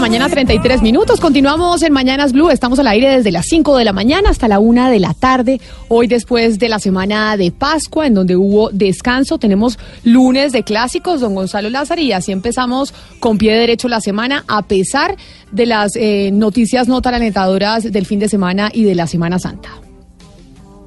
La mañana, 33 minutos. Continuamos en Mañanas Blue. Estamos al aire desde las 5 de la mañana hasta la 1 de la tarde. Hoy, después de la semana de Pascua, en donde hubo descanso, tenemos lunes de clásicos, don Gonzalo Lázaro, y así empezamos con pie derecho la semana, a pesar de las eh, noticias no tan alentadoras del fin de semana y de la Semana Santa.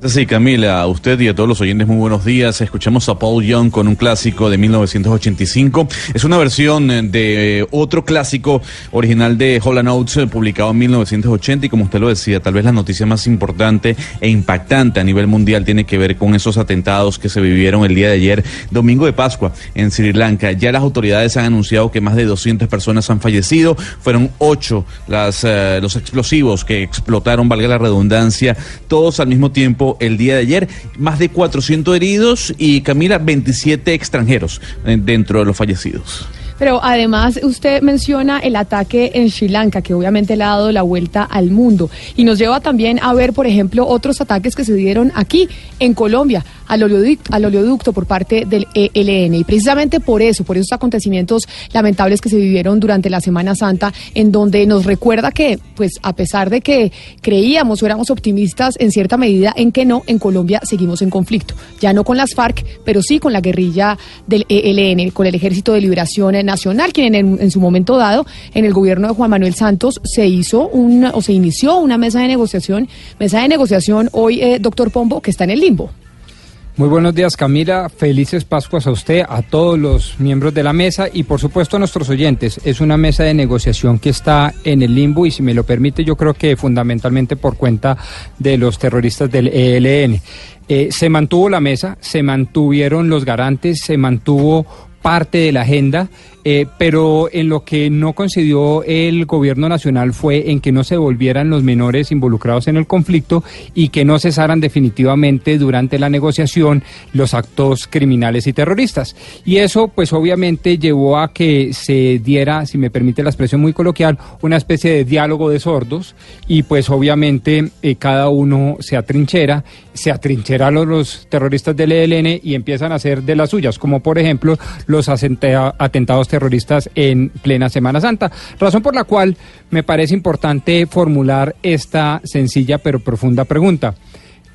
Sí, Camila, a usted y a todos los oyentes muy buenos días. Escuchamos a Paul Young con un clásico de 1985. Es una versión eh, de eh, otro clásico original de Holland Oates eh, publicado en 1980 y como usted lo decía, tal vez la noticia más importante e impactante a nivel mundial tiene que ver con esos atentados que se vivieron el día de ayer, domingo de Pascua, en Sri Lanka. Ya las autoridades han anunciado que más de 200 personas han fallecido. Fueron ocho las, los explosivos que explotaron, valga la redundancia, todos al mismo tiempo el día de ayer. Más de 400 heridos y Camila, 27 extranjeros eh, dentro de los fallecidos. Pero además usted menciona el ataque en Sri Lanka, que obviamente le ha dado la vuelta al mundo. Y nos lleva también a ver, por ejemplo, otros ataques que se dieron aquí, en Colombia al oleoducto, al oleoducto por parte del ELN. Y precisamente por eso, por esos acontecimientos lamentables que se vivieron durante la Semana Santa, en donde nos recuerda que, pues a pesar de que creíamos o éramos optimistas en cierta medida en que no, en Colombia seguimos en conflicto. Ya no con las FARC, pero sí con la guerrilla del ELN, con el Ejército de Liberación Nacional, quien en, su momento dado, en el gobierno de Juan Manuel Santos, se hizo una, o se inició una mesa de negociación, mesa de negociación hoy, eh, doctor Pombo, que está en el limbo. Muy buenos días Camila, felices Pascuas a usted, a todos los miembros de la mesa y por supuesto a nuestros oyentes. Es una mesa de negociación que está en el limbo y si me lo permite yo creo que fundamentalmente por cuenta de los terroristas del ELN. Eh, se mantuvo la mesa, se mantuvieron los garantes, se mantuvo parte de la agenda eh, pero en lo que no concedió el gobierno nacional fue en que no se volvieran los menores involucrados en el conflicto y que no cesaran definitivamente durante la negociación los actos criminales y terroristas. Y eso pues obviamente llevó a que se diera, si me permite la expresión muy coloquial, una especie de diálogo de sordos y pues obviamente eh, cada uno se atrinchera, se atrinchera a los, terroristas del ELN y empiezan a hacer de las suyas, como por ejemplo los atentados terroristas en plena Semana Santa. Razón por la cual me parece importante formular esta sencilla pero profunda pregunta.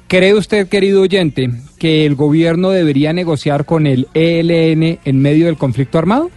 ¿Cree usted, querido oyente, que el gobierno debería negociar con el ELN en medio del conflicto armado?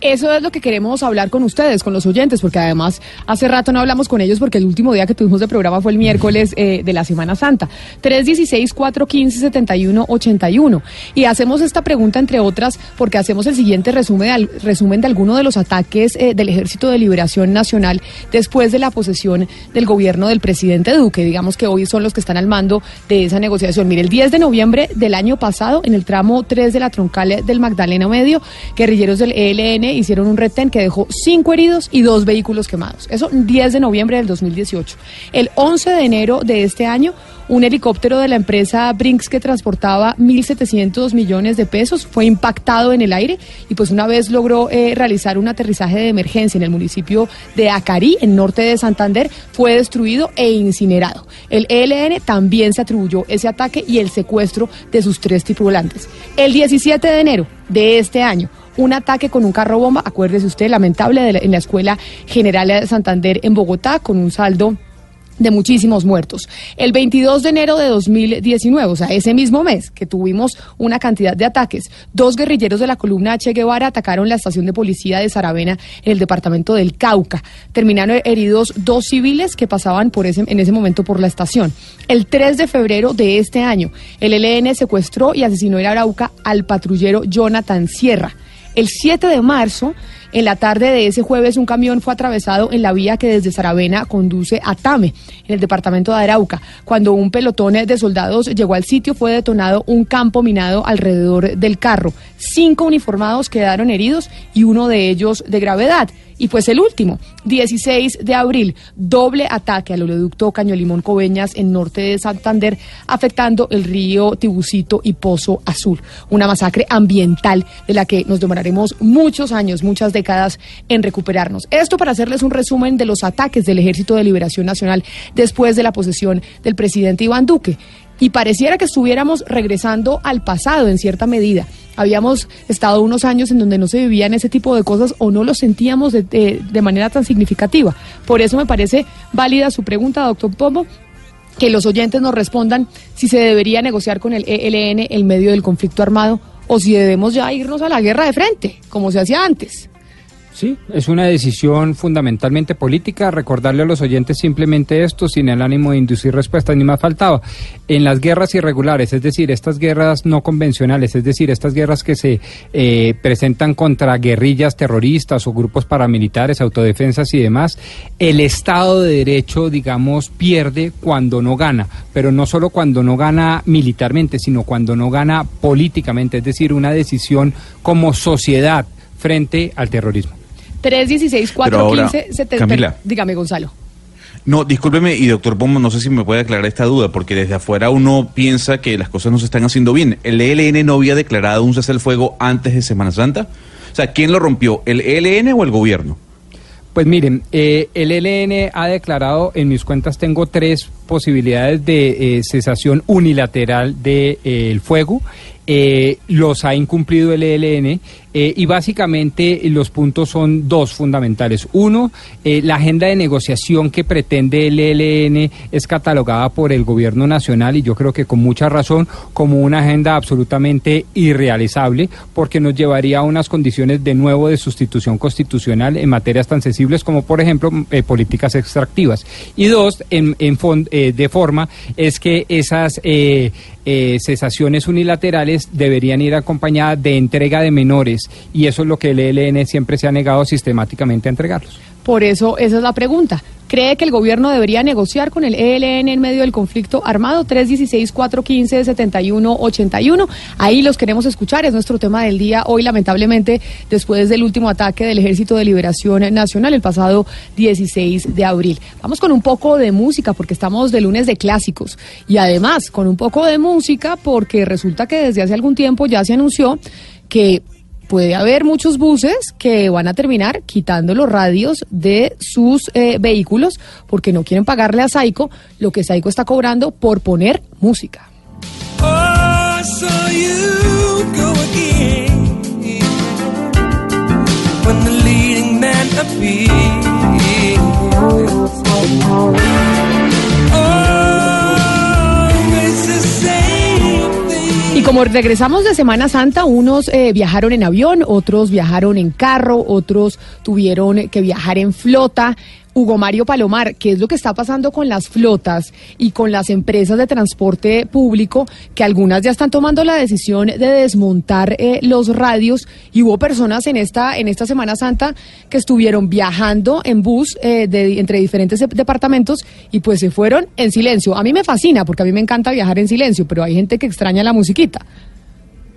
Eso es lo que queremos hablar con ustedes, con los oyentes, porque además hace rato no hablamos con ellos porque el último día que tuvimos de programa fue el miércoles eh, de la Semana Santa. 316-415-7181. Y hacemos esta pregunta, entre otras, porque hacemos el siguiente resumen, resumen de alguno de los ataques eh, del Ejército de Liberación Nacional después de la posesión del gobierno del presidente Duque. Digamos que hoy son los que están al mando de esa negociación. Mire, el 10 de noviembre del año pasado, en el tramo 3 de la troncal del Magdalena Medio, guerrilleros del ELN hicieron un retén que dejó cinco heridos y dos vehículos quemados. Eso 10 de noviembre del 2018. El 11 de enero de este año, un helicóptero de la empresa Brinks que transportaba 1.700 millones de pesos fue impactado en el aire y pues una vez logró eh, realizar un aterrizaje de emergencia en el municipio de Acarí, en norte de Santander, fue destruido e incinerado. El ELN también se atribuyó ese ataque y el secuestro de sus tres tripulantes. El 17 de enero de este año, un ataque con un carro bomba, acuérdese usted, lamentable, en la Escuela General de Santander en Bogotá, con un saldo de muchísimos muertos. El 22 de enero de 2019, o sea, ese mismo mes que tuvimos una cantidad de ataques, dos guerrilleros de la columna Che Guevara atacaron la estación de policía de Saravena en el departamento del Cauca. Terminaron heridos dos civiles que pasaban por ese, en ese momento por la estación. El 3 de febrero de este año, el ELN secuestró y asesinó en Arauca al patrullero Jonathan Sierra. El 7 de marzo, en la tarde de ese jueves, un camión fue atravesado en la vía que desde Saravena conduce a Tame, en el departamento de Arauca. Cuando un pelotón de soldados llegó al sitio, fue detonado un campo minado alrededor del carro. Cinco uniformados quedaron heridos y uno de ellos de gravedad. Y pues el último, 16 de abril, doble ataque al oleoducto Caño Limón Coveñas en norte de Santander, afectando el río Tibucito y Pozo Azul. Una masacre ambiental de la que nos demoraremos muchos años, muchas décadas en recuperarnos. Esto para hacerles un resumen de los ataques del Ejército de Liberación Nacional después de la posesión del presidente Iván Duque y pareciera que estuviéramos regresando al pasado en cierta medida. Habíamos estado unos años en donde no se vivían ese tipo de cosas o no lo sentíamos de, de, manera tan significativa. Por eso me parece válida su pregunta, doctor Pombo, que los oyentes nos respondan si se debería negociar con el ELN el medio del conflicto armado o si debemos ya irnos a la guerra de frente, como se hacía antes. Sí, es una decisión fundamentalmente política. Recordarle a los oyentes simplemente esto, sin el ánimo de inducir respuestas, ni más faltaba. En las guerras irregulares, es decir, estas guerras no convencionales, es decir, estas guerras que se eh, presentan contra guerrillas terroristas o grupos paramilitares, autodefensas y demás, el Estado de Derecho, digamos, pierde cuando no gana, pero no solo cuando no gana militarmente, sino cuando no gana políticamente, es decir, una decisión como sociedad frente al terrorismo. 316-415-70. Camila. Dígame, Gonzalo. No, discúlpeme, y doctor Pombo, no sé si me puede aclarar esta duda, porque desde afuera uno piensa que las cosas no se están haciendo bien. ¿El ELN no había declarado un cese al fuego antes de Semana Santa? O sea, ¿quién lo rompió, el ELN o el gobierno? Pues miren, eh, el ELN ha declarado, en mis cuentas tengo tres posibilidades de eh, cesación unilateral del de, eh, fuego. los ha incumplido el ELN eh, y básicamente los puntos son dos fundamentales. Uno, eh, la agenda de negociación que pretende el ELN es catalogada por el gobierno nacional y yo creo que con mucha razón como una agenda absolutamente irrealizable porque nos llevaría a unas condiciones de nuevo de sustitución constitucional en materias tan sensibles como por ejemplo eh, políticas extractivas. Y dos, en, en eh, de forma es que esas cesaciones unilaterales deberían ir acompañadas de entrega de menores y eso es lo que el ELN siempre se ha negado sistemáticamente a entregarlos. Por eso, esa es la pregunta. ¿Cree que el gobierno debería negociar con el ELN en medio del conflicto armado? 316-415-7181. Ahí los queremos escuchar, es nuestro tema del día. Hoy, lamentablemente, después del último ataque del Ejército de Liberación Nacional, el pasado 16 de abril. Vamos con un poco de música, porque estamos de lunes de clásicos. Y además, con un poco de música, porque resulta que desde hace algún tiempo ya se anunció que puede haber muchos buses que van a terminar quitando los radios de sus eh, vehículos porque no quieren pagarle a Saico lo que Saico está cobrando por poner música. Oh, como regresamos de Semana Santa, unos eh, viajaron en avión, otros viajaron en carro, otros tuvieron que viajar en flota. Hugo Mario Palomar, ¿qué es lo que está pasando con las flotas y con las empresas de transporte público, que algunas ya están tomando la decisión de desmontar eh, los radios y hubo personas en esta, en esta Semana Santa que estuvieron viajando en bus eh, entre diferentes departamentos y pues se fueron en silencio. A mí me fascina porque a mí me encanta viajar en silencio, pero hay gente que extraña la musiquita.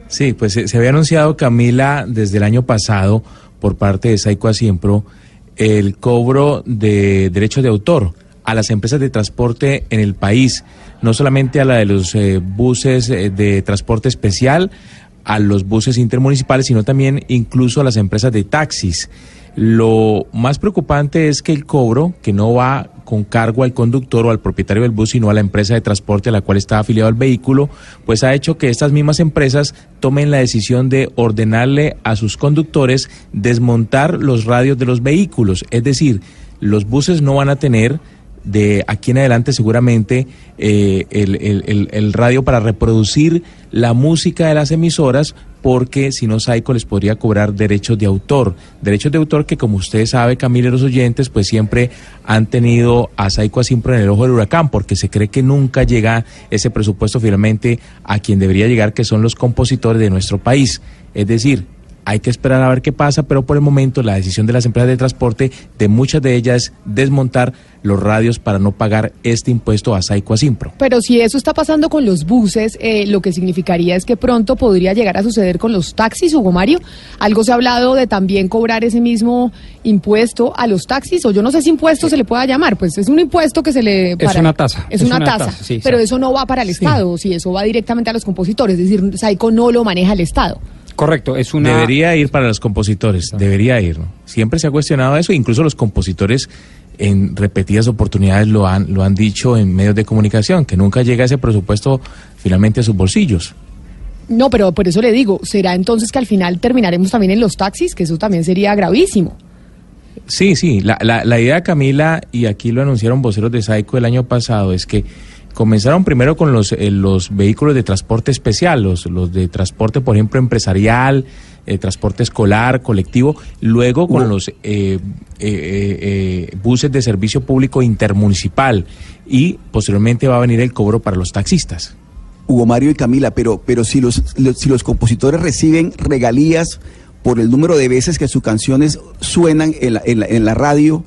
Sí, pues se, se había anunciado, Camila, desde el año pasado por parte de Saico Asiempro el cobro de derechos de autor a las empresas de transporte en el país, no solamente a la de los eh, buses eh, de transporte especial, a los buses intermunicipales, sino también incluso a las empresas de taxis. Lo más preocupante es que el cobro, que no va con cargo al conductor o al propietario del bus, sino a la empresa de transporte a la cual está afiliado el vehículo, pues ha hecho que estas mismas empresas tomen la decisión de ordenarle a sus conductores desmontar los radios de los vehículos. Es decir, los buses no van a tener de aquí en adelante seguramente eh, el, el- el- el radio para reproducir la música de las emisoras porque si no Saico les podría cobrar derechos de autor, derechos de autor que como usted sabe Camila y los oyentes pues siempre han tenido a Saico Asimpro en el ojo del huracán porque se cree que nunca llega ese presupuesto finalmente a quien debería llegar que son los compositores de nuestro país, es decir, hay que esperar a ver qué pasa, pero por el momento la decisión de las empresas de transporte, de muchas de ellas, es desmontar los radios para no pagar este impuesto a Saico Asimpro. Pero si eso está pasando con los buses, eh, lo que significaría es que pronto podría llegar a suceder con los taxis, Hugo Mario. Algo se ha hablado de también cobrar ese mismo impuesto a los taxis, o yo no sé si impuesto se le pueda llamar, pues es un impuesto que se le... Es una tasa, Es, es una, una tasa, tasa, sí, pero eso no va para el Estado, si eso va directamente a los compositores, es decir, Saico no lo maneja el Estado. Correcto, es una... Debería ir para los compositores, debería ir. ¿no? Siempre se ha cuestionado eso, incluso los compositores en repetidas oportunidades lo han, lo han dicho en medios de comunicación, que nunca llega ese presupuesto finalmente a sus bolsillos. No, pero por eso le digo, ¿será entonces que al final terminaremos también en los taxis? Que eso también sería gravísimo. Sí, sí, la, la, la idea, Camila, y aquí lo anunciaron voceros de Saico el año pasado, es que comenzaron primero con los, eh, los vehículos de transporte especial, los, los de transporte, por ejemplo, empresarial, eh, transporte escolar, colectivo, luego con los eh, eh, buses de servicio público intermunicipal y posteriormente va a venir el cobro para los taxistas. Hugo Mario y Camila, pero, pero si, los, los- si los compositores reciben regalías por el número de veces que sus canciones suenan en la, en la- en la radio,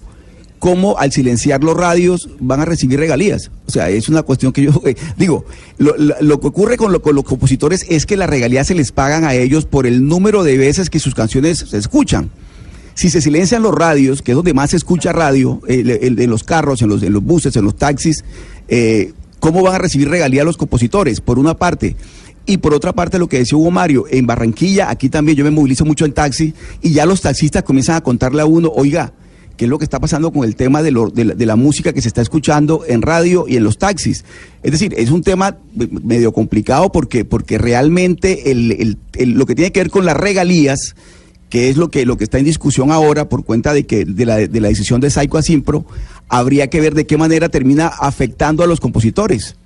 ¿cómo al silenciar los radios van a recibir regalías? O sea, es una cuestión que yo eh, digo, lo, que ocurre con, lo- con los compositores es que las regalías se les pagan a ellos por el número de veces que sus canciones se escuchan. Si se silencian los radios, que es donde más se escucha radio, el- en los carros, en los, buses, en los taxis, eh, ¿cómo van a recibir regalía los compositores? Por una parte. Y por otra parte, lo que decía Hugo Mario, en Barranquilla, aquí también yo me movilizo mucho en taxi, y ya los taxistas comienzan a contarle a uno, oiga, ¿qué es lo que está pasando con el tema de, lo- de la, de la música que se está escuchando en radio y en los taxis? Es decir, es un tema medio complicado porque, porque realmente el- el- el- lo que tiene que ver con las regalías, que es lo que, lo que está en discusión ahora por cuenta de que de la, de la decisión de Saico Asimpro, habría que ver de qué manera termina afectando a los compositores.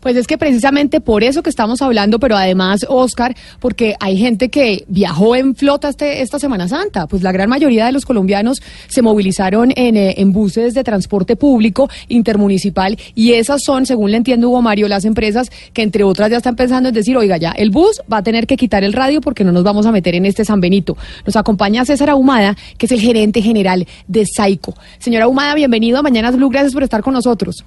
Pues es que precisamente por eso que estamos hablando, pero además, Oscar, porque hay gente que viajó en flota este, esta Semana Santa. Pues la gran mayoría de los colombianos se movilizaron en, eh, en buses de transporte público intermunicipal y esas son, según le entiendo Hugo Mario, las empresas que entre otras ya están pensando en decir, oiga, ya, el bus va a tener que quitar el radio porque no nos vamos a meter en este San Benito. Nos acompaña César Ahumada, que es el gerente general de Saico. Señora Ahumada, bienvenido a Mañanas Blue, gracias por estar con nosotros.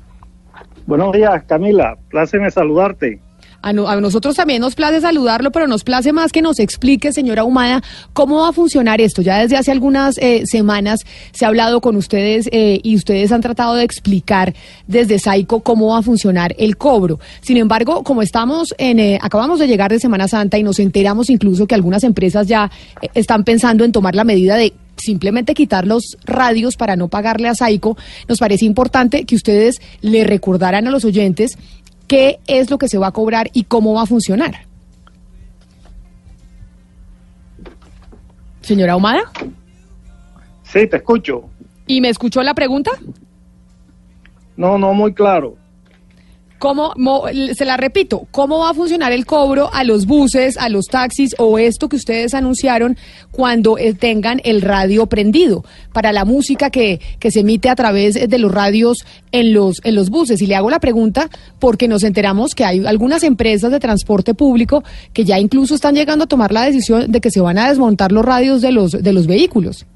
Buenos días, Camila. Pláceme saludarte. A, no- a nosotros también nos place saludarlo, pero nos place más que nos explique, señora Humada, cómo va a funcionar esto. Ya desde hace algunas eh, semanas se ha hablado con ustedes eh, y ustedes han tratado de explicar desde Saico cómo va a funcionar el cobro. Sin embargo, como estamos en, eh, acabamos de llegar de Semana Santa y nos enteramos incluso que algunas empresas ya eh, están pensando en tomar la medida de simplemente quitar los radios para no pagarle a Saico, nos parece importante que ustedes le recordaran a los oyentes qué es lo que se va a cobrar y cómo va a funcionar. Señora Ahumada, Sí, te escucho. ¿y me escuchó la pregunta? No, no muy claro. ¿Cómo, mo- se la repito, ¿cómo va a funcionar el cobro a los buses, a los taxis o esto que ustedes anunciaron cuando eh, tengan el radio prendido para la música que, que se emite a través de los radios en los, en los buses? Y le hago la pregunta porque nos enteramos que hay algunas empresas de transporte público que ya incluso están llegando a tomar la decisión de que se van a desmontar los radios de los, de los vehículos.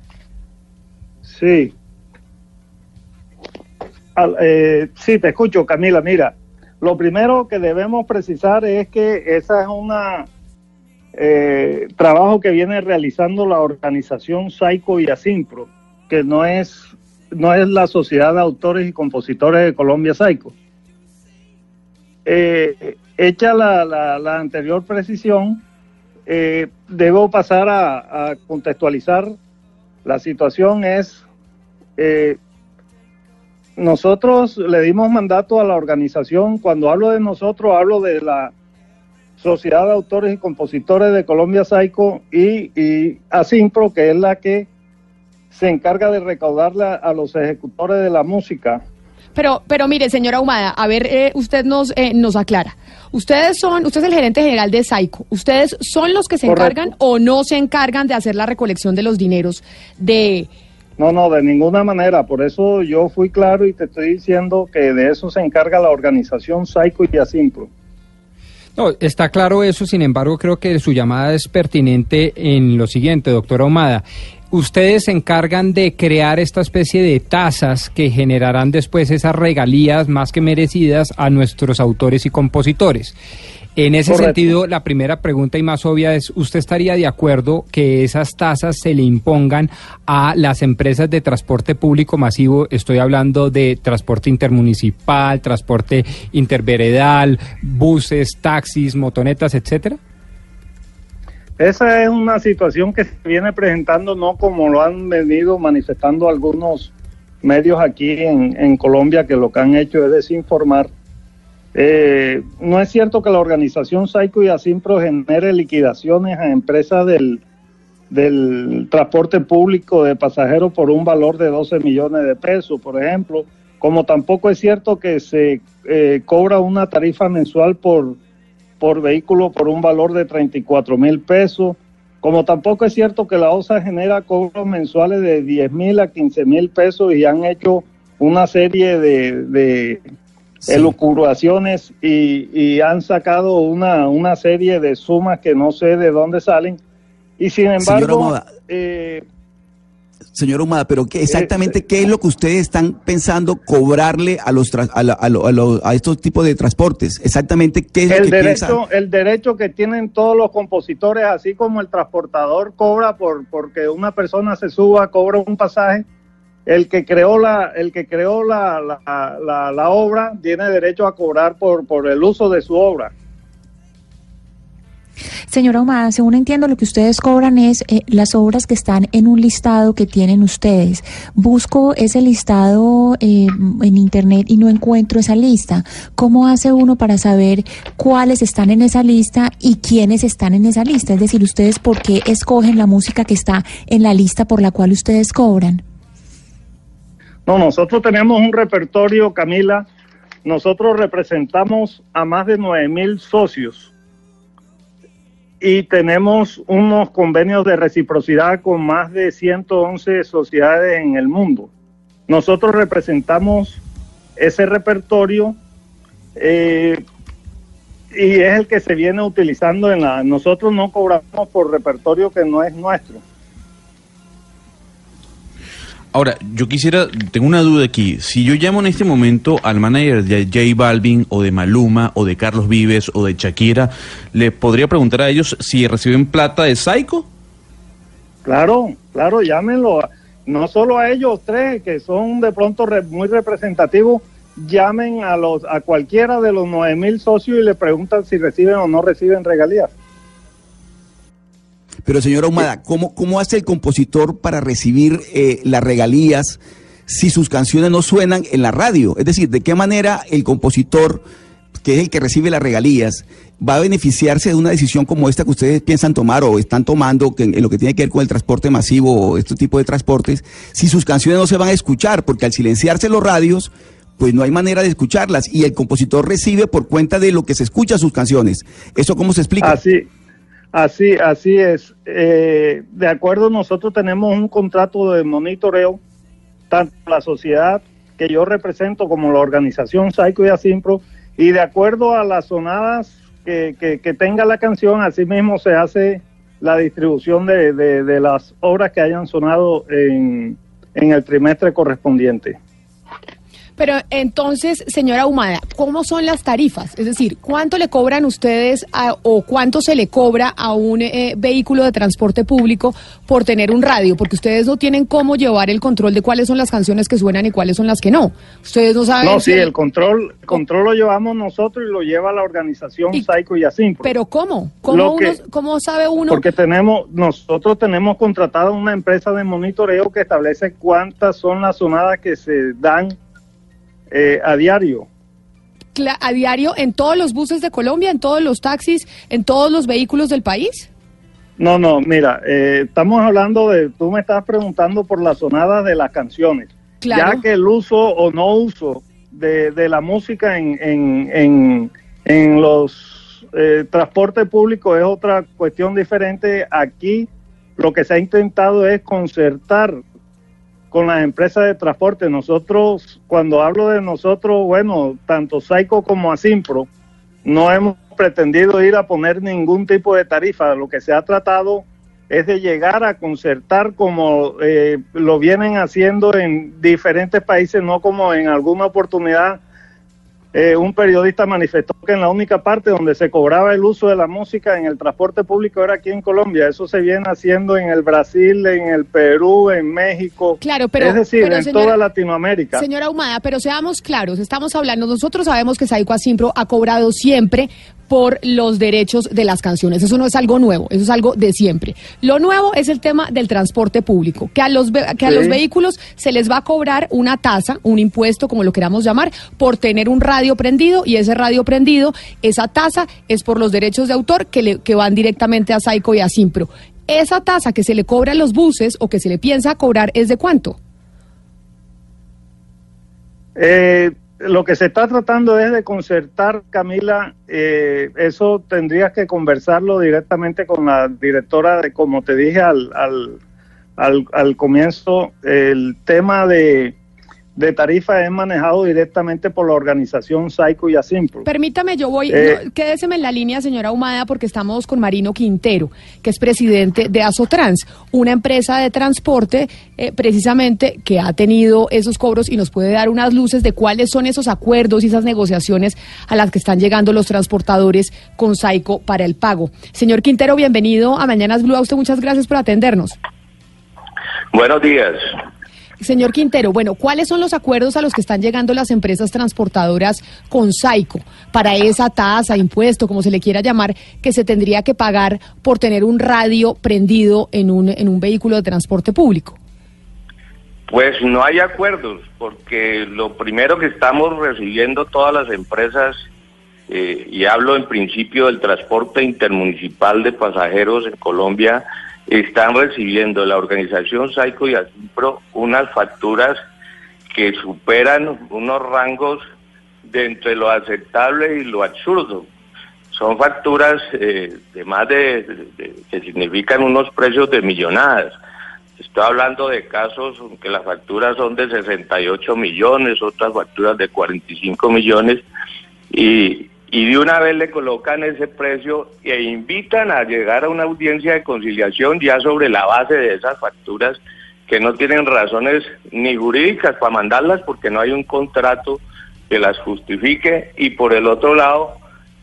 Sí. Eh, sí, te escucho, Camila. Mira, lo primero que debemos precisar es que esa es una eh, trabajo que viene realizando la organización Saico y Asimpro, que no es no es la Sociedad de Autores y Compositores de Colombia Saico. Eh, hecha la, la- anterior precisión, eh, debo pasar a, a contextualizar. La situación es, eh, nosotros le dimos mandato a la organización, cuando hablo de nosotros, hablo de la Sociedad de Autores y Compositores de Colombia Saico y, y Asimpro, que es la que se encarga de recaudarle a, a los ejecutores de la música Pero, pero mire, señora Humada, a ver, eh, usted nos, eh, nos aclara. Ustedes son, usted es el gerente general de Saico. ¿Ustedes son los que se Correcto. encargan o no se encargan de hacer la recolección de los dineros de... No, no, de ninguna manera. Por eso yo fui claro y te estoy diciendo que de eso se encarga la organización Saico y Asimpro. No, está claro eso, sin embargo, creo que su llamada es pertinente en lo siguiente, doctora Ahumada. Ustedes se encargan de crear esta especie de tasas que generarán después esas regalías más que merecidas a nuestros autores y compositores. En ese Correcto. sentido, la primera pregunta y más obvia es, ¿usted estaría de acuerdo que esas tasas se le impongan a las empresas de transporte público masivo? Estoy hablando de transporte intermunicipal, transporte interveredal, buses, taxis, motonetas, etcétera. Esa es una situación que se viene presentando, no como lo han venido manifestando algunos medios aquí en, en Colombia, que lo que han hecho es desinformar. Eh, no es cierto que la organización Saico y Asimpro genere liquidaciones a empresas del, del transporte público de pasajeros por un valor de 12 millones de pesos, por ejemplo, como tampoco es cierto que se eh, cobra una tarifa mensual por, por vehículo por un valor de 34 mil pesos, como tampoco es cierto que la OSA genera cobros mensuales de 10 mil a 15 mil pesos y han hecho una serie de, de elucubraciones y, y han sacado una, una serie de sumas que no sé de dónde salen. Y sin embargo, eh, Señor Humada, pero ¿qué, exactamente qué es lo que ustedes están pensando cobrarle a los a, la- a lo- a lo- a estos tipos de transportes? Exactamente qué es lo el que piensan. derecho, el derecho que tienen todos los compositores, así como el transportador cobra por porque una persona se suba, cobra un pasaje. El que creó la, el que creó la, la, la- obra tiene derecho a cobrar por, por el uso de su obra. Señora Humada, según entiendo, lo que ustedes cobran es eh, las obras que están en un listado que tienen ustedes. Busco ese listado eh, en Internet y no encuentro esa lista. ¿Cómo hace uno para saber cuáles están en esa lista y quiénes están en esa lista? Es decir, ustedes por qué escogen la música que está en la lista por la cual ustedes cobran. No, nosotros tenemos un repertorio, Camila. Nosotros representamos a más de 9 mil socios y tenemos unos convenios de reciprocidad con más de 111 sociedades en el mundo. Nosotros representamos ese repertorio eh, y es el que se viene utilizando en la... Nosotros no cobramos por repertorio que no es nuestro. Ahora, yo quisiera, tengo una duda aquí. Si yo llamo en este momento al manager de J Balvin o de Maluma o de Carlos Vives o de Shakira, ¿le podría preguntar a ellos si reciben plata de Psycho? Claro, claro, llámenlo. No solo a ellos tres, que son de pronto re- muy representativos, llamen a los a cualquiera de los nueve mil socios y le preguntan si reciben o no reciben regalías. Pero señora Humada, ¿cómo, ¿cómo hace el compositor para recibir eh, las regalías si sus canciones no suenan en la radio? Es decir, ¿de qué manera el compositor, que es el que recibe las regalías, va a beneficiarse de una decisión como esta que ustedes piensan tomar o están tomando que en, en lo que tiene que ver con el transporte masivo o este tipo de transportes, si sus canciones no se van a escuchar? Porque al silenciarse los radios, pues no hay manera de escucharlas y el compositor recibe por cuenta de lo que se escucha sus canciones. ¿Eso cómo se explica? Así, así, así es. Eh, de acuerdo, nosotros tenemos un contrato de monitoreo, tanto la sociedad que yo represento como la organización Psycho y Asimpro, y de acuerdo a las sonadas que, que- que tenga la canción, así mismo se hace la distribución de, de- de las obras que hayan sonado en, en el trimestre correspondiente. Pero entonces, señora Humada, ¿cómo son las tarifas? Es decir, ¿cuánto le cobran ustedes a- o cuánto se le cobra a un eh, vehículo de transporte público por tener un radio? Porque ustedes no tienen cómo llevar el control de cuáles son las canciones que suenan y cuáles son las que no. Ustedes no saben. No, si sí, el control, el control lo llevamos nosotros y lo lleva la organización Psycho y Asimpro. Pero ¿cómo? ¿Cómo, Lo que- uno- ¿Cómo sabe uno? Porque tenemos, nosotros tenemos contratada una empresa de monitoreo que establece cuántas son las sonadas que se dan eh, a diario. a diario en todos los buses de Colombia, en todos los taxis, en todos los vehículos del país? No, no, mira, eh, estamos hablando de, tú me estás preguntando por las sonadas de las canciones. Claro. Ya que el uso o no uso de, de la música en, en, en, en los eh, transportes públicos es otra cuestión diferente. Aquí lo que se ha intentado es concertar con las empresas de transporte. Nosotros, cuando hablo de nosotros, bueno, tanto Saico como Asimpro, no hemos pretendido ir a poner ningún tipo de tarifa. Lo que se ha tratado es de llegar a concertar como eh, lo vienen haciendo en diferentes países, no como en alguna oportunidad eh, un periodista manifestó que en la única parte donde se cobraba el uso de la música en el transporte público era aquí en Colombia. Eso se viene haciendo en el Brasil, en el Perú, en México. Claro, pero, es decir, pero, en señora- toda Latinoamérica. Señora Humada, pero seamos claros, estamos hablando, nosotros sabemos que Saico Asimpro ha cobrado siempre por los derechos de las canciones. Eso no es algo nuevo, eso es algo de siempre. Lo nuevo es el tema del transporte público, que a los que a Sí. los vehículos se les va a cobrar una tasa, un impuesto, como lo queramos llamar, por tener un radio prendido y ese radio prendido, esa tasa es por los derechos de autor que, le- que van directamente a Saico y a Simpro. Esa tasa que se le cobra a los buses o que se le piensa cobrar es de cuánto? Eh, lo que se está tratando es de concertar, Camila, eh, eso tendrías que conversarlo directamente con la directora de, como te dije al, al, al, al comienzo, el tema de, de tarifa es manejado directamente por la organización Saico y Asimpro. Permítame, yo voy, Eh, no, quédeseme en la línea, señora Humada, porque estamos con Marino Quintero, que es presidente de Asotrans, una empresa de transporte eh, precisamente que ha tenido esos cobros y nos puede dar unas luces de cuáles son esos acuerdos y esas negociaciones a las que están llegando los transportadores con Saico para el pago. Señor Quintero, bienvenido a Mañanas Blue. A usted muchas gracias por atendernos. Buenos días. Señor Quintero, bueno, ¿cuáles son los acuerdos a los que están llegando las empresas transportadoras con Saico para esa tasa, impuesto, como se le quiera llamar, que se tendría que pagar por tener un radio prendido en un, en un vehículo de transporte público? Pues no hay acuerdos, porque lo primero que estamos recibiendo todas las empresas, eh, y hablo en principio del transporte intermunicipal de pasajeros en Colombia, están recibiendo la organización Saico y Asimpro unas facturas que superan unos rangos de entre lo aceptable y lo absurdo. Son facturas eh, de más de- que significan unos precios de millonadas. Estoy hablando de casos que las facturas son de 68 millones, otras facturas de 45 millones, y, y de una vez le colocan ese precio e invitan a llegar a una audiencia de conciliación ya sobre la base de esas facturas que no tienen razones ni jurídicas para mandarlas porque no hay un contrato que las justifique y por el otro lado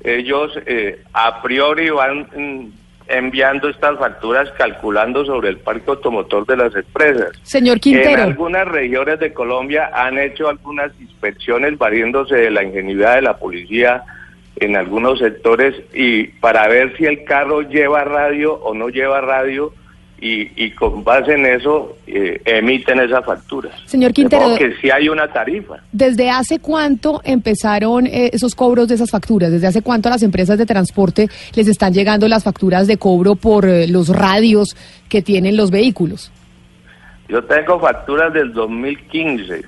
ellos eh, a priori van mm, enviando estas facturas calculando sobre el parque automotor de las empresas. Señor En Quintero. algunas regiones de Colombia han hecho algunas inspecciones valiéndose de la ingenuidad de la policía en algunos sectores y para ver si el carro lleva radio o no lleva radio y, y con base en eso eh, emiten esas facturas. Señor Quintero, que sí hay una tarifa. ¿desde hace cuánto empezaron eh, esos cobros de esas facturas? ¿Desde hace cuánto a las empresas de transporte les están llegando las facturas de cobro por eh, los radios que tienen los vehículos? Yo tengo facturas del 2015,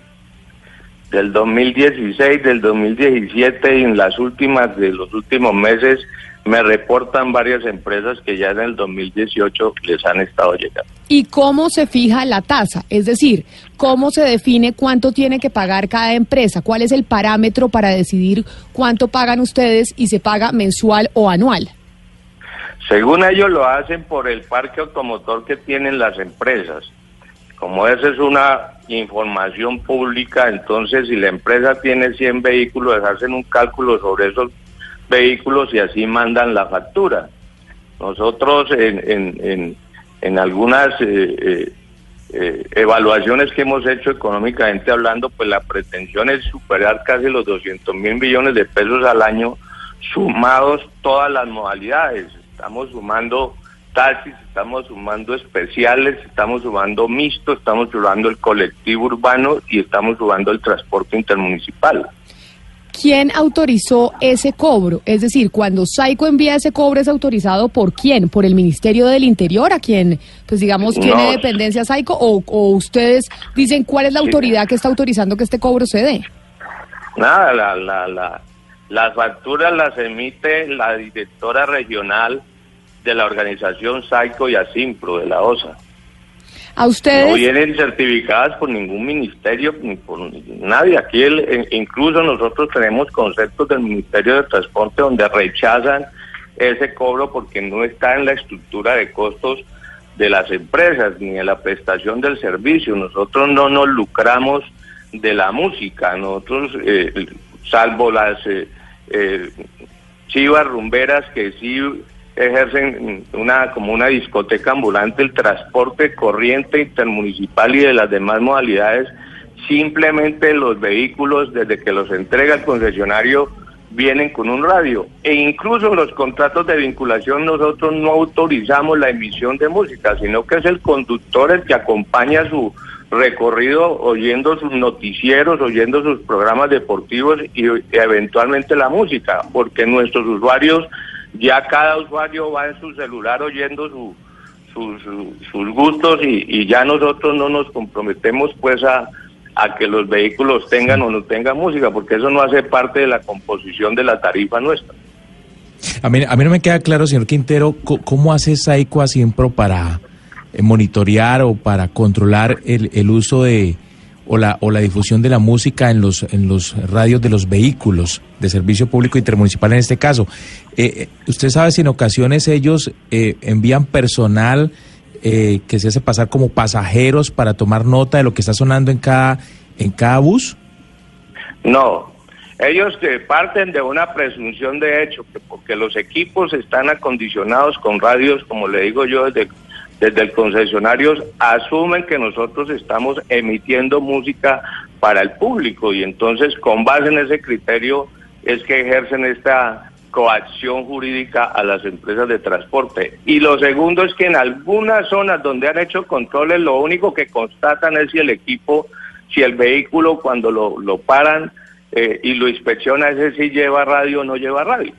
del 2016, del 2017 y en las últimas de los últimos meses me reportan varias empresas que ya en el 2018 les han estado llegando. ¿Y cómo se fija la tasa? Es decir, ¿cómo se define cuánto tiene que pagar cada empresa? ¿Cuál es el parámetro para decidir cuánto pagan ustedes y se paga mensual o anual? Según ellos lo hacen por el parque automotor que tienen las empresas. Como esa es una información pública, entonces si la empresa tiene 100 vehículos, hacen un cálculo sobre esos vehículos y así mandan la factura. Nosotros en, en, en, en algunas eh, eh, eh, evaluaciones que hemos hecho económicamente hablando, pues la pretensión es superar casi los 200 mil millones de pesos al año, sumados todas las modalidades. Estamos sumando taxis, estamos sumando especiales, estamos sumando mixto, estamos sumando el colectivo urbano y estamos sumando el transporte intermunicipal. ¿Quién autorizó ese cobro? Es decir, cuando Saico envía ese cobro, ¿es autorizado por quién? ¿Por el Ministerio del Interior? ¿A quién, pues digamos, tiene No. dependencia Saico? O, ¿O ustedes dicen cuál es la Sí. autoridad que está autorizando que este cobro se dé? Nada, la, la, la, las facturas las emite la directora regional de la organización Saico y Asimpro de la OSA. A ustedes. No vienen certificadas por ningún ministerio ni por nadie. Aquí el, incluso nosotros tenemos conceptos del Ministerio de Transporte donde rechazan ese cobro porque no está en la estructura de costos de las empresas ni en la prestación del servicio. Nosotros no nos lucramos de la música. Nosotros, eh, salvo las eh, eh, chivas rumberas que sí ejercen una como una discoteca ambulante, el transporte corriente intermunicipal y de las demás modalidades, simplemente los vehículos desde que los entrega el concesionario vienen con un radio. E incluso en los contratos de vinculación nosotros no autorizamos la emisión de música, sino que es el conductor el que acompaña su recorrido oyendo sus noticieros, oyendo sus programas deportivos y eventualmente la música, porque nuestros usuarios ya cada usuario va en su celular oyendo su, su- su- sus gustos y, ya nosotros no nos comprometemos pues a, a que los vehículos tengan o no tengan música, porque eso no hace parte de la composición de la tarifa nuestra. A mí, a mí no me queda claro, señor Quintero, cómo hace Saico a Siempro para eh, monitorear o para controlar el, el uso de o la, o la difusión de la música en los, en los radios de los vehículos de servicio público intermunicipal en este caso. Eh, eh, ¿Usted sabe si en ocasiones ellos eh, envían personal eh, que se hace pasar como pasajeros para tomar nota de lo que está sonando en cada, en cada bus? No, ellos que parten de una presunción de hecho, que porque los equipos están acondicionados con radios, como le digo yo, desde, desde el concesionario, asumen que nosotros estamos emitiendo música para el público y entonces con base en ese criterio es que ejercen esta coacción jurídica a las empresas de transporte. Y lo segundo es que en algunas zonas donde han hecho controles, lo único que constatan es si el equipo, si el vehículo cuando lo, lo paran eh, y lo inspecciona, ese si lleva radio o no lleva radio.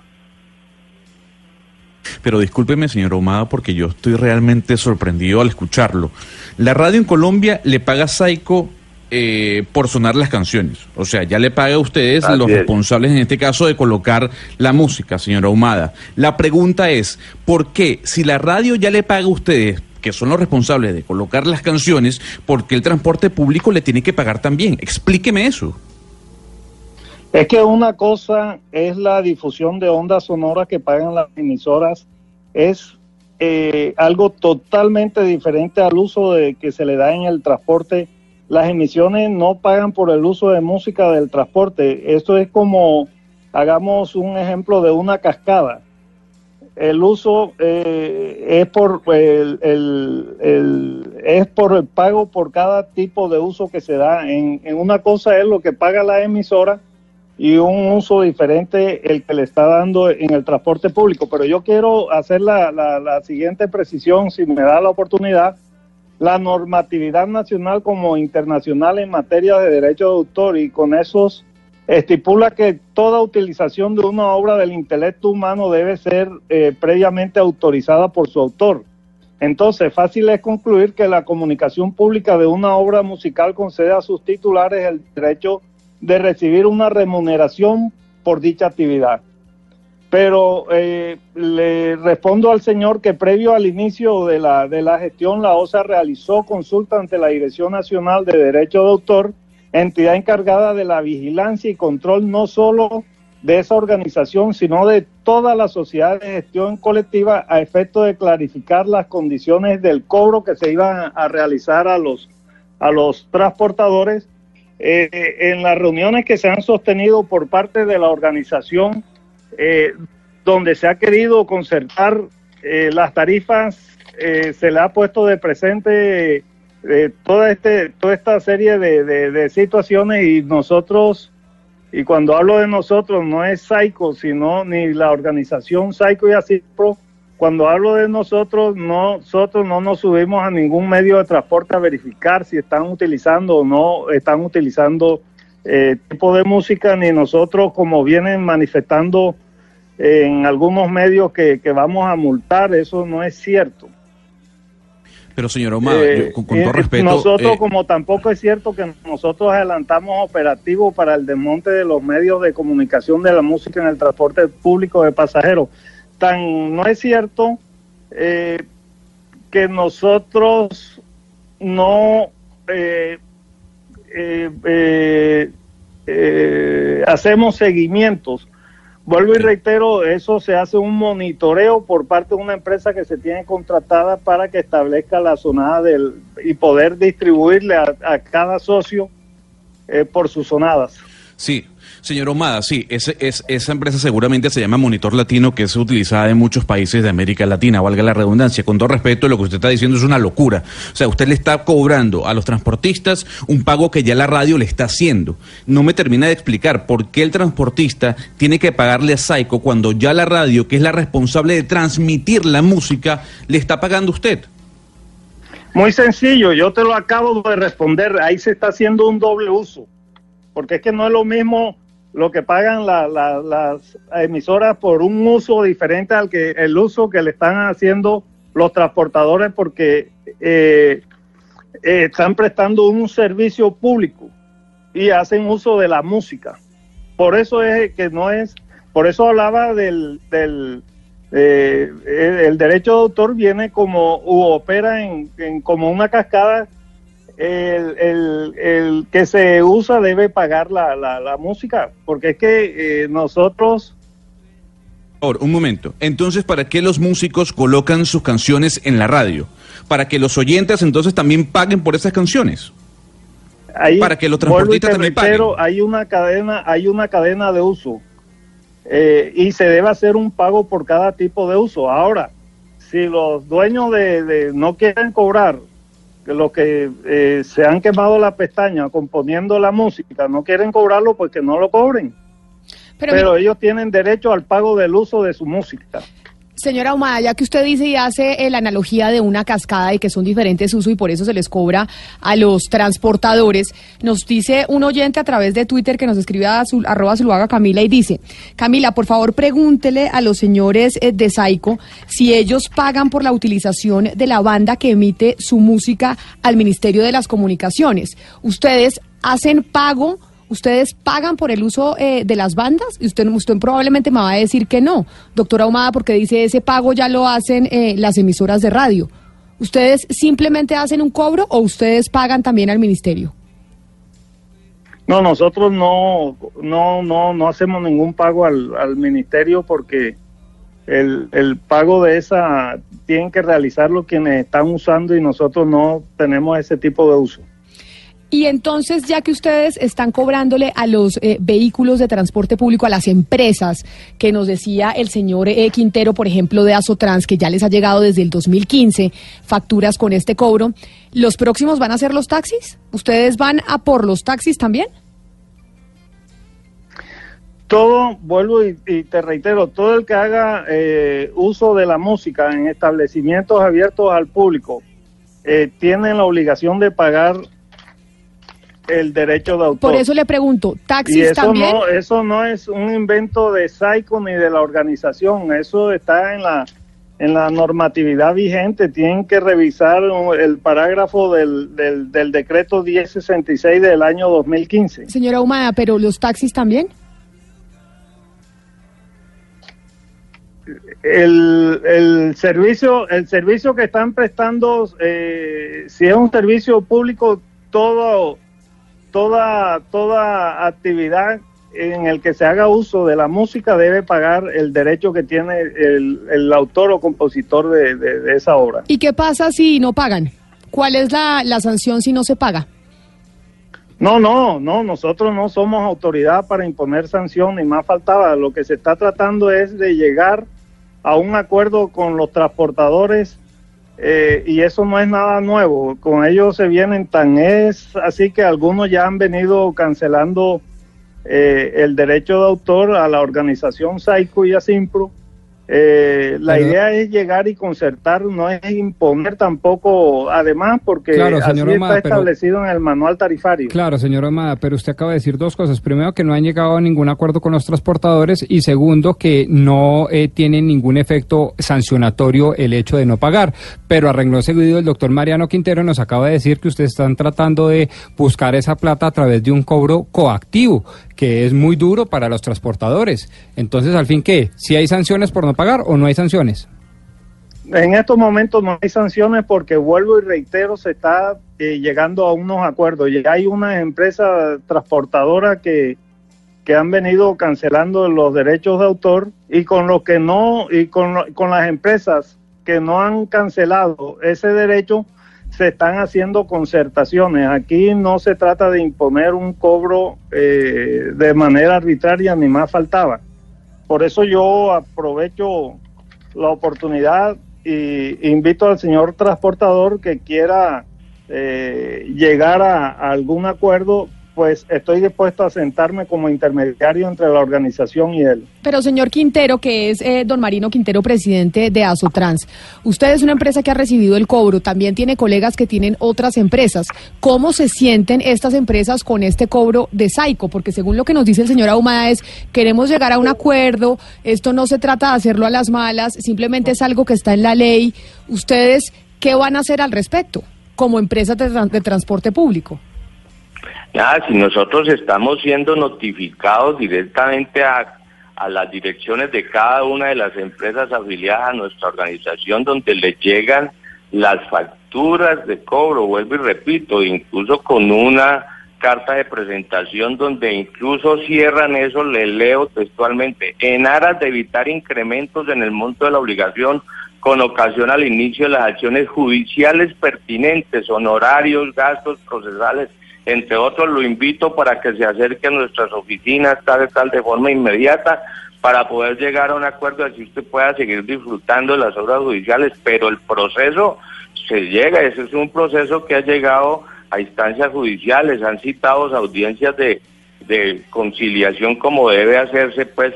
Pero discúlpeme, señor Omada, porque yo estoy realmente sorprendido al escucharlo. La radio en Colombia le paga a Saico eh, por sonar las canciones. O sea, ya le paga a ustedes Así los es. responsables en este caso de colocar la música, señora Ahumada. La pregunta es, ¿por qué si la radio ya le paga a ustedes, que son los responsables de colocar las canciones, por qué el transporte público le tiene que pagar también? Explíqueme eso. Es que una cosa es la difusión de ondas sonoras que pagan las emisoras, es eh, algo totalmente diferente al uso de, que se le da en el transporte. Las emisiones no pagan por el uso de música del transporte. Esto es como, hagamos un ejemplo de una cascada. El uso eh, es por el, es por el pago por cada tipo de uso que se da. En, en una cosa es lo que paga la emisora y un uso diferente el que le está dando en el transporte público. Pero yo quiero hacer la, la- la siguiente precisión, si me da la oportunidad. La normatividad nacional como internacional en materia de derecho de autor y con esos estipula que toda utilización de una obra del intelecto humano debe ser eh, previamente autorizada por su autor. Entonces, fácil es concluir que la comunicación pública de una obra musical concede a sus titulares el derecho de recibir una remuneración por dicha actividad. Pero eh, le respondo al señor que previo al inicio de la, de la gestión, la OSA realizó consulta ante la Dirección Nacional de Derecho de Autor, entidad encargada de la vigilancia y control no solo de esa organización, sino de toda la sociedad de gestión colectiva a efecto de clarificar las condiciones del cobro que se iban a realizar a los, a los transportadores. Eh, en las reuniones que se han sostenido por parte de la organización, eh, donde se ha querido concertar eh, las tarifas, eh, se le ha puesto de presente eh, toda, este, toda esta serie de, situaciones y nosotros, y cuando hablo de nosotros, no es Saico, sino ni la organización Saico y Asipro, cuando hablo de nosotros, no- nosotros no nos subimos a ningún medio de transporte a verificar si están utilizando o no están utilizando eh, tipo de música, ni nosotros como vienen manifestando en algunos medios que, que vamos a multar, eso no es cierto. Pero señor Omar, Eh, con, con todo respeto... Nosotros, eh, como tampoco es cierto que nosotros adelantamos operativos para el desmonte de los medios de comunicación de la música en el transporte público de pasajeros. Tan no es cierto eh, que nosotros no eh, eh, eh, hacemos seguimientos. Vuelvo y reitero, eso se hace un monitoreo por parte de una empresa que se tiene contratada para que establezca la zonada del y poder distribuirle a, a cada socio por sus zonadas. Sí, señor Omada, sí, ese, es, esa empresa seguramente se llama Monitor Latino, que es utilizada en muchos países de América Latina, valga la redundancia. Con todo respeto, lo que usted está diciendo es una locura. O sea, usted le está cobrando a los transportistas un pago que ya la radio le está haciendo. No me termina de explicar por qué el transportista tiene que pagarle a Saico cuando ya la radio, que es la responsable de transmitir la música, le está pagando usted. Muy sencillo, yo te lo acabo de responder, ahí se está haciendo un doble uso, porque es que no es lo mismo lo que pagan la- la- las emisoras por un uso diferente al que el uso que le están haciendo los transportadores porque eh, eh, están prestando un servicio público y hacen uso de la música. Por eso es que no es, por eso hablaba del, del eh, el derecho de autor viene como u opera en, en como una cascada. El, el- el que se usa debe pagar la, la, la música, porque es que eh, nosotros Por un momento. Entonces, ¿para qué los músicos colocan sus canciones en la radio? Para que los oyentes entonces también paguen por esas canciones. Ahí, Para que los transportistas también reitero, hay una cadena, hay una cadena de uso eh, y se debe hacer un pago por cada tipo de uso. Ahora, si los dueños de, de no quieren cobrar los que eh, se han quemado la pestaña componiendo la música, no quieren cobrarlo, pues que no lo cobren. Pero ellos tienen derecho al pago del uso de su música. Señora Ahumada, ya que usted dice y hace eh, la analogía de una cascada y que son diferentes usos y por eso se les cobra a los transportadores, nos dice un oyente a través de Twitter que nos escribe a su, arroba Zuluaga Camila y dice, Camila, por favor pregúntele a los señores eh, de Saico si ellos pagan por la utilización de la banda que emite su música al Ministerio de las Comunicaciones. ¿Ustedes hacen pago? ¿Ustedes pagan por el uso eh, de las bandas? Y usted, usted probablemente me va a decir que no, doctora Ahumada, porque dice ese pago ya lo hacen eh, las emisoras de radio. ¿Ustedes simplemente hacen un cobro o ustedes pagan también al ministerio? No, nosotros no, no, no, no hacemos ningún pago al, al ministerio porque el, el pago de esa tienen que realizarlo quienes están usando y nosotros no tenemos ese tipo de uso. Y entonces, ya que ustedes están cobrándole a los eh, vehículos de transporte público, a las empresas, que nos decía el señor eh, Quintero, por ejemplo, de Asotrans, que ya les ha llegado desde el 2015 facturas con este cobro, ¿los próximos van a ser los taxis? ¿Ustedes van a por los taxis también? Todo, vuelvo y, y te reitero, todo el que haga eh, uso de la música en establecimientos abiertos al público eh, tiene la obligación de pagar el derecho de autor. Por eso le pregunto, Y ¿taxis eso también? no, eso no es un invento de Saico ni de la organización, eso está en la en la normatividad vigente. Tienen que revisar el parágrafo del, del, del decreto 1066 del año 2015. Señora Humada, ¿pero los taxis también? El, el servicio el servicio que están prestando, eh, si es un servicio público, todo toda toda actividad en el que se haga uso de la música debe pagar el derecho que tiene el, el autor o compositor de, de- de esa obra. ¿Y qué pasa si no pagan? ¿Cuál es la, la sanción si no se paga? No, no, no, nosotros no somos autoridad para imponer sanción, ni más faltaba. Lo que se está tratando es de llegar a un acuerdo con los transportadores eh, y eso no es nada nuevo. Con ellos se vienen tan es así que algunos ya han venido cancelando eh, el derecho de autor a la organización Saico y a Simpro Eh, la Pero- idea es llegar y concertar, no es imponer tampoco, además, porque Claro, así señor está pero- establecido en el manual tarifario. Claro, señor Amada, pero usted acaba de decir dos cosas. Primero, que no han llegado a ningún acuerdo con los transportadores y segundo, que no eh, tiene ningún efecto sancionatorio el hecho de no pagar. Pero a renglón seguido, el doctor Mariano Quintero nos acaba de decir que ustedes están tratando de buscar esa plata a través de un cobro coactivo, que es muy duro para los transportadores. Entonces, al fin, ¿qué? ¿Si hay sanciones por no pagar o no hay sanciones? En estos momentos no hay sanciones porque vuelvo y reitero, se está eh, llegando a unos acuerdos. Hay unas empresas transportadoras que, que han venido cancelando los derechos de autor y con los que no, y con, con las empresas que no han cancelado ese derecho, se están haciendo concertaciones. Aquí no se trata de imponer un cobro eh, de manera arbitraria, ni más faltaba. Por eso yo aprovecho la oportunidad y invito al señor transportador que quiera eh, llegar a, a algún acuerdo, pues estoy dispuesto a sentarme como intermediario entre la organización y él. Pero señor Quintero, que es eh, don Marino Quintero, presidente de Asotrans, usted es una empresa que ha recibido el cobro, también tiene colegas que tienen otras empresas. ¿Cómo se sienten estas empresas con este cobro de Saico? Porque según lo que nos dice el señor Ahumada es, queremos llegar a un acuerdo, esto no se trata de hacerlo a las malas, simplemente es algo que está en la ley. ¿Ustedes qué van a hacer al respecto como empresas de, tran- de transporte público? Nada, si nosotros estamos siendo notificados directamente a, a las direcciones de cada una de las empresas afiliadas a nuestra organización donde les llegan las facturas de cobro, vuelvo y repito, incluso con una carta de presentación donde incluso cierran eso, le leo textualmente, en aras de evitar incrementos en el monto de la obligación con ocasión al inicio de las acciones judiciales pertinentes, honorarios, gastos procesales, entre otros, lo invito para que se acerque a nuestras oficinas, tal, tal, de forma inmediata, para poder llegar a un acuerdo así usted pueda seguir disfrutando de las obras judiciales, pero el proceso se llega, ese es un proceso que ha llegado a instancias judiciales, han citado audiencias de, conciliación como debe hacerse, pues,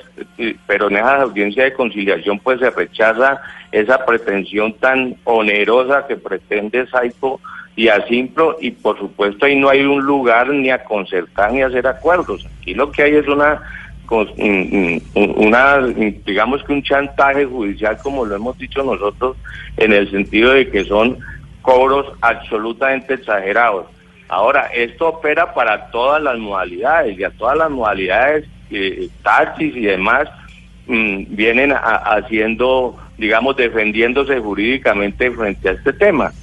pero en esas audiencias de conciliación pues se rechaza esa pretensión tan onerosa que pretende Saico y a Simpro y por supuesto ahí no hay un lugar ni a concertar ni a hacer acuerdos. Aquí lo que hay es una una digamos que un chantaje judicial como lo hemos dicho nosotros en el sentido de que son cobros absolutamente exagerados. Ahora, esto opera para todas las modalidades y a todas las modalidades, eh, taxis y demás, mm, vienen a- haciendo, digamos, defendiéndose jurídicamente frente a este tema.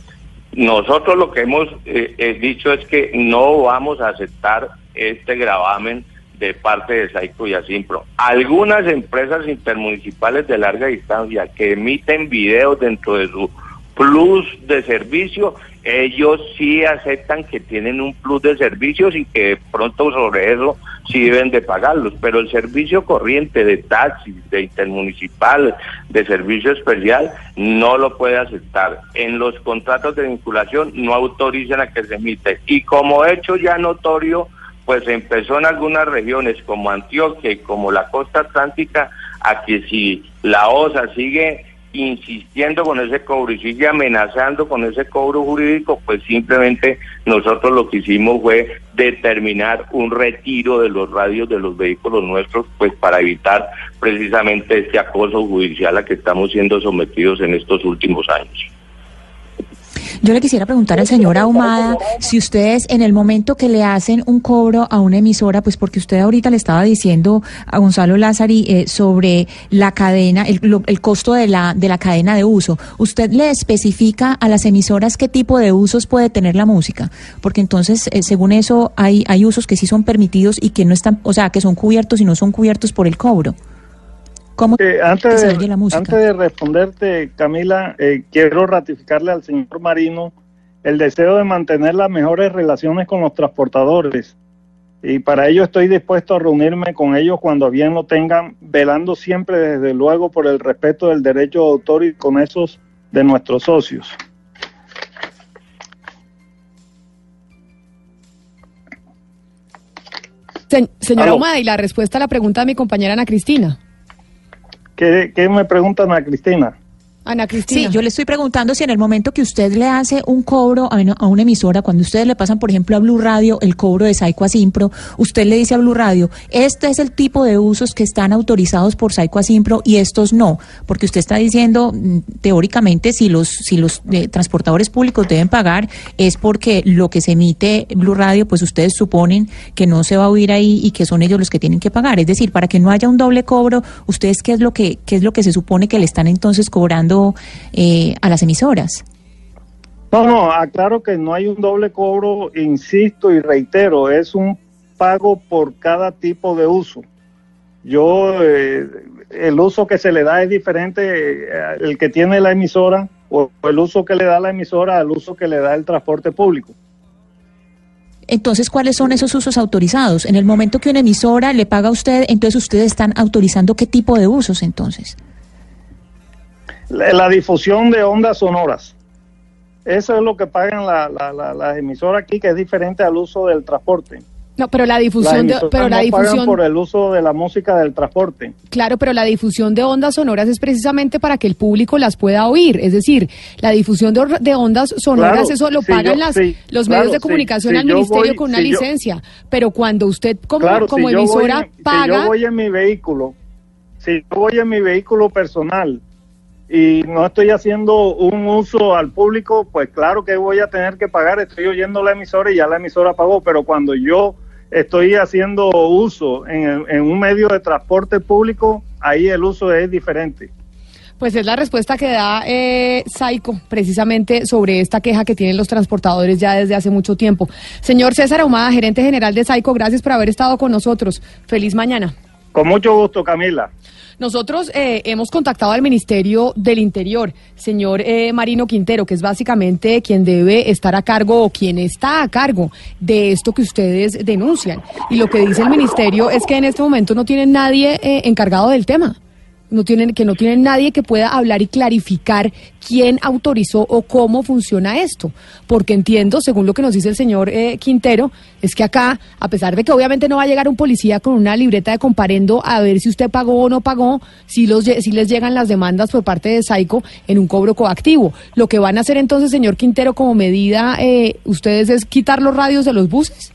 Nosotros lo que hemos eh, eh, dicho es que no vamos a aceptar este gravamen de parte de Saico y Asimpro. Algunas empresas intermunicipales de larga distancia que emiten videos dentro de su plus de servicio, ellos sí aceptan que tienen un plus de servicios y que pronto sobre eso sí deben de pagarlos, pero el servicio corriente de taxis, de intermunicipal, de servicio especial, no lo puede aceptar. En los contratos de vinculación no autorizan a que se emite. Y como hecho ya notorio, pues empezó en algunas regiones como Antioquia y como la costa atlántica a que si la OSA sigue insistiendo con ese cobro y sigue amenazando con ese cobro jurídico, pues simplemente nosotros lo que hicimos fue determinar un retiro de los radios de los vehículos nuestros, pues para evitar precisamente este acoso judicial a que estamos siendo sometidos en estos últimos años. Yo le quisiera preguntar al señor Ahumada si ustedes en el momento que le hacen un cobro a una emisora, pues porque usted ahorita le estaba diciendo a Gonzalo Lázari eh, sobre la cadena, el, lo- el costo de la, de la cadena de uso, ¿usted le especifica a las emisoras qué tipo de usos puede tener la música? Porque entonces, eh, según eso, hay, hay usos que sí son permitidos y que no están, o sea, que son cubiertos y no son cubiertos por el cobro. ¿Cómo Eh, que antes, se de, oye la música? antes de responderte, Camila, eh, quiero ratificarle al señor Marino el deseo de mantener las mejores relaciones con los transportadores. Y para ello estoy dispuesto a reunirme con ellos cuando bien lo tengan, velando siempre, desde luego, por el respeto del derecho de autor y con esos de nuestros socios. Se- señor Aló. Ahumada, y la respuesta a la pregunta de mi compañera Ana Cristina. ¿Qué, qué me preguntan a Cristina? Ana Cristina. Sí, yo le estoy preguntando si en el momento que usted le hace un cobro a una, emisora, cuando ustedes le pasan, por ejemplo, a Blue Radio el cobro de Saico a Simpro, usted le dice a Blue Radio, este es el tipo de usos que están autorizados por Saico a Simpro y estos no, porque usted está diciendo, mm, teóricamente, si los, si los eh, transportadores públicos deben pagar, es porque lo que se emite Blue Radio, pues ustedes suponen que no se va a oír ahí y que son ellos los que tienen que pagar. Es decir, para que no haya un doble cobro, ustedes qué es lo que, qué es lo que se supone que le están entonces cobrando eh, a las emisoras. No, no, aclaro que no hay un doble cobro, insisto y reitero, es un pago por cada tipo de uso. Yo, eh, el uso que se le da es diferente, eh, el que tiene la emisora o el uso que le da la emisora al uso que le da el transporte público. Entonces, ¿cuáles son esos usos autorizados? En el momento que una emisora le paga a usted, entonces ustedes están autorizando qué tipo de usos entonces. La, la difusión de ondas sonoras. Eso es lo que pagan la- la- la- las emisoras aquí, que es diferente al uso del transporte. No, pero la difusión de, pero la no difusión por el uso de la música del transporte. Claro, pero la difusión de ondas sonoras es precisamente para que el público las pueda oír. Es decir, la difusión de, ondas sonoras, Claro, eso lo pagan yo- las, sí, los claro, medios de comunicación al ministerio voy- con una yo- licencia. Pero cuando usted como, Claro, como voy emisora si paga... yo voy en mi vehículo, si yo voy en mi vehículo personal y no estoy haciendo un uso al público, pues claro que voy a tener que pagar. Estoy oyendo la emisora y ya la emisora pagó, pero cuando yo estoy haciendo uso en, un medio de transporte público, ahí el uso es diferente. Pues es la respuesta que da eh, Saico precisamente sobre esta queja que tienen los transportadores ya desde hace mucho tiempo. Señor César Ahumada, gerente general de Saico, gracias por haber estado con nosotros. Feliz mañana. Con mucho gusto, Camila. Nosotros eh, hemos contactado al Ministerio del Interior, señor eh, Marino Quintero, que es básicamente quien debe estar a cargo o quien está a cargo de esto que ustedes denuncian. Y lo que dice el Ministerio es que en este momento no tienen nadie eh, encargado del tema. No tienen, que no tienen nadie que pueda hablar y clarificar quién autorizó o cómo funciona esto. Porque entiendo, según lo que nos dice el señor eh, Quintero, es que acá, a pesar de que obviamente no va a llegar un policía con una libreta de comparendo a ver si usted pagó o no pagó, si, los, si les llegan las demandas por parte de Saico en un cobro coactivo. Lo que van a hacer entonces, señor Quintero, como medida, eh, ustedes es quitar los radios de los buses.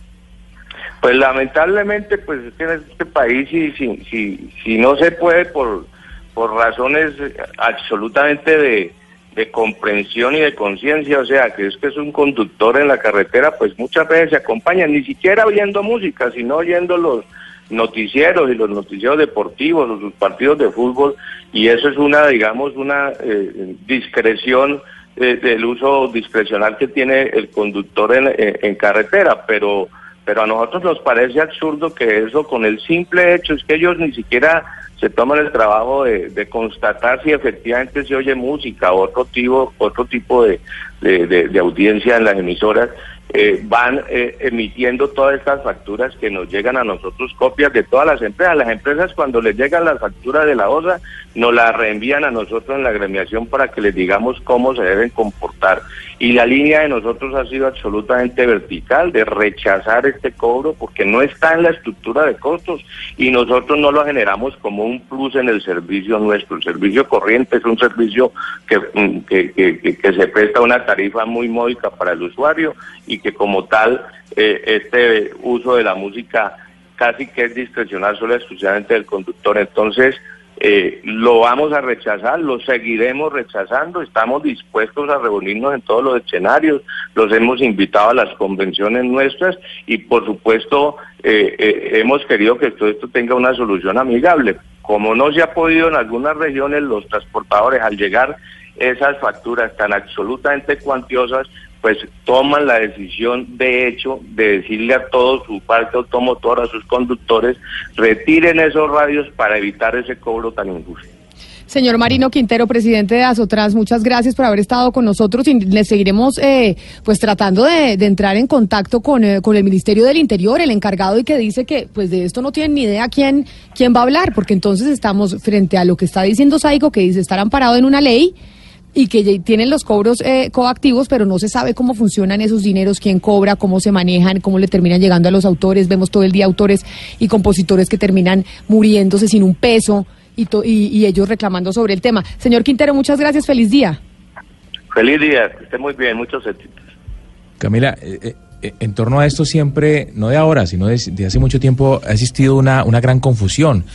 Pues lamentablemente, pues en este país si, si, si no se puede por, por razones absolutamente de, de comprensión y de conciencia, o sea, que es que es un conductor en la carretera, pues muchas veces se acompañan, ni siquiera oyendo música, sino oyendo los noticieros y los noticieros deportivos sus partidos de fútbol, y eso es una, digamos, una eh, discreción eh, del uso discrecional que tiene el conductor en- en carretera, pero pero a nosotros nos parece absurdo que eso con el simple hecho es que ellos ni siquiera se toman el trabajo de, constatar si efectivamente se oye música o otro tipo otro tipo de- de audiencia en las emisoras eh, van eh, emitiendo todas estas facturas que nos llegan a nosotros copias de todas las empresas. Las empresas cuando les llegan las facturas de la OSA nos las reenvían a nosotros en la gremiación para que les digamos cómo se deben comportar y la línea de nosotros ha sido absolutamente vertical de rechazar este cobro porque no está en la estructura de costos y nosotros no lo generamos como un plus en el servicio nuestro. El servicio corriente es un servicio que, mm, que, que- se presta una tarifa muy módica para el usuario y que como tal eh, este uso de la música casi que es discrecional solo exclusivamente del conductor. Entonces, eh, lo vamos a rechazar, lo seguiremos rechazando, estamos dispuestos a reunirnos en todos los escenarios, los hemos invitado a las convenciones nuestras y por supuesto eh, eh, hemos querido que todo esto tenga una solución amigable. Como no se ha podido en algunas regiones, los transportadores al llegar esas facturas tan absolutamente cuantiosas, pues toman la decisión de hecho de decirle a todo su parque automotor, a sus conductores, retiren esos radios para evitar ese cobro tan injusto. Señor Marino Quintero, presidente de Azotrans, muchas gracias por haber estado con nosotros y le seguiremos eh, pues tratando de, de entrar en contacto con, eh, con el Ministerio del Interior, el encargado y que dice que pues de esto no tienen ni idea quién, quién va a hablar, porque entonces estamos frente a lo que está diciendo Saico, que dice estar amparado en una ley y que tienen los cobros eh, coactivos, pero no se sabe cómo funcionan esos dineros, quién cobra, cómo se manejan, cómo le terminan llegando a los autores. Vemos todo el día autores y compositores que terminan muriéndose sin un peso y, to- y, y ellos reclamando sobre el tema. Señor Quintero, muchas gracias, feliz día. Feliz día, que esté muy bien, muchos éxitos. Camila, eh, eh, eh, en torno a esto siempre, no de ahora, sino de, de hace mucho tiempo, ha existido una, una gran confusión.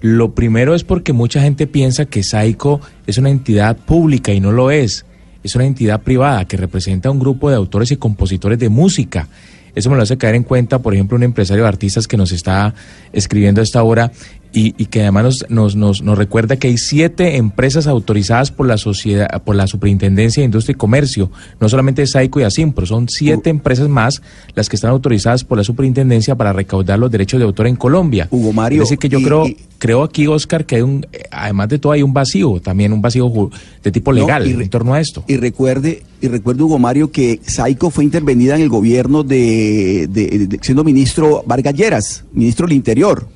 Lo primero es porque mucha gente piensa que Saico es una entidad pública y no lo es. Es una entidad privada que representa a un grupo de autores y compositores de música. Eso me lo hace caer en cuenta, por ejemplo, un empresario de artistas que nos está escribiendo a esta hora y, y que además nos, nos, nos, nos recuerda que hay siete empresas autorizadas por la sociedad, por la Superintendencia de Industria y Comercio, no solamente Saico y Asimpro, son siete empresas más las que están autorizadas por la Superintendencia para recaudar los derechos de autor en Colombia. Hugo Mario, Es decir, que yo y- creo, y- creo aquí, Oscar, que hay un, además de todo hay un vacío, también un vacío de tipo No, legal y en torno a esto. Y recuerde, y recuerde Hugo Mario que Saico fue intervenida en el gobierno de, de- de- siendo ministro Vargas Lleras, ministro del Interior.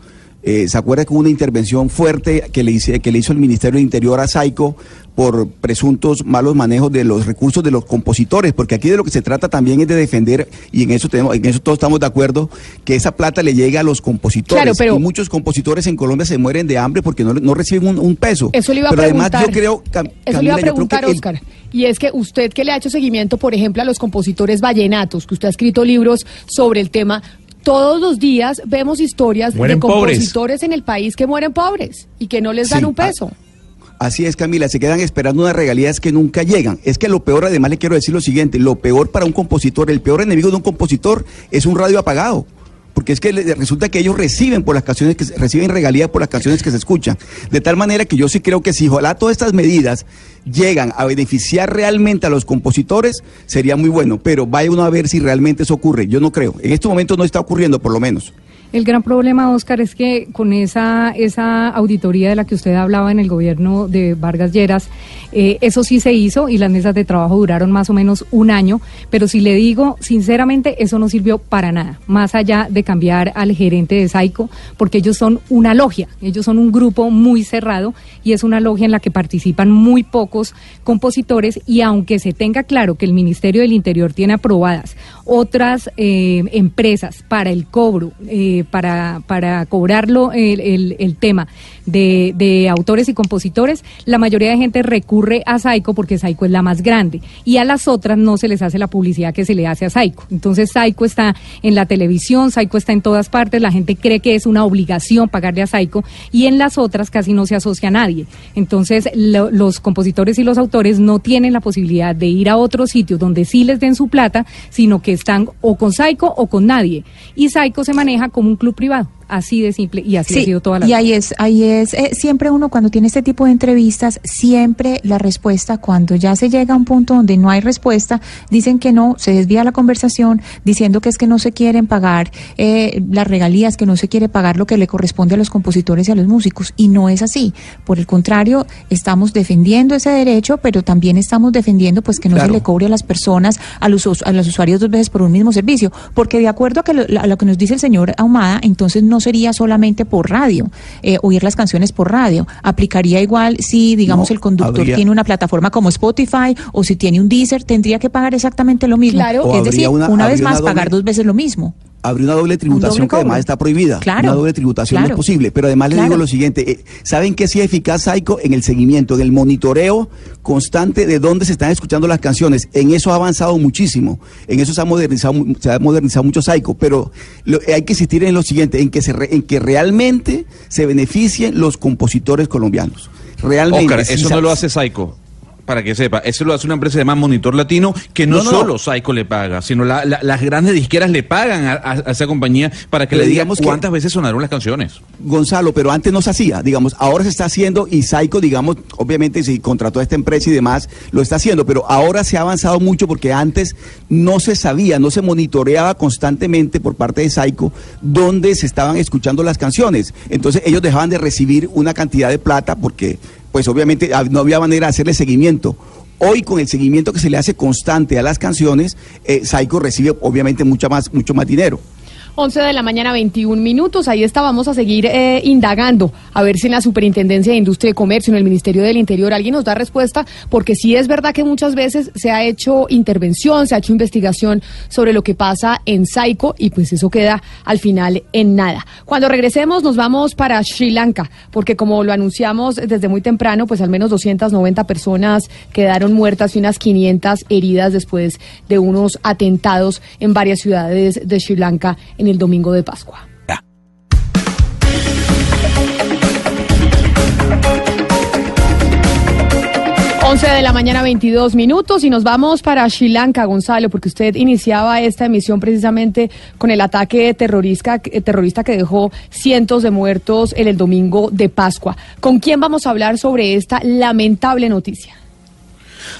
Eh, ¿Se acuerda que hubo una intervención fuerte que le, hice- que le hizo el Ministerio del Interior a Saico por presuntos malos manejos de los recursos de los compositores? Porque aquí de lo que se trata también es de defender, y en eso tenemos, en eso todos estamos de acuerdo, que esa plata le llegue a los compositores. Claro, pero- y muchos compositores en Colombia se mueren de hambre porque no, no reciben un, un peso. Eso le iba a pero preguntar. además yo creo, Cam- Eso le iba a preguntar, el- Oscar. Y es que usted que le ha hecho seguimiento, por ejemplo, a los compositores vallenatos, que usted ha escrito libros sobre el tema, todos los días vemos historias Mueren de pobres. compositores en el país que mueren pobres y que no les dan Sí, un peso. Así es, Camila, se quedan esperando unas regalías que nunca llegan. Es que lo peor, además le quiero decir lo siguiente, lo peor para un compositor, el peor enemigo de un compositor es un radio apagado. Porque es que resulta que ellos reciben por las canciones que reciben regalías por las canciones que se escuchan. De tal manera que yo sí creo que si ojalá todas estas medidas llegan a beneficiar realmente a los compositores, sería muy bueno. Pero vaya uno a ver si realmente eso ocurre. Yo no creo. En este momento no está ocurriendo, por lo menos. El gran problema, Oscar, es que con esa, esa auditoría de la que usted hablaba en el gobierno de Vargas Lleras, eh, eso sí se hizo y las mesas de trabajo duraron más o menos un año, pero si le digo, sinceramente, eso no sirvió para nada, más allá de cambiar al gerente de Saico, porque ellos son una logia, ellos son un grupo muy cerrado y es una logia en la que participan muy pocos compositores y aunque se tenga claro que el Ministerio del Interior tiene aprobadas otras eh, empresas para el cobro, eh, para, para cobrarlo el, el- tema de, de autores y compositores, la mayoría de gente recurre a Saico porque Saico es la más grande y a las otras no se les hace la publicidad que se le hace a Saico. Entonces Saico está en la televisión, Saico está en todas partes, la gente cree que es una obligación pagarle a Saico y en las otras casi no se asocia a nadie. Entonces lo- los compositores y los autores no tienen la posibilidad de ir a otros sitios donde sí les den su plata, sino que están o con Saico o con nadie. Y Saico se maneja como un club privado, así de simple y así ha sido toda la y vida. ahí es, ahí es, eh, siempre uno cuando tiene este tipo de entrevistas, siempre la respuesta, cuando ya se llega a un punto donde no hay respuesta, dicen que no, se desvía la conversación diciendo que es que no se quieren pagar eh, las regalías, que no se quiere pagar lo que le corresponde a los compositores y a los músicos, y no es así. Por el contrario, estamos defendiendo ese derecho, pero también estamos defendiendo pues que no Claro. se le cobre a las personas, a los, a los usuarios dos veces por un mismo servicio, porque de acuerdo a, que lo, a lo que nos dice el señor Ahumada, entonces no sería solamente por radio, eh, oír las canciones por radio, aplicaría igual si, digamos, No, el conductor habría- tiene una plataforma como Spotify o si tiene un Deezer, tendría que pagar exactamente lo mismo. Claro. Es decir, una, una- vez más, una pagar dos veces lo mismo. Habría una doble tributación doble que además está prohibida. Claro, Una doble tributación no es posible. Pero además le Claro. digo lo siguiente: eh, ¿saben qué sí es eficaz, Saico? En el seguimiento, en el monitoreo constante de dónde se están escuchando las canciones. En eso ha avanzado muchísimo. En eso se ha modernizado, se ha modernizado mucho Saico. Pero lo- hay que insistir en lo siguiente: en que, se re- en que realmente se beneficien los compositores colombianos. Realmente. Oscar, eso no lo hace Saico. Para que sepa, eso lo hace una empresa llamada Monitor Latino, que no, No, no, solo. Saico le paga, sino la- la- las grandes disqueras le pagan a, a- a esa compañía para que Pero le digamos que- cuántas veces sonaron las canciones. Gonzalo, pero antes no se hacía, digamos, ahora se está haciendo y Saico, digamos, obviamente si contrató a esta empresa y demás, lo está haciendo, pero ahora se ha avanzado mucho porque antes no se sabía, no se monitoreaba constantemente por parte de Saico dónde se estaban escuchando las canciones. Entonces ellos dejaban de recibir una cantidad de plata porque, pues obviamente ah, no había manera de hacerle seguimiento. Hoy con el seguimiento que se le hace constante a las canciones, eh, recibe obviamente mucha más, mucho más dinero. 11 de la mañana, 21 minutos. Ahí está, vamos a seguir eh, indagando, a ver si en la Superintendencia de Industria y Comercio, en el Ministerio del Interior, alguien nos da respuesta, porque sí es verdad que muchas veces se ha hecho intervención, se ha hecho investigación sobre lo que pasa en Saico y pues eso queda al final en nada. Cuando regresemos nos vamos para Sri Lanka, porque como lo anunciamos desde muy temprano, pues al menos 290 personas quedaron muertas y unas 500 heridas después de unos atentados en varias ciudades de Sri Lanka el domingo de Pascua. 11 de la mañana, 22 minutos, y nos vamos para Sri Lanka, Gonzalo, porque usted iniciaba esta emisión precisamente con el ataque terrorista, eh, terrorista que dejó cientos de muertos en el domingo de Pascua. ¿Con quién vamos a hablar sobre esta lamentable noticia?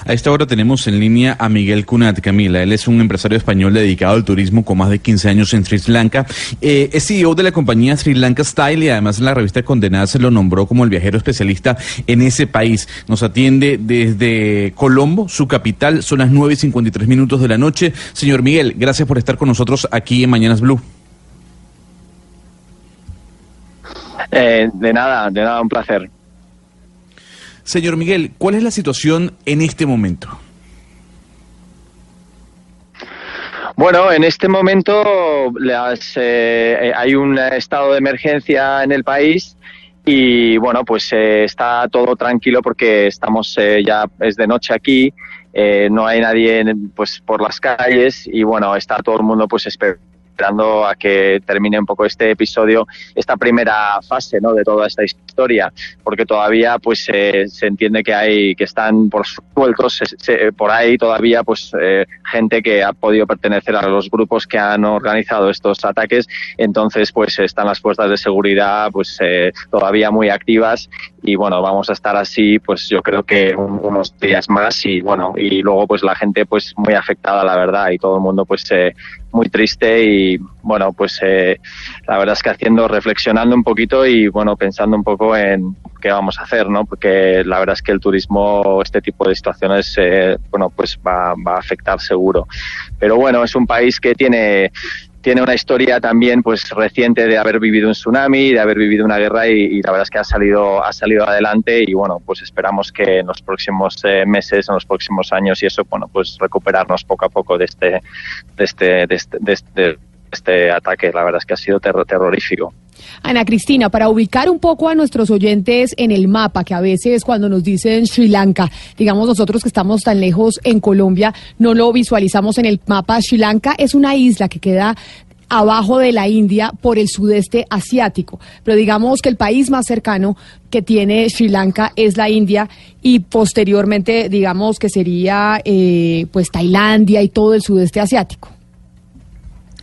A esta hora tenemos en línea a Miguel Cunat, Camila. Él es un empresario español dedicado al turismo con más de 15 años en Sri Lanka. Eh, es CEO de la compañía Sri Lanka Style y además en la revista Condenada se lo nombró como el viajero especialista en ese país. Nos atiende desde Colombo, su capital. Son las 9 y 53 minutos de la noche. Señor Miguel, gracias por estar con nosotros aquí en Mañanas Blue. Eh, de nada, de nada, un placer. Señor Miguel, ¿cuál es la situación en este momento? Bueno, en este momento las, eh, hay un estado de emergencia en el país y bueno, pues eh, está todo tranquilo porque estamos eh, ya es de noche aquí, no hay nadie pues por las calles y bueno, está todo el mundo pues esperando esperando a que termine un poco este episodio, esta primera fase ¿no? de toda esta historia, porque todavía pues se entiende que hay que están por sueltos por ahí todavía pues eh, gente que ha podido pertenecer a los grupos que han organizado estos ataques, entonces pues están las fuerzas de seguridad pues eh, todavía muy activas. Y bueno vamos a estar así pues yo creo que unos días más. Y bueno y luego pues la gente pues muy afectada la verdad. Y todo el mundo pues eh, muy triste y bueno, pues eh, la verdad es que haciendo, reflexionando un poquito y bueno, pensando un poco en qué vamos a hacer, ¿no? Porque la verdad es que el turismo, este tipo de situaciones, eh, bueno, pues va, va a afectar seguro. Pero bueno, es un país que tiene tiene una historia también pues reciente de haber vivido un tsunami, de haber vivido una guerra y, la verdad es que ha salido ha salido adelante y bueno pues esperamos que en los próximos eh, meses, en los próximos años y eso bueno pues recuperarnos poco a poco de este de este de este, de este, este ataque. La verdad es que ha sido terrorífico. Ana Cristina, para ubicar un poco a nuestros oyentes en el mapa, que a veces cuando nos dicen Sri Lanka, digamos nosotros que estamos tan lejos en Colombia, no lo visualizamos en el mapa. Sri Lanka es una isla que queda abajo de la India por el sudeste asiático. Pero digamos que el país más cercano que tiene Sri Lanka es la India y posteriormente digamos que sería eh, pues Tailandia y todo el sudeste asiático.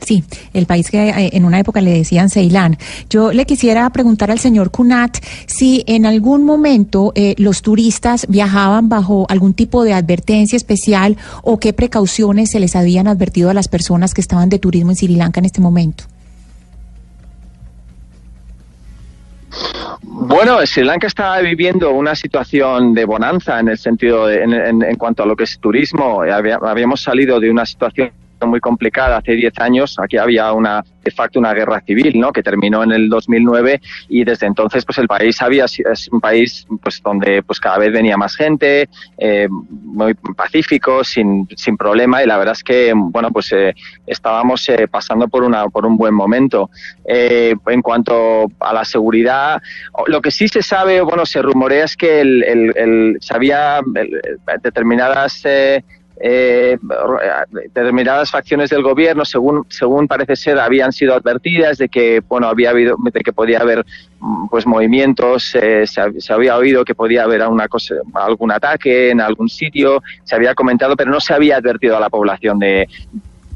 Sí, el país que eh, en una época le decían Ceilán. Yo le quisiera preguntar al señor Kunat si en algún momento eh, los turistas viajaban bajo algún tipo de advertencia especial o qué precauciones se les habían advertido a las personas que estaban de turismo en Sri Lanka en este momento. Bueno, Sri Lanka está viviendo una situación de bonanza en el sentido, de, en, cuanto a lo que es turismo. habíamos salido de una situación muy complicada hace 10 años. Aquí había una, de facto, una guerra civil, ¿no? Que terminó en el 2009 y desde entonces, pues el país había, es un país, pues donde, pues cada vez venía más gente, eh, muy pacífico, sin, sin problema y la verdad es que, bueno, pues eh, estábamos eh, pasando por una, por un buen momento. en cuanto a la seguridad, lo que sí se sabe, bueno, se rumorea es que el, el, el se había determinadas eh, determinadas facciones del gobierno, según según parece ser, habían sido advertidas de que bueno había habido, de que podía haber mm, pues movimientos, eh, se, había oído que podía haber una cosa, algún ataque en algún sitio, se había comentado, pero no se había advertido a la población de,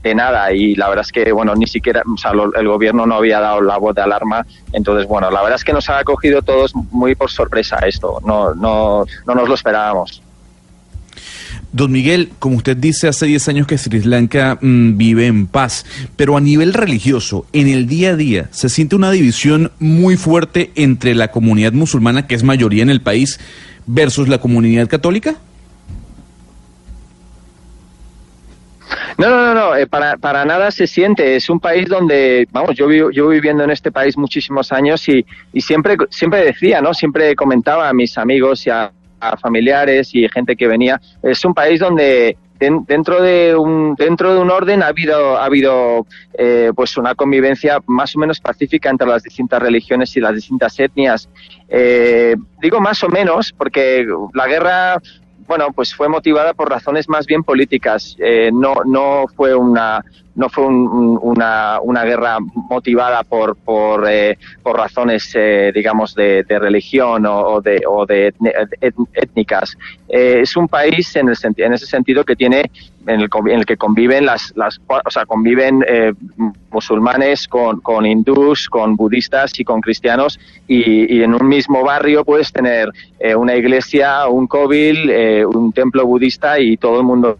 de nada. Y la verdad es que bueno ni siquiera o sea, el gobierno no había dado la voz de alarma. Entonces bueno la verdad es que nos ha cogido todos muy por sorpresa esto. No no no nos lo esperábamos Don Miguel, como usted dice, hace 10 años que Sri Lanka mm, vive en paz, pero a nivel religioso, en el día a día, se siente una división muy fuerte entre la comunidad musulmana, que es mayoría en el país, versus la comunidad católica. No, no, no, no eh, para, para nada se siente. Es un país donde, vamos, yo vivo, yo viviendo en este país muchísimos años y, y siempre, siempre decía, ¿no? Siempre comentaba a mis amigos y a, a familiares y gente que venía. Es un país donde dentro de un dentro de un orden ha habido ha habido eh, pues una convivencia más o menos pacífica entre las distintas religiones y las distintas etnias eh, digo más o menos porque la guerra bueno, pues fue motivada por razones más bien políticas. Eh, no, no fue una no fue una, una, guerra motivada por por, eh, por razones eh, digamos de, de, religión o, de, o de étnicas. Es un país en, el, en ese sentido que tiene en el, el que conviven las, las o sea conviven musulmanes con, con hindús con budistas y con cristianos y, y en un mismo barrio puedes tener una iglesia un kobil un templo budista y todo el mundo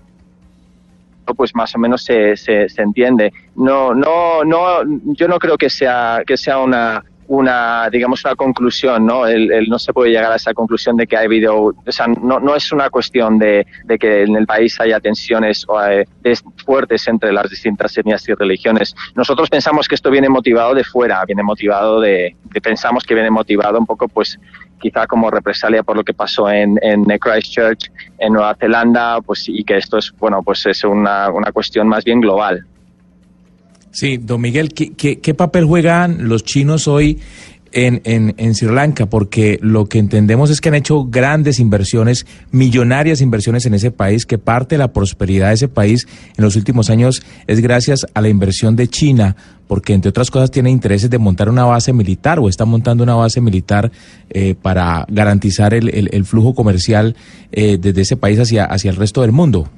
pues más o menos se, se, se, entiende. No, no, no, yo no creo que sea, que sea una, una, digamos, una conclusión, ¿no? El, no se puede llegar a esa conclusión de que ha habido, o sea, no, no es una cuestión de, de que en el país haya tensiones eh, fuertes entre las distintas etnias y religiones. Nosotros pensamos que esto viene motivado de fuera, viene motivado de pensamos que viene motivado un poco, pues, quizá como represalia por lo que pasó en, en Christchurch, en Nueva Zelanda, pues, y que esto es, bueno, pues es una, una cuestión más bien global. Sí, don Miguel, ¿qué, qué, qué papel juegan los chinos hoy en, en, en, Sri Lanka, porque lo que entendemos es que han hecho grandes inversiones, millonarias inversiones en ese país, que parte de la prosperidad de ese país en los últimos años es gracias a la inversión de China, porque entre otras cosas tiene intereses de montar una base militar o está montando una base militar eh, para garantizar el, el, flujo comercial eh, desde ese país hacia, hacia el resto del mundo.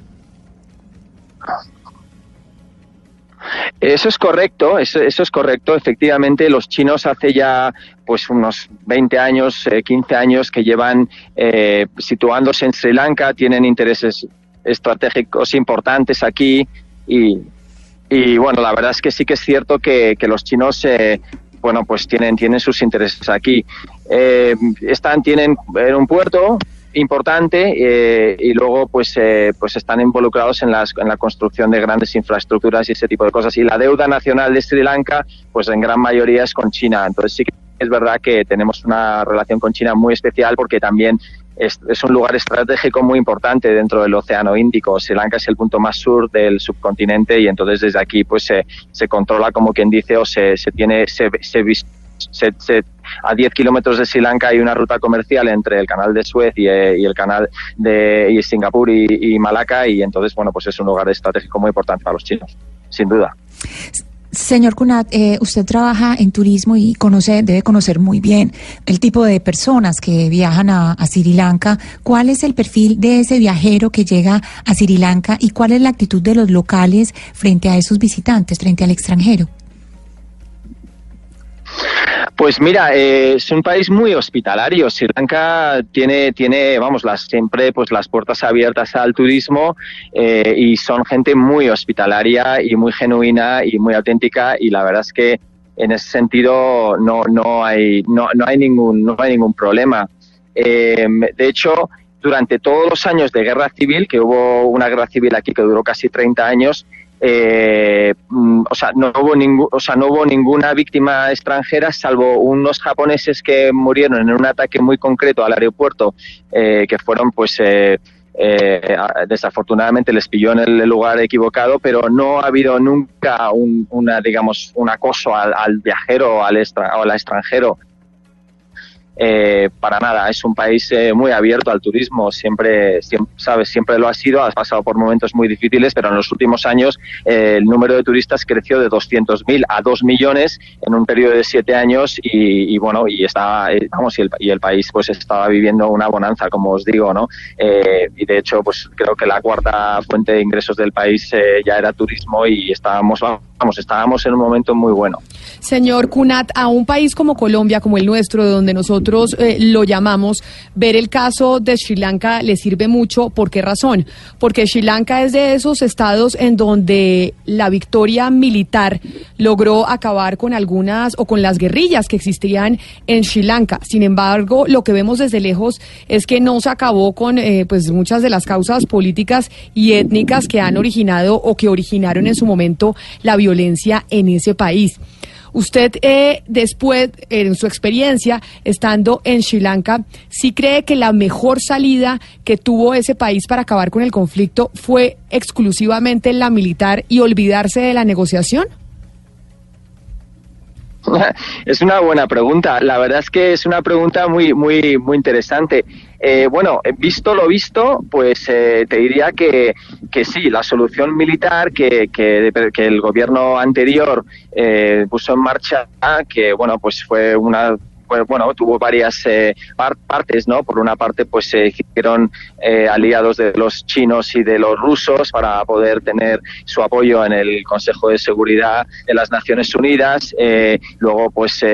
Eso es correcto, eso, eso, es correcto. Efectivamente, los chinos hace ya pues unos 20 años, eh, 15 años que llevan eh, situándose en Sri Lanka, tienen intereses estratégicos importantes aquí y, y, bueno, la verdad es que sí que es cierto que, que los chinos eh, bueno, pues tienen, tienen sus intereses aquí. Eh, están, tienen en un puerto, importante eh, y luego pues eh, pues están involucrados en, las, en la construcción de grandes infraestructuras y ese tipo de cosas y la deuda nacional de Sri Lanka pues en gran mayoría es con China entonces sí que es verdad que tenemos una relación con China muy especial porque también es, es, un lugar estratégico muy importante dentro del Océano Índico. Sri Lanka es el punto más sur del subcontinente y entonces desde aquí pues se, se controla como quien dice o se, se tiene se, se, se, a 10 kilómetros de Sri Lanka hay una ruta comercial entre el canal de Suez y, eh, el canal de Singapur y, Malaca y entonces, bueno, pues es un lugar estratégico muy importante para los chinos, sin duda. Señor Kunat, eh, usted trabaja en turismo y conoce, debe conocer muy bien el tipo de personas que viajan a, Sri Lanka. ¿Cuál es el perfil de ese viajero que llega a Sri Lanka y cuál es la actitud de los locales frente a esos visitantes, frente al extranjero? Pues mira, eh, es un país muy hospitalario. Sri Lanka tiene, tiene, vamos, las, siempre pues las puertas abiertas al turismo eh, y son gente muy hospitalaria y muy genuina y muy auténtica y la verdad es que en ese sentido no, no hay, no, no hay ningún, no hay ningún problema. Eh, de hecho, durante todos los años de guerra civil, que hubo una guerra civil aquí que duró casi 30 años, eh, o, sea, no hubo ningún, o sea, no hubo ninguna víctima extranjera salvo unos japoneses que murieron en un ataque muy concreto al aeropuerto eh, que fueron pues eh, eh, desafortunadamente les pilló en el lugar equivocado, pero no ha habido nunca un, una, digamos, un acoso al, al viajero al, extra, o al extranjero eh, para nada, es un país eh, muy abierto al turismo, siempre, siempre, sabes, siempre lo ha sido, has pasado por momentos muy difíciles, pero en los últimos años eh, el número de turistas creció de 200.000 a 2 millones en un periodo de 7 años y, bueno, y está, eh, vamos, y el, país pues estaba viviendo una bonanza, como os digo, ¿no? Eh, y de hecho, pues creo que la cuarta fuente de ingresos del país ya era turismo y estábamos, vamos, estábamos en un momento muy bueno. Señor Cunat, a un país como Colombia, como el nuestro, de donde nosotros nosotros eh, lo llamamos, ver el caso de Sri Lanka le sirve mucho. ¿Por qué razón? Porque Sri Lanka es de esos estados en donde la victoria militar logró acabar con algunas o con las guerrillas que existían en Sri Lanka. Sin embargo, lo que vemos desde lejos es que no se acabó con eh, pues muchas de las causas políticas y étnicas que han originado o que originaron en su momento la violencia en ese país. Usted, eh, después, en su experiencia, estando en Sri Lanka, ¿sí cree que la mejor salida que tuvo ese país para acabar con el conflicto fue exclusivamente la militar y olvidarse de la negociación? Es una buena pregunta. La verdad es que es una pregunta muy, muy, muy interesante. Eh, bueno, visto lo visto, pues eh, te diría que, que sí, la solución militar que, que, que el gobierno anterior eh, puso en marcha, que bueno, pues fue una pues, bueno, tuvo varias eh, partes, ¿no? Por una parte, pues se hicieron eh, aliados de los chinos y de los rusos para poder tener su apoyo en el Consejo de Seguridad de las Naciones Unidas. Eh, luego, pues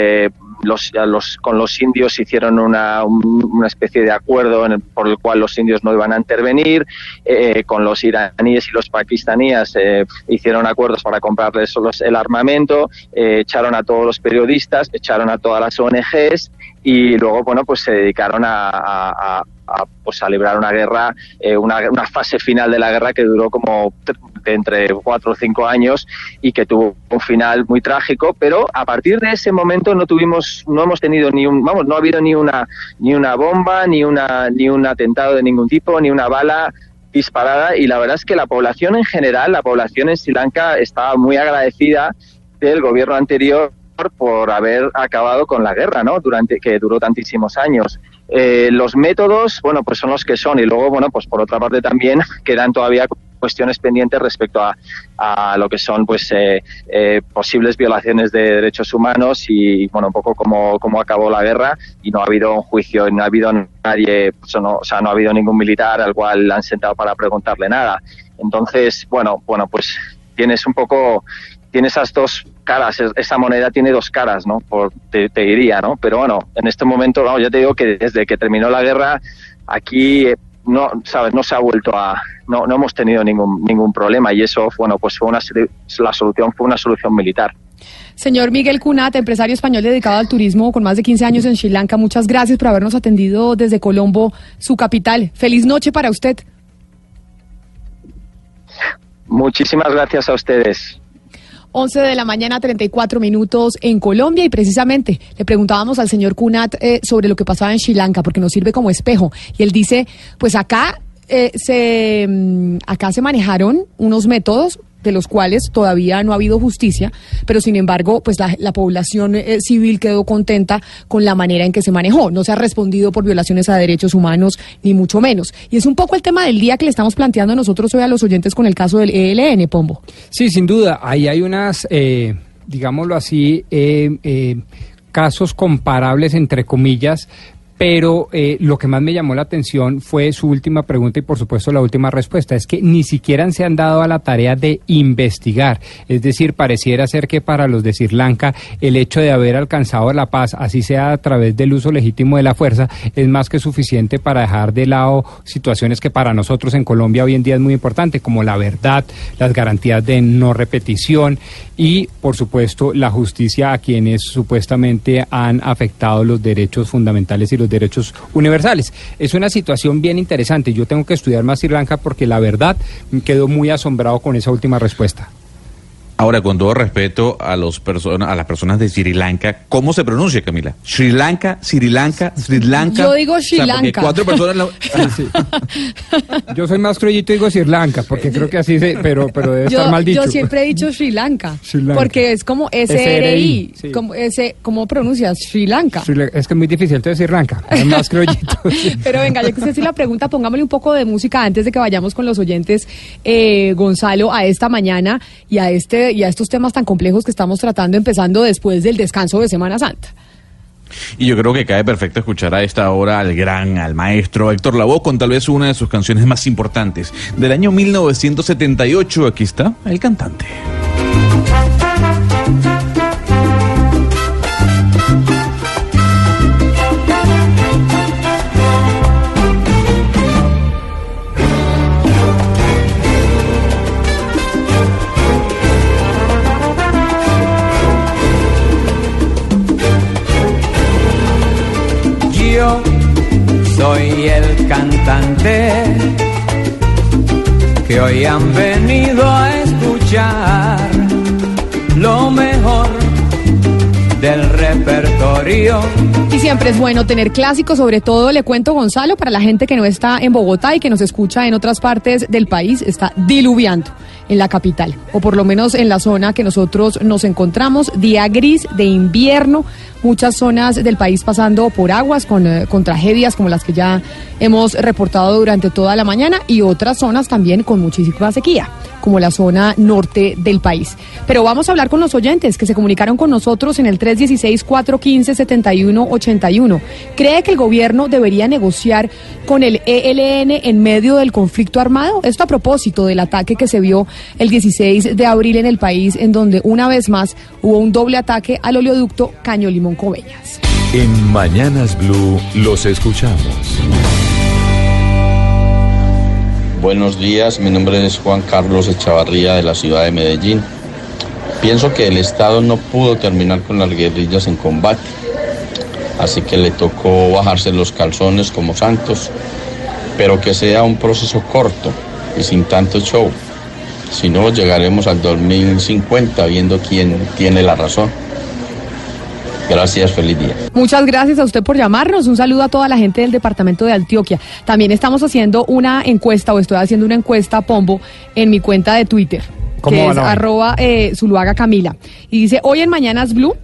los, los, con los indios hicieron una, una especie de acuerdo en por el cual los indios no iban a intervenir, eh, con los iraníes y los pakistaníes eh, hicieron acuerdos para comprarles el armamento, eh, echaron a todos los periodistas, echaron a todas las ONGs y luego, bueno, pues se dedicaron a, a, a pues a librar una guerra, eh, una, una, fase final de la guerra que duró como entre cuatro o cinco años y que tuvo un final muy trágico, pero a partir de ese momento no tuvimos, no hemos tenido ni un, vamos, no ha habido ni una, ni una bomba, ni una, ni un atentado de ningún tipo, ni una bala disparada y la verdad es que la población en general, la población en Sri Lanka estaba muy agradecida del gobierno anterior por haber acabado con la guerra, ¿no? Durante que duró tantísimos años. Eh, los métodos, bueno, pues son los que son y luego, bueno, pues por otra parte también quedan todavía cuestiones pendientes respecto a, a lo que son pues eh, eh, posibles violaciones de derechos humanos y bueno un poco cómo, cómo acabó la guerra y no ha habido un juicio y no ha habido nadie pues, no, o sea no ha habido ningún militar al cual han sentado para preguntarle nada entonces bueno bueno pues tienes un poco tiene esas dos caras, esa moneda tiene dos caras, ¿no? Por, te, te, diría, ¿no? Pero bueno, en este momento, no, yo te digo que desde que terminó la guerra, aquí no, sabes, no se ha vuelto a, no, no hemos tenido ningún, ningún problema y eso, bueno, pues fue una, la solución fue una solución militar. Señor Miguel Cunat, empresario español dedicado al turismo con más de 15 años en Sri Lanka, muchas gracias por habernos atendido desde Colombo, su capital. Feliz noche para usted. Muchísimas gracias a ustedes. 11 de la mañana, 34 minutos en Colombia. Y precisamente le preguntábamos al señor Kunat eh, sobre lo que pasaba en Sri Lanka porque nos sirve como espejo. Y él dice, pues acá eh, se acá se manejaron unos métodos de los cuales todavía no ha habido justicia, pero sin embargo, pues la, la población eh, civil quedó contenta con la manera en que se manejó. No se ha respondido por violaciones a derechos humanos, ni mucho menos. Y es un poco el tema del día que le estamos planteando nosotros hoy a los oyentes con el caso del ELN, Pombo. Sí, sin duda. Ahí hay unas, eh, digámoslo así, eh, eh, casos comparables, entre comillas, pero eh, lo que más me llamó la atención fue su última pregunta y por supuesto la última respuesta, es que ni siquiera se han dado a la tarea de investigar, es decir, pareciera ser que para los de Sri Lanka el hecho de haber alcanzado la paz, así sea a través del uso legítimo de la fuerza, es más que suficiente para dejar de lado situaciones que para nosotros en Colombia hoy en día es muy importante, como la verdad, las garantías de no repetición y por supuesto la justicia a quienes supuestamente han afectado los derechos fundamentales y los derechos universales. Es una situación bien interesante. Yo tengo que estudiar más Sri Lanka porque la verdad quedó muy asombrado con esa última respuesta. Ahora, con todo respeto a, los personas, a las personas de Sri Lanka, ¿cómo se pronuncia, Camila? Sri Lanka, Sri Lanka, Sri Lanka. Yo digo Sri Lanka. O sea, cuatro personas. La... Sí, sí. Yo soy más crollito y digo Sri Lanka, porque creo que así se. Pero, pero debe yo, estar mal dicho. Yo siempre he dicho Sri Lanka. Sri Lanka. Porque es como SRI. Sí. Como ese, ¿Cómo pronuncias? Sri Lanka. Sri Lanka. Es que es muy difícil entonces Sri Lanka. Es más crollito. pero venga, ya que usted sí la pregunta, pongámosle un poco de música antes de que vayamos con los oyentes, eh, Gonzalo, a esta mañana y a, este, y a estos temas tan complejos que estamos tratando, empezando después del descanso de Semana Santa. Y yo creo que cae perfecto escuchar a esta hora al gran, al maestro Héctor Lavoe con tal vez una de sus canciones más importantes. Del año 1978, aquí está el cantante. Soy el cantante que hoy han venido a escuchar lo mejor del repertorio. Y siempre es bueno tener clásicos, sobre todo le cuento Gonzalo, para la gente que no está en Bogotá y que nos escucha en otras partes del país, está diluviando en la capital, o por lo menos en la zona que nosotros nos encontramos, día gris de invierno, muchas zonas del país pasando por aguas con, eh, con tragedias como las que ya hemos reportado durante toda la mañana y otras zonas también con muchísima sequía, como la zona norte del país. Pero vamos a hablar con los oyentes que se comunicaron con nosotros en el 316-415-7181. ¿Cree que el gobierno debería negociar con el ELN en medio del conflicto armado? Esto a propósito del ataque que se vio el 16 de abril en el país, en donde una vez más hubo un doble ataque al oleoducto Caño Limón Cobellas. En Mañanas Blue los escuchamos. Buenos días, mi nombre es Juan Carlos Echavarría de la ciudad de Medellín. Pienso que el Estado no pudo terminar con las guerrillas en combate, así que le tocó bajarse los calzones como Santos, pero que sea un proceso corto y sin tanto show. Si no, llegaremos al 2050 viendo quién tiene la razón. Gracias, feliz día. Muchas gracias a usted por llamarnos. Un saludo a toda la gente del departamento de Antioquia. También estamos haciendo una encuesta, o estoy haciendo una encuesta, Pombo, en mi cuenta de Twitter, ¿Cómo que es arroba eh, Zuluaga Camila. Y dice, hoy en Mañanas Blue,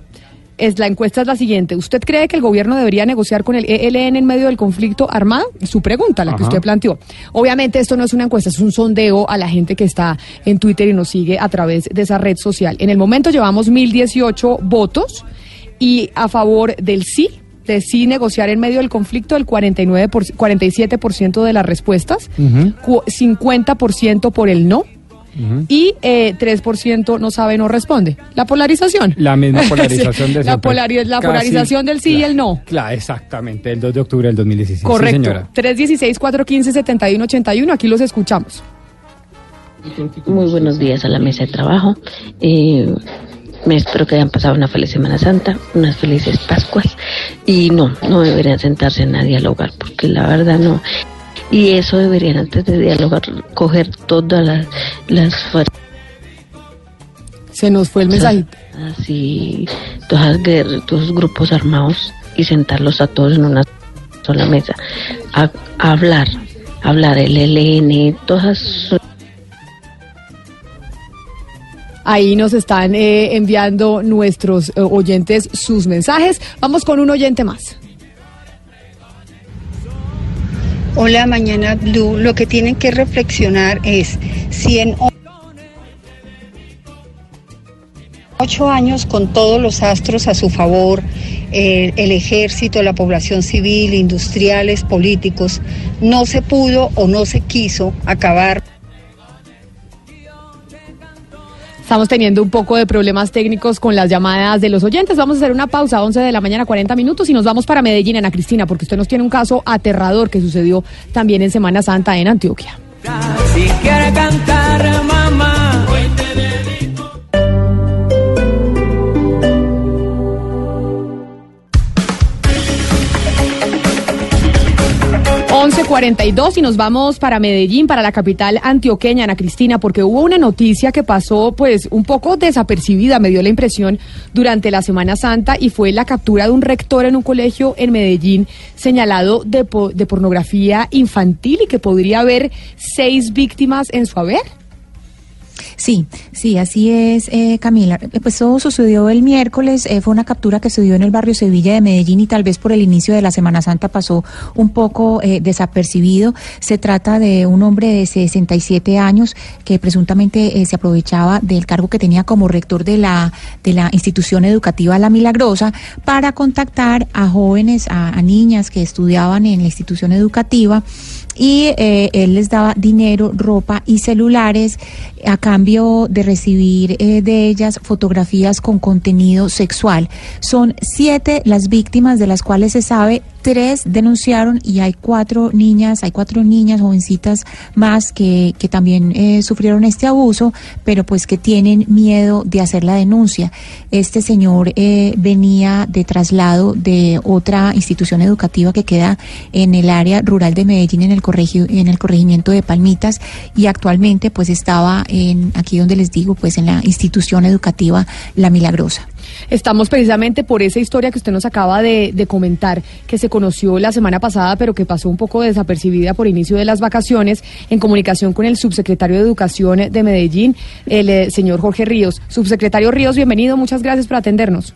es, la encuesta es la siguiente. ¿Usted cree que el gobierno debería negociar con el ELN en medio del conflicto armado? Es su pregunta, la que usted planteó. Obviamente esto no es una encuesta, es un sondeo a la gente que está en Twitter y nos sigue a través de esa red social. En el momento llevamos 1018 votos y a favor del sí, de sí negociar en medio del conflicto, el 49 por- 47% de las respuestas, cu- 50% por el no y eh, 3% no sabe, no responde. La polarización. La misma polarización de la, polari- la Casi- polarización del sí y el no. Claro, exactamente, el 2 de octubre del 2016. Sí, Correcto. señora. 316-415-7181, aquí los escuchamos. Muy buenos días a la mesa de trabajo. Eh, me espero que hayan pasado una feliz Semana Santa, unas felices Pascuas. Y no, no deberían sentarse a dialogar, porque la verdad no. Y eso deberían antes de dialogar coger todas las, las fuerzas. Se nos fue el mensajito. Así, todas guerras, todos los grupos armados y sentarlos a todos en una sola mesa. A, a hablar, hablar el ELN, todas Ahí nos están eh, enviando nuestros eh, oyentes sus mensajes. Vamos con un oyente más. Hola, mañana Blue. Lo que tienen que reflexionar es si en ocho años con todos los astros a su favor, el ejército, la población civil, industriales, políticos, no se pudo o no se quiso acabar. Estamos teniendo un poco de problemas técnicos con las llamadas de los oyentes. Vamos a hacer una pausa, 11 de la mañana, 40 minutos, y nos vamos para Medellín, Ana Cristina, porque usted nos tiene un caso aterrador que sucedió también en Semana Santa en Antioquia. Si quiere cantar, 11.42 y nos vamos para Medellín, para la capital antioqueña, Ana Cristina, porque hubo una noticia que pasó pues un poco desapercibida, me dio la impresión, durante la Semana Santa y fue la captura de un rector en un colegio en Medellín señalado de, po- de pornografía infantil y que podría haber seis víctimas en su haber. Sí, sí, así es, eh, Camila. Eh, Pues todo sucedió el miércoles, eh, fue una captura que se dio en el barrio Sevilla de Medellín y tal vez por el inicio de la Semana Santa pasó un poco eh, desapercibido. Se trata de un hombre de 67 años que presuntamente eh, se aprovechaba del cargo que tenía como rector de la, de la institución educativa La Milagrosa para contactar a jóvenes, a, a niñas que estudiaban en la institución educativa y eh, él les daba dinero, ropa y celulares a cambio de recibir eh, de ellas fotografías con contenido sexual. Son siete las víctimas de las cuales se sabe tres denunciaron y hay cuatro niñas, hay cuatro niñas jovencitas más que, que también eh, sufrieron este abuso, pero pues que tienen miedo de hacer la denuncia. Este señor eh, venía de traslado de otra institución educativa que queda en el área rural de Medellín, en el, en el corregimiento de Palmitas, y actualmente pues estaba en, aquí donde les digo, pues en la institución educativa La Milagrosa. Estamos precisamente por esa historia que usted nos acaba de, de comentar, que se conoció la semana pasada, pero que pasó un poco desapercibida por inicio de las vacaciones, en comunicación con el subsecretario de Educación de Medellín, el eh, señor Jorge Ríos. Subsecretario Ríos, bienvenido, muchas gracias por atendernos.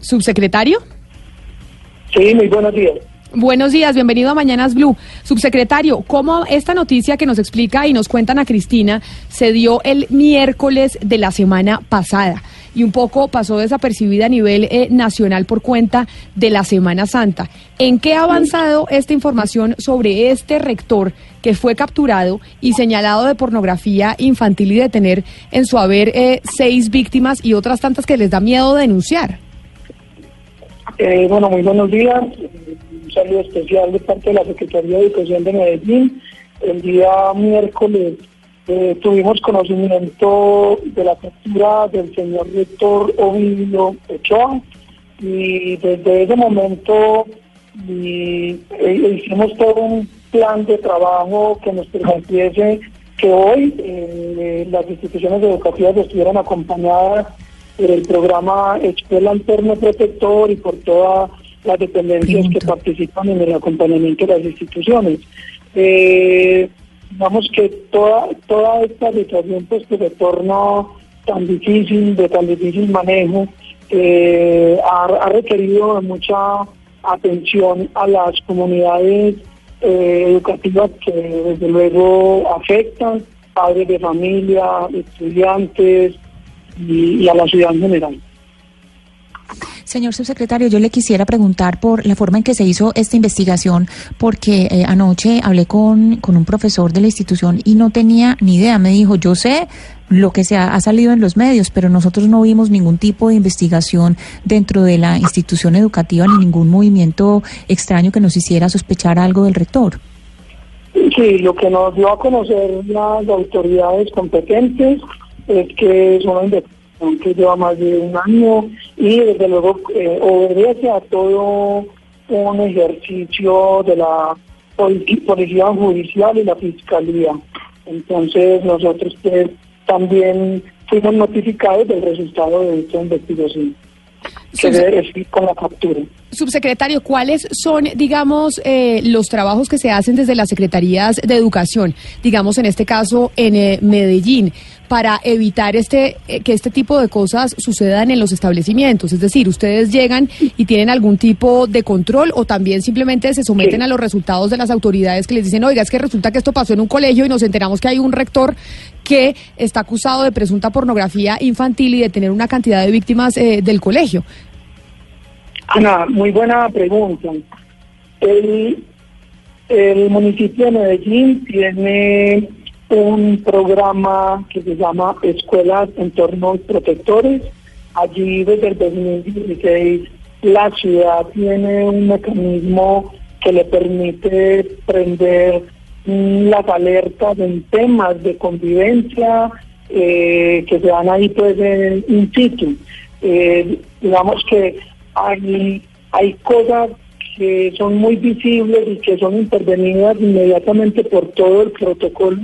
Subsecretario. Sí, muy buenos días. Buenos días, bienvenido a Mañanas Blue. Subsecretario, ¿cómo esta noticia que nos explica y nos cuentan a Cristina se dio el miércoles de la semana pasada? Y un poco pasó desapercibida a nivel eh, nacional por cuenta de la Semana Santa. ¿En qué ha avanzado esta información sobre este rector que fue capturado y señalado de pornografía infantil y de tener en su haber eh, seis víctimas y otras tantas que les da miedo denunciar? Eh, bueno, muy buenos días. Un saludo especial de parte de la Secretaría de Educación de Medellín. El día miércoles eh, tuvimos conocimiento de la captura del señor rector Ovidio Ochoa y desde ese momento eh, hicimos todo un plan de trabajo que nos permitiese que hoy eh, las instituciones educativas estuvieran acompañadas el programa Escuela Alterno Protector y por todas las dependencias que participan en el acompañamiento de las instituciones. Eh, digamos que toda, toda esta situación pues que se torna tan difícil, de tan difícil manejo, eh, ha, ha requerido mucha atención a las comunidades eh, educativas que desde luego afectan, padres de familia, estudiantes y, y a la ciudad en general. Señor subsecretario, yo le quisiera preguntar por la forma en que se hizo esta investigación, porque eh, anoche hablé con, con un profesor de la institución y no tenía ni idea. Me dijo, yo sé lo que se ha, ha salido en los medios, pero nosotros no vimos ningún tipo de investigación dentro de la institución educativa ni ningún movimiento extraño que nos hiciera sospechar algo del rector. Sí, lo que nos dio a conocer las autoridades competentes es que es una investigación que lleva más de un año y desde luego eh, obedece a todo un ejercicio de la poli- policía judicial y la fiscalía. Entonces nosotros pues, también fuimos notificados del resultado de esta investigación que debe decir con la captura. Subsecretario, ¿cuáles son, digamos, eh, los trabajos que se hacen desde las secretarías de educación, digamos en este caso en eh, Medellín, para evitar este eh, que este tipo de cosas sucedan en los establecimientos? Es decir, ustedes llegan y tienen algún tipo de control o también simplemente se someten a los resultados de las autoridades que les dicen, oiga, es que resulta que esto pasó en un colegio y nos enteramos que hay un rector que está acusado de presunta pornografía infantil y de tener una cantidad de víctimas eh, del colegio. Ana, muy buena pregunta. El, el municipio de Medellín tiene un programa que se llama Escuelas Entornos Protectores. Allí desde el 2016 la ciudad tiene un mecanismo que le permite prender las alertas en temas de convivencia eh, que se dan ahí pues en in situ. Eh, digamos que hay, hay cosas que son muy visibles y que son intervenidas inmediatamente por todo el protocolo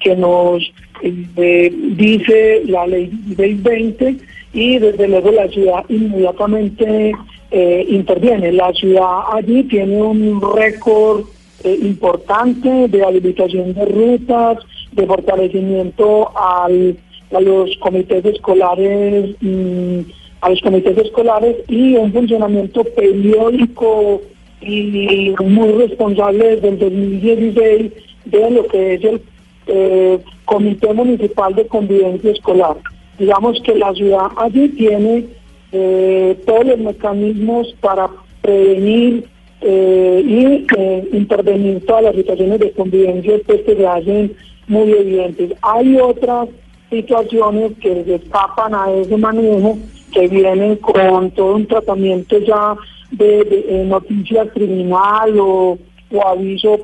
que nos eh, dice la ley 2020 y desde luego la ciudad inmediatamente eh, interviene. La ciudad allí tiene un récord eh, importante de habilitación de rutas, de fortalecimiento al, a los comités escolares. mm, a los comités escolares y un funcionamiento periódico y muy responsable desde el 2016 de lo que es el eh, Comité Municipal de Convivencia Escolar. Digamos que la ciudad allí tiene eh, todos los mecanismos para prevenir eh, y eh, intervenir todas las situaciones de convivencia pues, que se hacen muy evidentes. Hay otras situaciones que se escapan a ese manejo que vienen con todo un tratamiento ya de, de, eh, noticia criminal o, o aviso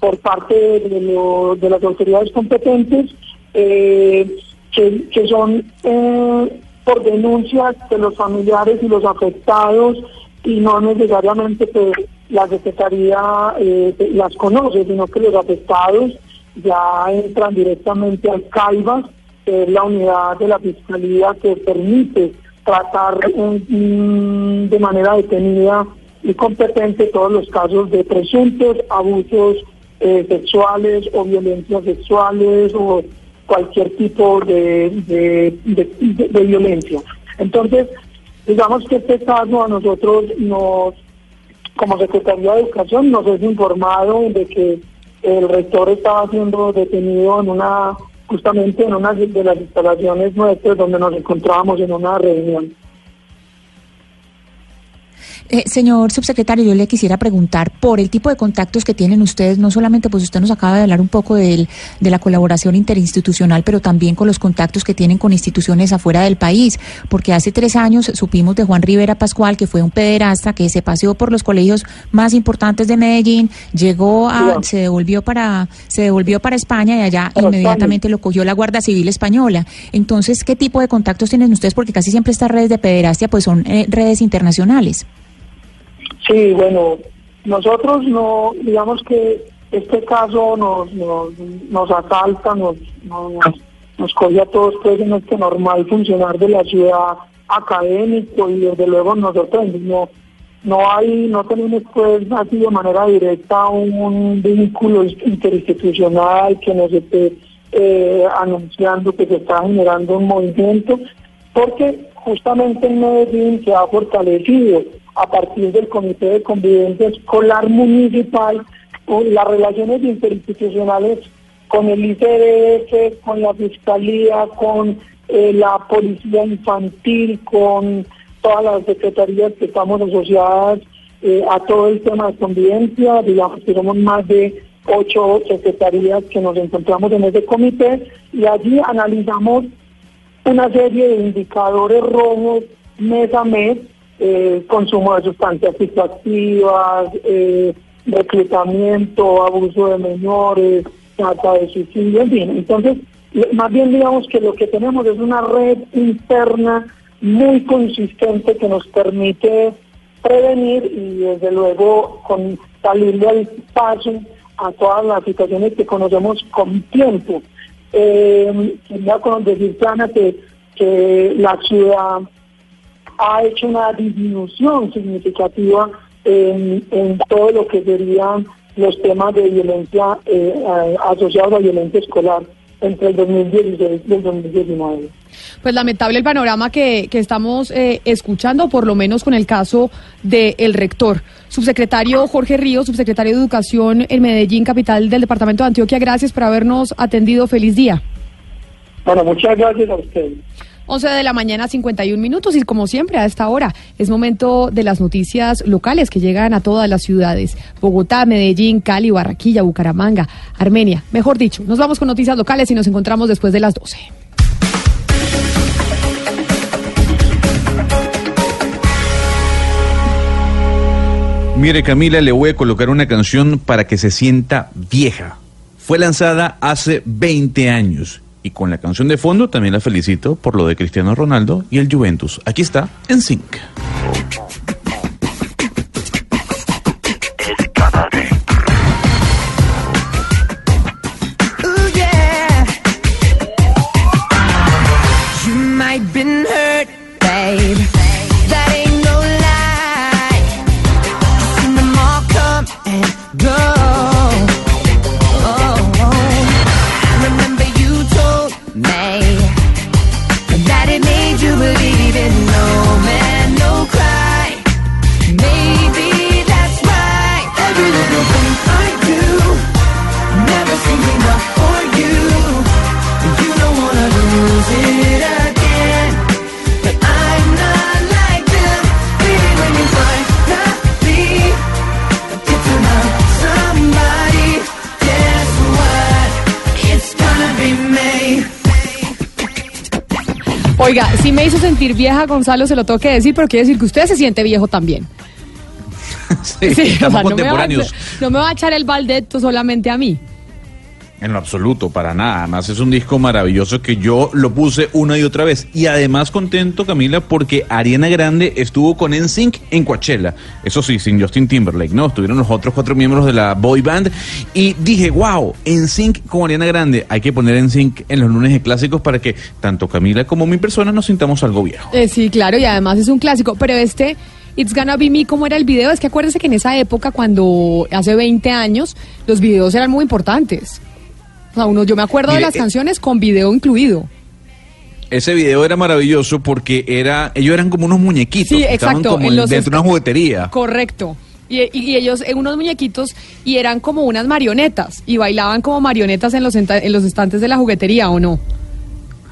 por parte de, lo- de las autoridades competentes eh, que, son eh, por denuncias de los familiares y los afectados y no necesariamente que la Secretaría eh, las conoce, sino que los afectados ya entran directamente al CAIBAS, que es la unidad de la Fiscalía que permite tratar eh, mm, de manera detenida y competente todos los casos de presuntos abusos eh, sexuales o violencias sexuales o cualquier tipo de, de, de- violencia. Entonces, digamos que este caso a nosotros nos, como Secretaría de Educación, nos es informado de que el rector estaba siendo detenido en una, justamente en una de las instalaciones nuestras donde nos encontrábamos en una reunión. Eh, señor subsecretario, yo le quisiera preguntar por el tipo de contactos que tienen ustedes, no solamente pues usted nos acaba de hablar un poco del- de la colaboración interinstitucional, pero también con los contactos que tienen con instituciones afuera del país, porque hace tres años supimos de Juan Rivera Pascual, que fue un pederasta que se paseó por los colegios más importantes de Medellín, llegó a, se devolvió para, se devolvió para España y allá inmediatamente lo cogió la Guardia Civil Española. Entonces, ¿qué tipo de contactos tienen ustedes? Porque casi siempre estas redes de pederastia pues son eh, redes internacionales. Sí, bueno, nosotros no, digamos que este caso nos, nos, nos asalta, nos, nos, nos coge a todos pues en este normal funcionar de la ciudad académico y desde luego nosotros no, no hay, no tenemos pues así de manera directa un vínculo interinstitucional que nos esté eh, anunciando que se está generando un movimiento, porque justamente en Medellín se ha fortalecido a partir del Comité de Convivencia Escolar Municipal las relaciones interinstitucionales con el ICDF, con la Fiscalía, con eh, la Policía Infantil, con todas las secretarías que estamos asociadas eh, a todo el tema de convivencia, digamos que somos más de ocho secretarías que nos encontramos en ese comité y allí analizamos una serie de indicadores rojos mes a mes, eh, consumo de sustancias psicoactivas, eh, reclutamiento, abuso de menores, trata de suicidio, en fin. Entonces, más bien digamos que lo que tenemos es una red interna muy consistente que nos permite prevenir y desde luego con salirle al paso a todas las situaciones que conocemos con tiempo. Eh, quería con- decirte, Ana, que, que la ciudad ha hecho una disminución significativa en, en todo lo que serían los temas de violencia eh, asociados a violencia escolar entre el 2016 y el 2019. Pues lamentable el panorama que, que estamos eh, escuchando, por lo menos con el caso del rector. Subsecretario Jorge Ríos, subsecretario de Educación en Medellín, capital del departamento de Antioquia, gracias por habernos atendido. Feliz día. Bueno, muchas gracias a ustedes. 11 de la mañana, 51 minutos, y como siempre a esta hora es momento de las noticias locales que llegan a todas las ciudades: Bogotá, Medellín, Cali, Barranquilla, Bucaramanga, Armenia. Mejor dicho, nos vamos con noticias locales y nos encontramos después de las 12. Mire Camila, le voy a colocar una canción para que se sienta vieja. Fue lanzada hace 20 años y con la canción de fondo también la felicito por lo de Cristiano Ronaldo y el Juventus. Aquí está, en Sync. Oiga, sí me hizo sentir vieja, Gonzalo, se lo tengo que decir, pero quiere decir que usted se siente viejo también. Sí, Sí, o estamos sea, no me, no me va a echar el baldeto solamente a mí. En lo absoluto, para nada. Además es un disco maravilloso que yo lo puse una y otra vez. Y además contento, Camila, porque Ariana Grande estuvo con NSYNC en Coachella. Eso sí, sin Justin Timberlake, ¿no? Estuvieron los otros cuatro miembros de la boy band. Y dije, wow, NSYNC con Ariana Grande. Hay que poner NSYNC en los lunes de clásicos para que tanto Camila como mi persona nos sintamos algo viejo. Eh, sí, claro, y además es un clásico. Pero este, It's Gonna Be Me, ¿cómo era el video? Es que acuérdense que en esa época, cuando hace 20 años, los videos eran muy importantes. O sea, uno, yo me acuerdo de las eh, canciones con video incluido. Ese video era maravilloso porque era, ellos eran como unos muñequitos. Sí, exacto, como en los dentro de una juguetería. Correcto. Y, y- ellos, eh, unos muñequitos, y eran como unas marionetas, y bailaban como marionetas en los, en los estantes de la juguetería, ¿o no?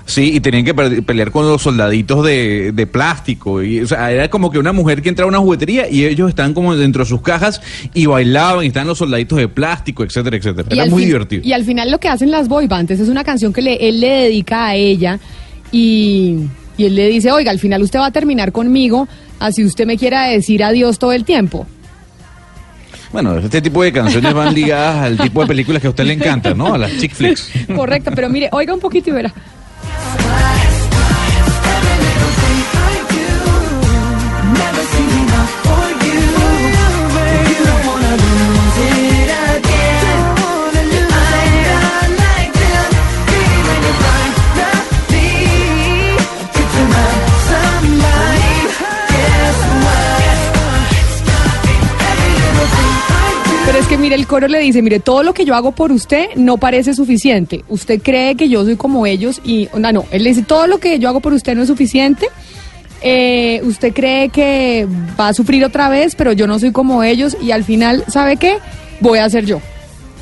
Sí, y tenían que pe- pelear con los soldaditos de, de plástico. Y, o sea, era como que una mujer que entraba a una juguetería y ellos estaban como dentro de sus cajas y bailaban y estaban los soldaditos de plástico, etcétera, etcétera. Y Era muy divertido. Y al final lo que hacen las boy bands es una canción que le- él le dedica a ella y, y él le dice, oiga, al final usted va a terminar conmigo, así usted me quiera decir adiós todo el tiempo. Bueno, este tipo de canciones van ligadas al tipo de películas que a usted le encantan, ¿no? A las chick flicks. Correcto, pero mire, oiga un poquito y verá. Mire, el coro le dice, mire, todo lo que yo hago por usted no parece suficiente. Usted cree que yo soy como ellos y, no, no, él le dice, todo lo que yo hago por usted no es suficiente. Eh, usted cree que va a sufrir otra vez, pero yo no soy como ellos y al final, ¿sabe qué? Voy a ser yo.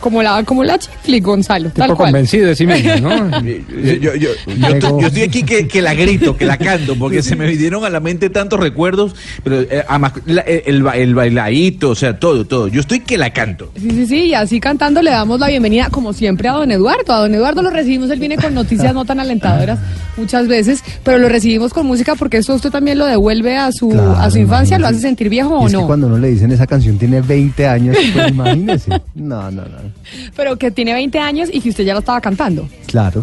Como la, como la chifli, Gonzalo. tal Tipo cual. convencido de sí mismo, ¿no? Yo, yo- yo- yo estoy, yo estoy aquí que, que la grito, que la canto, porque se me vinieron a la mente tantos recuerdos, pero eh, además la- el, ba- el bailadito, o sea, todo, todo. Yo estoy que la canto. Sí, sí, sí, y así cantando le damos la bienvenida, como siempre, a don Eduardo. A don Eduardo lo recibimos, él viene con noticias no tan alentadoras muchas veces, pero lo recibimos con música porque esto usted también lo devuelve a su, a su infancia, lo hace sentir viejo Y o es que no. cuando uno le dicen esa canción tiene 20 años, pues imagínese. No, no, no. Pero que tiene 20 años y que usted ya lo estaba cantando. Claro.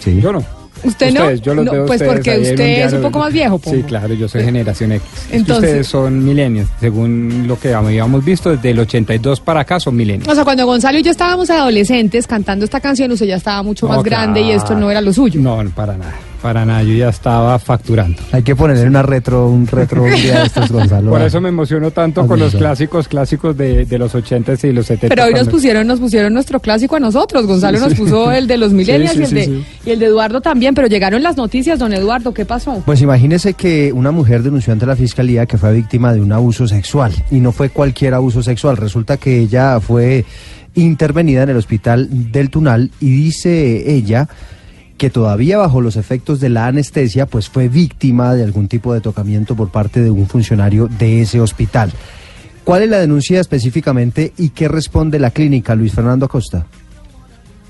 Sí. Yo no. ¿Usted no? Ustedes, yo los No, veo a pues ustedes porque usted un es un poco más viejo, Sí, claro, yo soy generación X. Entonces- ustedes son milenios, según lo que habíamos visto, desde el 82 para acá son milenios. O sea, cuando Gonzalo y yo estábamos adolescentes cantando esta canción, usted ya estaba mucho más grande y esto no era lo suyo. No, para nada, para nada, yo ya estaba facturando. Hay que ponerle una retro, un retro un día de estos, Gonzalo. Por eso me emociono tanto con los clásicos, clásicos de, de los 80s y los 70s. Pero hoy nos pusieron, nos pusieron nuestro clásico a nosotros. Gonzalo Sí, nos sí. puso el de los millennials sí, y, el sí, de, sí. y el de Eduardo también, pero llegaron las noticias, don Eduardo, ¿qué pasó? Pues imagínese que una mujer denunció ante la fiscalía que fue víctima de un abuso sexual y no fue cualquier abuso sexual. Resulta que ella fue intervenida en el hospital del Tunal y dice ella que todavía bajo los efectos de la anestesia pues fue víctima de algún tipo de tocamiento por parte de un funcionario de ese hospital. ¿Cuál es la denuncia específicamente y qué responde la clínica, Luis Fernando Acosta?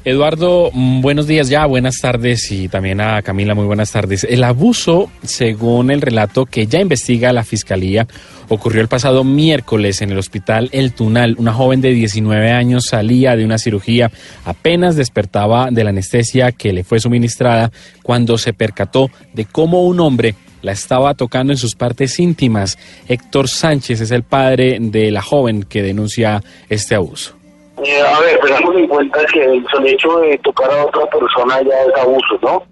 Eduardo, mm, buenos días ya, buenas tardes y también a Camila, muy buenas tardes. El abuso, según el relato que ya investiga la Fiscalía, ocurrió el pasado miércoles en el hospital El Tunal. Una joven de 19 años salía de una cirugía, apenas despertaba de la anestesia que le fue suministrada cuando se percató de cómo un hombre la estaba tocando en sus partes íntimas. Héctor Sánchez es el padre de la joven que denuncia este abuso. Eh, a ver, tengamos en cuenta que el hecho de tocar a otra persona ya es abuso, ¿no?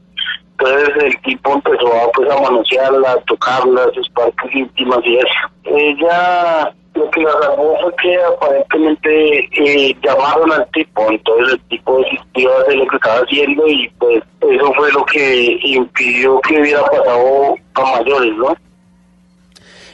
Entonces el tipo empezó a, pues, a manosearla, a tocarla, sus partes íntimas y eso. Ella, lo que la salvó fue que aparentemente eh, llamaron al tipo, entonces el tipo desistió de hacer lo que estaba haciendo y pues eso fue lo que impidió que hubiera pasado a mayores, ¿no?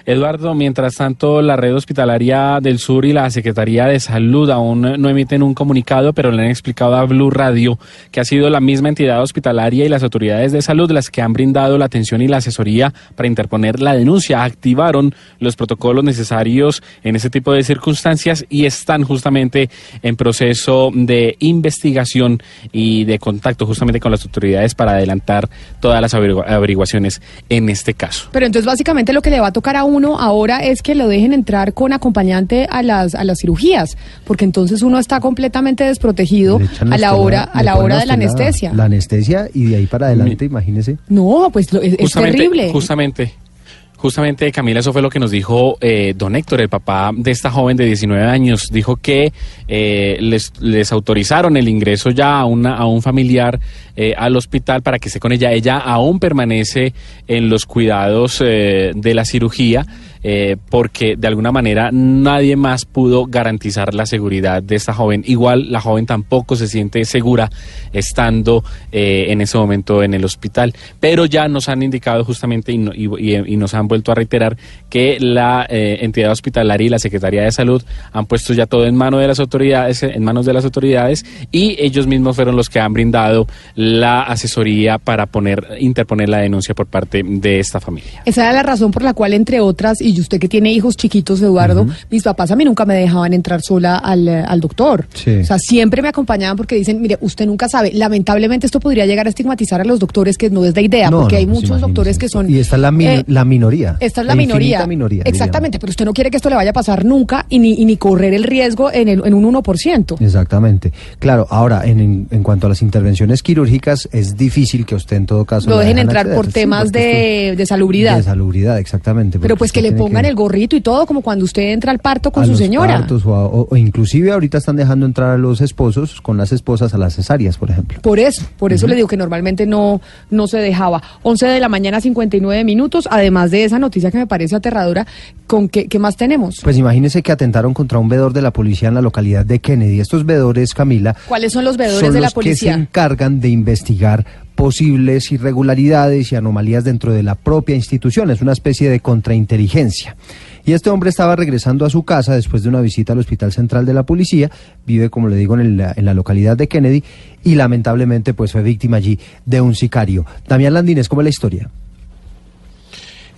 Eduardo, mientras tanto, la red hospitalaria del sur y la Secretaría de Salud aún no emiten un comunicado, pero le han explicado a Blue Radio que ha sido la misma entidad hospitalaria y las autoridades de salud las que han brindado la atención y la asesoría para interponer la denuncia. Activaron los protocolos necesarios en ese tipo de circunstancias y están justamente en proceso de investigación y de contacto justamente con las autoridades para adelantar todas las averigua- averiguaciones en este caso. Pero entonces básicamente lo que le va a tocar a uno ahora es que lo dejen entrar con acompañante a las a las cirugías, porque entonces uno está completamente desprotegido a la hora a la hora de la anestesia. La anestesia y de ahí para adelante, imagínese. No, pues lo- es, es terrible. Justamente. Justamente, Camila, eso fue lo que nos dijo eh, don Héctor, el papá de esta joven de 19 años. Dijo que eh, les, autorizaron el ingreso ya a, una, a un familiar eh, al hospital para que esté con ella. Ella aún permanece en los cuidados eh, de la cirugía eh, porque de alguna manera nadie más pudo garantizar la seguridad de esta joven. Igual la joven tampoco se siente segura estando eh, en ese momento en el hospital. Pero ya nos han indicado justamente y, no- y- y- y nos han vuelto a reiterar que la eh, entidad hospitalaria y la Secretaría de Salud han puesto ya todo en manos de las autoridades, en manos de las autoridades y ellos mismos fueron los que han brindado la asesoría para poner interponer la denuncia por parte de esta familia. Esa era la razón por la cual, entre otras, y usted que tiene hijos chiquitos, Eduardo, mis papás a mí nunca me dejaban entrar sola al, eh, al doctor. Sí. O sea, siempre me acompañaban porque dicen, mire, usted nunca sabe. Lamentablemente esto podría llegar a estigmatizar a los doctores, que no es la idea, No, porque no, hay pues muchos doctores que son... Y está la, mino- eh, la minoría. Esta es la, infinita minoría. minoría. Exactamente, pero usted no quiere que esto le vaya a pasar nunca y ni, y ni correr el riesgo en, el, en un 1%. Exactamente. Claro, ahora, en, en, cuanto a las intervenciones quirúrgicas, es difícil que usted en todo caso... Lo la dejen entrar acceder. por temas de, de salubridad. De salubridad, exactamente. pero pues que le pongan el gorrito y todo, como cuando usted entra al parto con a su los señora. partos o, a- o- o inclusive ahorita están dejando entrar a los esposos con las esposas a las cesáreas, por ejemplo. Por eso, por eso le digo que normalmente no, no se dejaba. 11 de la mañana, 59 minutos. Además de esa noticia que me parece aterradora, ¿con qué, qué más tenemos? Pues imagínese que atentaron contra un vedor de la policía en la localidad de Kennedy. Estos vedores, Camila, ¿Cuáles son los veedores son de la los que se policía? encargan de investigar posibles irregularidades y anomalías dentro de la propia institución. Es una especie de contrainteligencia. Y este hombre estaba regresando a su casa después de una visita al Hospital Central de la Policía. Vive, como le digo, en, la localidad de Kennedy y lamentablemente pues fue víctima allí de un sicario. Damián Landines, ¿cómo es la historia?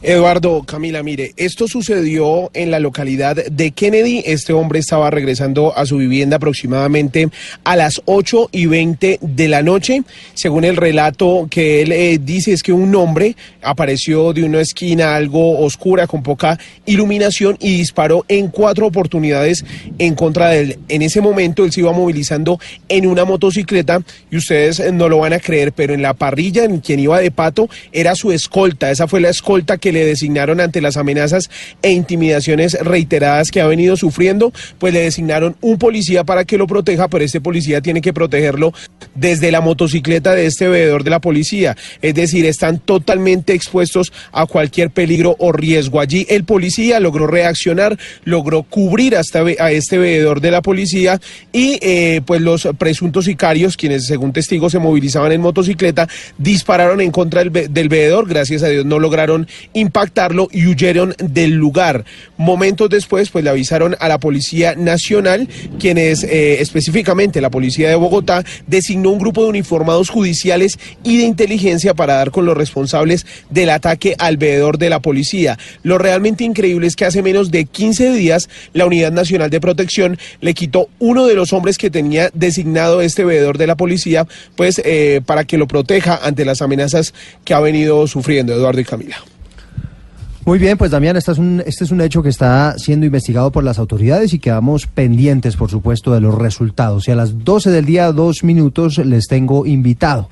Eduardo, Camila, mire, esto sucedió en la localidad de Kennedy. Este hombre estaba regresando a su vivienda aproximadamente a las 8 y 20 de la noche. Según el relato que él eh, dice, es que un hombre apareció de una esquina algo oscura con poca iluminación y disparó en cuatro oportunidades en contra de él. En ese momento él se iba movilizando en una motocicleta y ustedes eh, no lo van a creer, pero en la parrilla en quien iba de pato era su escolta. Esa fue la escolta que le designaron ante las amenazas e intimidaciones reiteradas que ha venido sufriendo, pues le designaron un policía para que lo proteja, pero este policía tiene que protegerlo desde la motocicleta de este veedor de la policía. Es decir, están totalmente expuestos a cualquier peligro o riesgo. Allí el policía logró reaccionar, logró cubrir hasta a este veedor de la policía y eh, pues los presuntos sicarios, quienes según testigos se movilizaban en motocicleta, dispararon en contra del, del veedor. Gracias a Dios no lograron impactarlo y huyeron del lugar. Momentos después, pues le avisaron a la Policía Nacional, quienes eh, específicamente la Policía de Bogotá designó un grupo de uniformados judiciales y de inteligencia para dar con los responsables del ataque al veedor de la policía. Lo realmente increíble es que hace menos de 15 días la Unidad Nacional de Protección le quitó uno de los hombres que tenía designado este veedor de la policía, pues eh, para que lo proteja ante las amenazas que ha venido sufriendo Eduardo y Camila. Muy bien, pues Damián, este es, un, hecho que está siendo investigado por las autoridades y quedamos pendientes, por supuesto, de los resultados. Y a las 12 del día, dos minutos, les tengo invitado,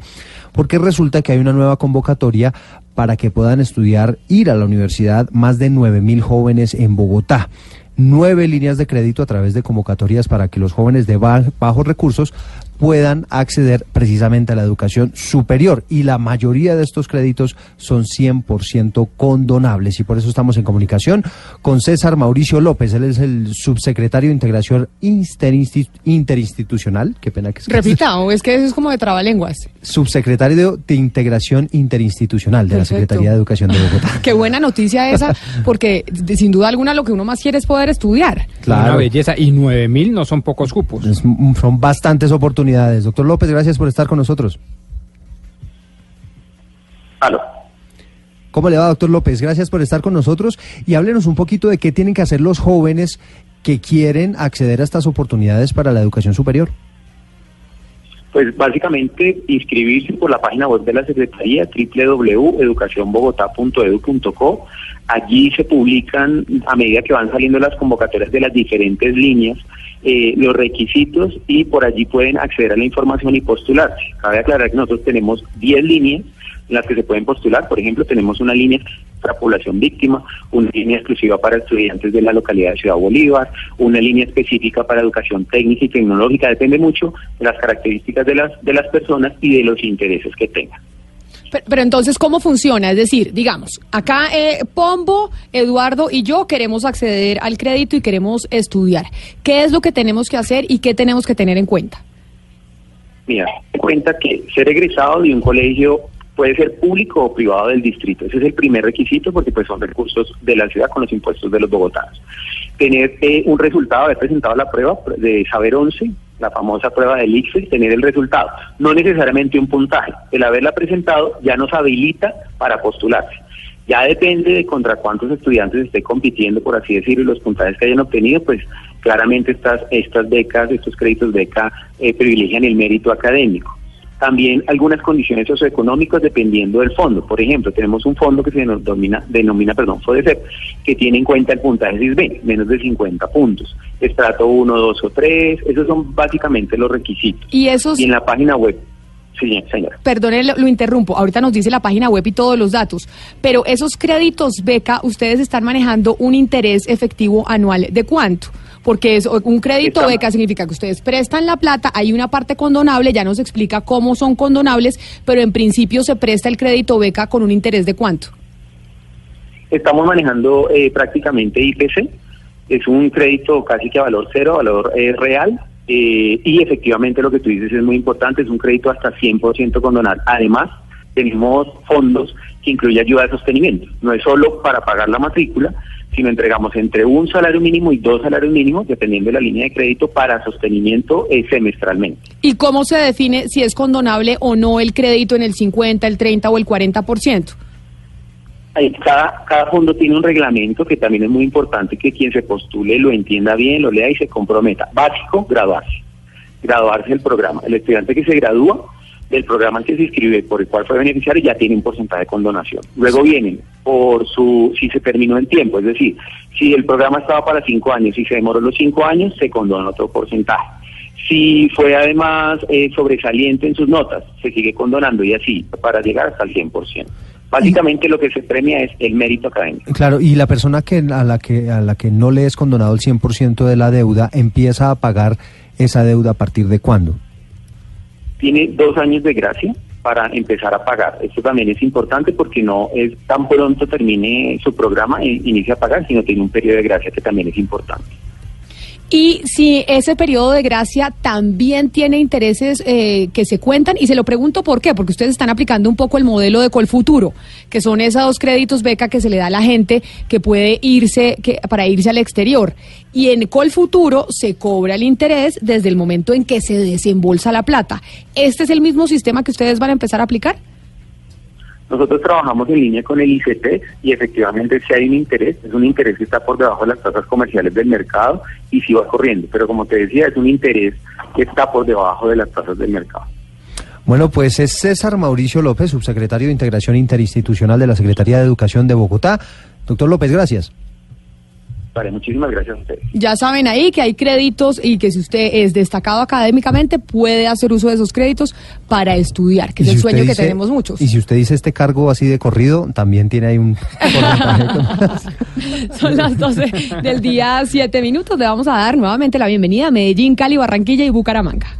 porque resulta que hay una nueva convocatoria para que puedan estudiar, ir a la universidad, más de 9 mil jóvenes en Bogotá. Nueve líneas de crédito a través de convocatorias para que los jóvenes de ba- bajos recursos puedan acceder precisamente a la educación superior. Y la mayoría de estos créditos son 100% condonables. Y por eso estamos en comunicación con César Mauricio López. Él es el subsecretario de Integración Interinsti- Interinstitucional. Qué pena que es Repita, o es que eso es como de trabalenguas. Subsecretario de Integración Interinstitucional de la. Secretaría de Educación de Bogotá. Qué buena noticia esa, porque de- sin duda alguna lo que uno más quiere es poder estudiar. Una belleza. Y 9 mil no son pocos cupos. Es- son bastantes oportunidades. Doctor López, gracias por estar con nosotros. Aló. ¿Cómo le va, doctor López? Gracias por estar con nosotros y háblenos un poquito de qué tienen que hacer los jóvenes que quieren acceder a estas oportunidades para la educación superior. Pues básicamente inscribirse por la página web de la Secretaría www.educacionbogotá.edu.co. Allí se publican a medida que van saliendo las convocatorias de las diferentes líneas eh, los requisitos y por allí pueden acceder a la información y postularse. Cabe aclarar que nosotros tenemos 10 líneas en las que se pueden postular. Por ejemplo, tenemos una línea para población víctima, una línea exclusiva para estudiantes de la localidad de Ciudad Bolívar, una línea específica para educación técnica y tecnológica. Depende mucho de las características de las, de las personas y de los intereses que tengan. Pero, pero entonces, ¿cómo funciona? Es decir, digamos, acá eh, Pombo, Eduardo y yo queremos acceder al crédito y queremos estudiar. ¿Qué es lo que tenemos que hacer y qué tenemos que tener en cuenta? Mira, cuenta que ser egresado de un colegio puede ser público o privado del distrito. Ese es el primer requisito porque pues son recursos de la ciudad con los impuestos de los bogotanos. Tener eh, un resultado, haber presentado la prueba de saber 11, la famosa prueba del ICFES, tener el resultado. No necesariamente un puntaje. El haberla presentado ya nos habilita para postularse. Ya depende de contra cuántos estudiantes esté compitiendo, por así decirlo, y los puntajes que hayan obtenido, pues claramente estas, estas becas, estos créditos beca eh, privilegian el mérito académico. También algunas condiciones socioeconómicas dependiendo del fondo. Por ejemplo, tenemos un fondo que se denomina, denomina perdón, FODECEP, que tiene en cuenta el puntaje CISBEN, menos de 50 puntos. Estrato 1, 2 o 3, esos son básicamente los requisitos. Y esos, Y en la página web, sí, señora. perdone, lo, lo interrumpo, ahorita nos dice la página web y todos los datos, pero esos créditos beca, ustedes están manejando un interés efectivo anual de cuánto? Porque es, un crédito Estamos- beca significa que ustedes prestan la plata, hay una parte condonable, ya nos explica cómo son condonables, pero en principio se presta el crédito beca con un interés de cuánto. Estamos manejando eh, prácticamente IPC, es un crédito casi que a valor cero, valor eh, real, eh, y efectivamente lo que tú dices es muy importante, es un crédito hasta 100% condonal. Además, tenemos fondos que incluye ayuda de sostenimiento, no es solo para pagar la matrícula, sino entregamos entre un salario mínimo y dos salarios mínimos, dependiendo de la línea de crédito, para sostenimiento eh, semestralmente. ¿Y cómo se define si es condonable o no el crédito en el 50, el 30 o el 40%? Ahí Cada, cada fondo tiene un reglamento que también es muy importante que quien se postule lo entienda bien, lo lea y se comprometa. Básico, graduarse. Graduarse del programa. El estudiante que se gradúa del programa al que se inscribe, por el cual fue beneficiario, ya tiene un porcentaje de condonación. Luego vienen por su, si se terminó en tiempo, es decir, si el programa estaba para cinco años y se demoró los cinco años, se condona otro porcentaje. Si fue además eh, sobresaliente en sus notas, se sigue condonando y así para llegar hasta el 100%. Básicamente lo que se premia es el mérito académico. Claro, y la persona que a la que a la que no le es condonado el 100% de la deuda empieza a pagar esa deuda a partir de cuándo? Tiene dos años de gracia para empezar a pagar. Esto también es importante porque no es tan pronto termine su programa e inicia a pagar, sino tiene un periodo de gracia que también es importante. Y si ese periodo de gracia también tiene intereses eh, que se cuentan, y se lo pregunto por qué, porque ustedes están aplicando un poco el modelo de Colfuturo, que son esos dos créditos beca que se le da a la gente que puede irse que, para irse al exterior. Y en Colfuturo se cobra el interés desde el momento en que se desembolsa la plata. ¿Este es el mismo sistema que ustedes van a empezar a aplicar? Nosotros trabajamos en línea con el ICT y efectivamente si hay un interés, es un interés que está por debajo de las tasas comerciales del mercado y sí va corriendo, pero como te decía, es un interés que está por debajo de las tasas del mercado. Bueno, pues es César Mauricio López, subsecretario de Integración Interinstitucional de la Secretaría de Educación de Bogotá. Doctor López, gracias. Vale, muchísimas gracias a ustedes. Ya saben ahí que hay créditos y que si usted es destacado académicamente puede hacer uso de esos créditos para estudiar, que es Y el si sueño que tenemos muchos. Y si usted dice este cargo así de corrido, también tiene ahí un. Son las 12 del día, 7 minutos. Le vamos a dar nuevamente la bienvenida a Medellín, Cali, Barranquilla y Bucaramanga.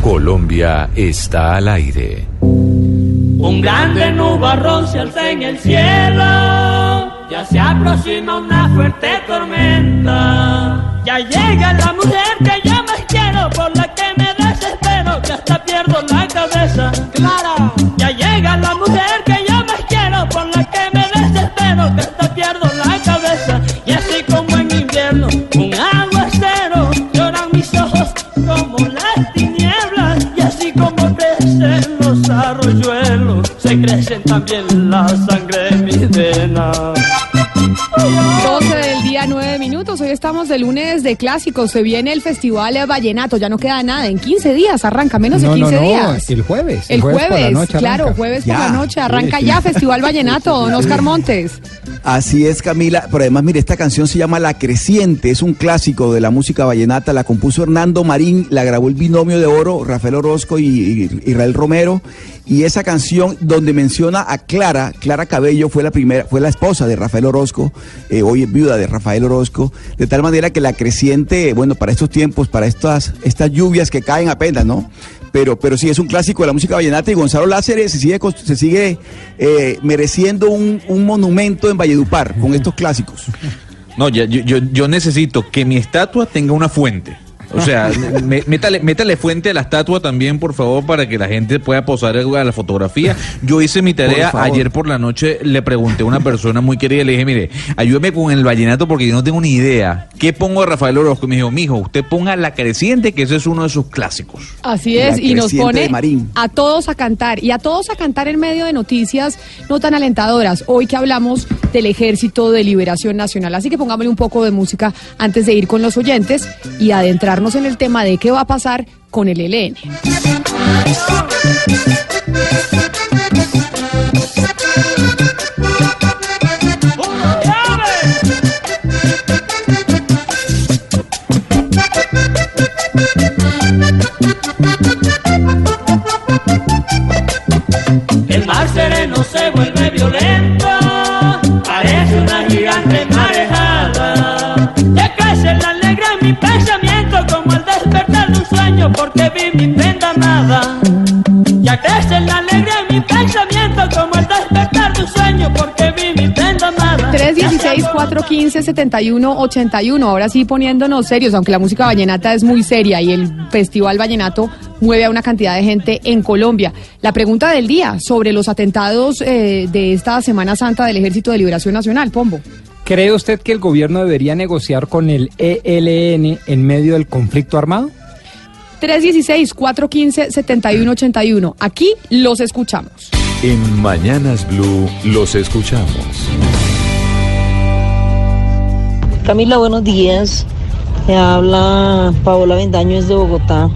Colombia está al aire. Un grande nubarrón se alza en el cielo, ya se aproxima una fuerte tormenta. Ya llega la mujer que yo más quiero, por la que me desespero, que hasta pierdo la cabeza. Clara, ya llega la mujer que yo más quiero, por la que me desespero, que crecen también la sangre en mis venas. 12 del día, 9 minutos. Hoy estamos de lunes de clásicos. Se viene el Festival Vallenato. Ya no queda nada. En 15 días arranca, menos de No, no, 15 no, días. el jueves. El jueves, por la noche claro, jueves Ya. por la noche. Arranca ya Festival Vallenato, don Oscar Montes. Así es, Camila. Pero además, mire, esta canción se llama La Creciente, es un clásico de la música vallenata. La compuso Hernando Marín, la grabó el binomio de oro, Rafael Orozco y, Israel Romero. Y esa canción donde menciona a Clara, Clara Cabello fue la primera, fue la esposa de Rafael Orozco, eh, hoy es viuda de Rafael Orozco, de tal manera que la creciente, bueno, para estos tiempos, para estas, estas lluvias que caen apenas, ¿no? Pero, pero sí, es un clásico de la música vallenata y Gonzalo Láceres se sigue, se sigue eh, mereciendo un, monumento en Valledupar con estos clásicos. No, ya- yo, yo necesito que mi estatua tenga una fuente. O sea, me- métale, métale fuente a la estatua también, por favor, para que la gente pueda posar a la fotografía. Yo hice mi tarea Por ayer por la noche, le pregunté a una persona muy querida, le dije, mire, ayúdeme con el vallenato porque yo no tengo ni idea. ¿Qué pongo a Rafael Orozco? Me dijo, mijo, usted ponga La Creciente, que ese es uno de sus clásicos. Así La es, y nos pone a todos a cantar y a todos a cantar en medio de noticias no tan alentadoras. Hoy que hablamos del Ejército de Liberación Nacional. Así que pongámosle un poco de música antes de ir con los oyentes y en el tema de qué va a pasar con el ELN. El mar sereno se vuelve violento, parece una gigante marejada. Ya crece la alegre mi pensamiento porque vi mi prenda amada. Ya crece la alegre en mi pensamiento como al despertar de un sueño porque vi mi prenda amada. 316-415-7181. Ahora sí poniéndonos serios, aunque la música vallenata es muy seria y el Festival Vallenato mueve a una cantidad de gente en Colombia. La pregunta del día sobre los atentados eh, de esta Semana Santa del Ejército de Liberación Nacional, Pombo. ¿Cree usted que el gobierno debería negociar con el ELN en medio del conflicto armado? 316-415-7181. Aquí los escuchamos. En Mañanas Blue los escuchamos. Camila, buenos días. Me habla Paola Vendaño desde Bogotá.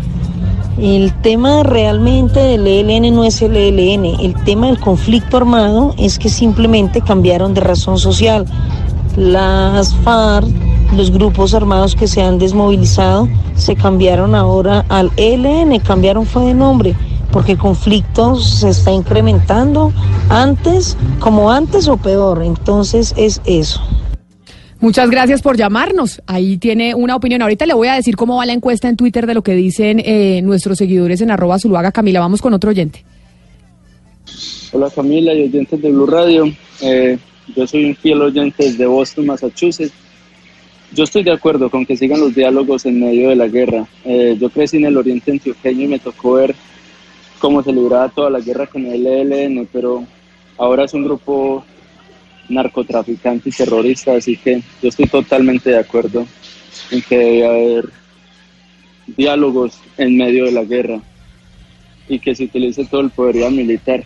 El tema realmente del ELN no es el ELN. El tema del conflicto armado es que simplemente cambiaron de razón social. Las FARC, los grupos armados que se han desmovilizado, se cambiaron ahora al ELN, cambiaron fue de nombre, porque el conflicto se está incrementando antes, como antes o peor. Entonces es eso. Muchas gracias por llamarnos. Ahí tiene una opinión. Ahorita le voy a decir cómo va la encuesta en Twitter de lo que dicen eh, nuestros seguidores en arroba Zuluaga. Camila, vamos con otro oyente. Hola Camila y oyentes de Blue Radio. Eh, yo soy un fiel oyente desde Boston, Massachusetts. Yo estoy de acuerdo con que sigan los diálogos en medio de la guerra. Eh, yo crecí en el oriente antioqueño y me tocó ver cómo se libraba toda la guerra con el ELN, pero ahora es un grupo narcotraficante y terrorista, así que yo estoy totalmente de acuerdo en que debe haber diálogos en medio de la guerra y que se utilice todo el poderío militar.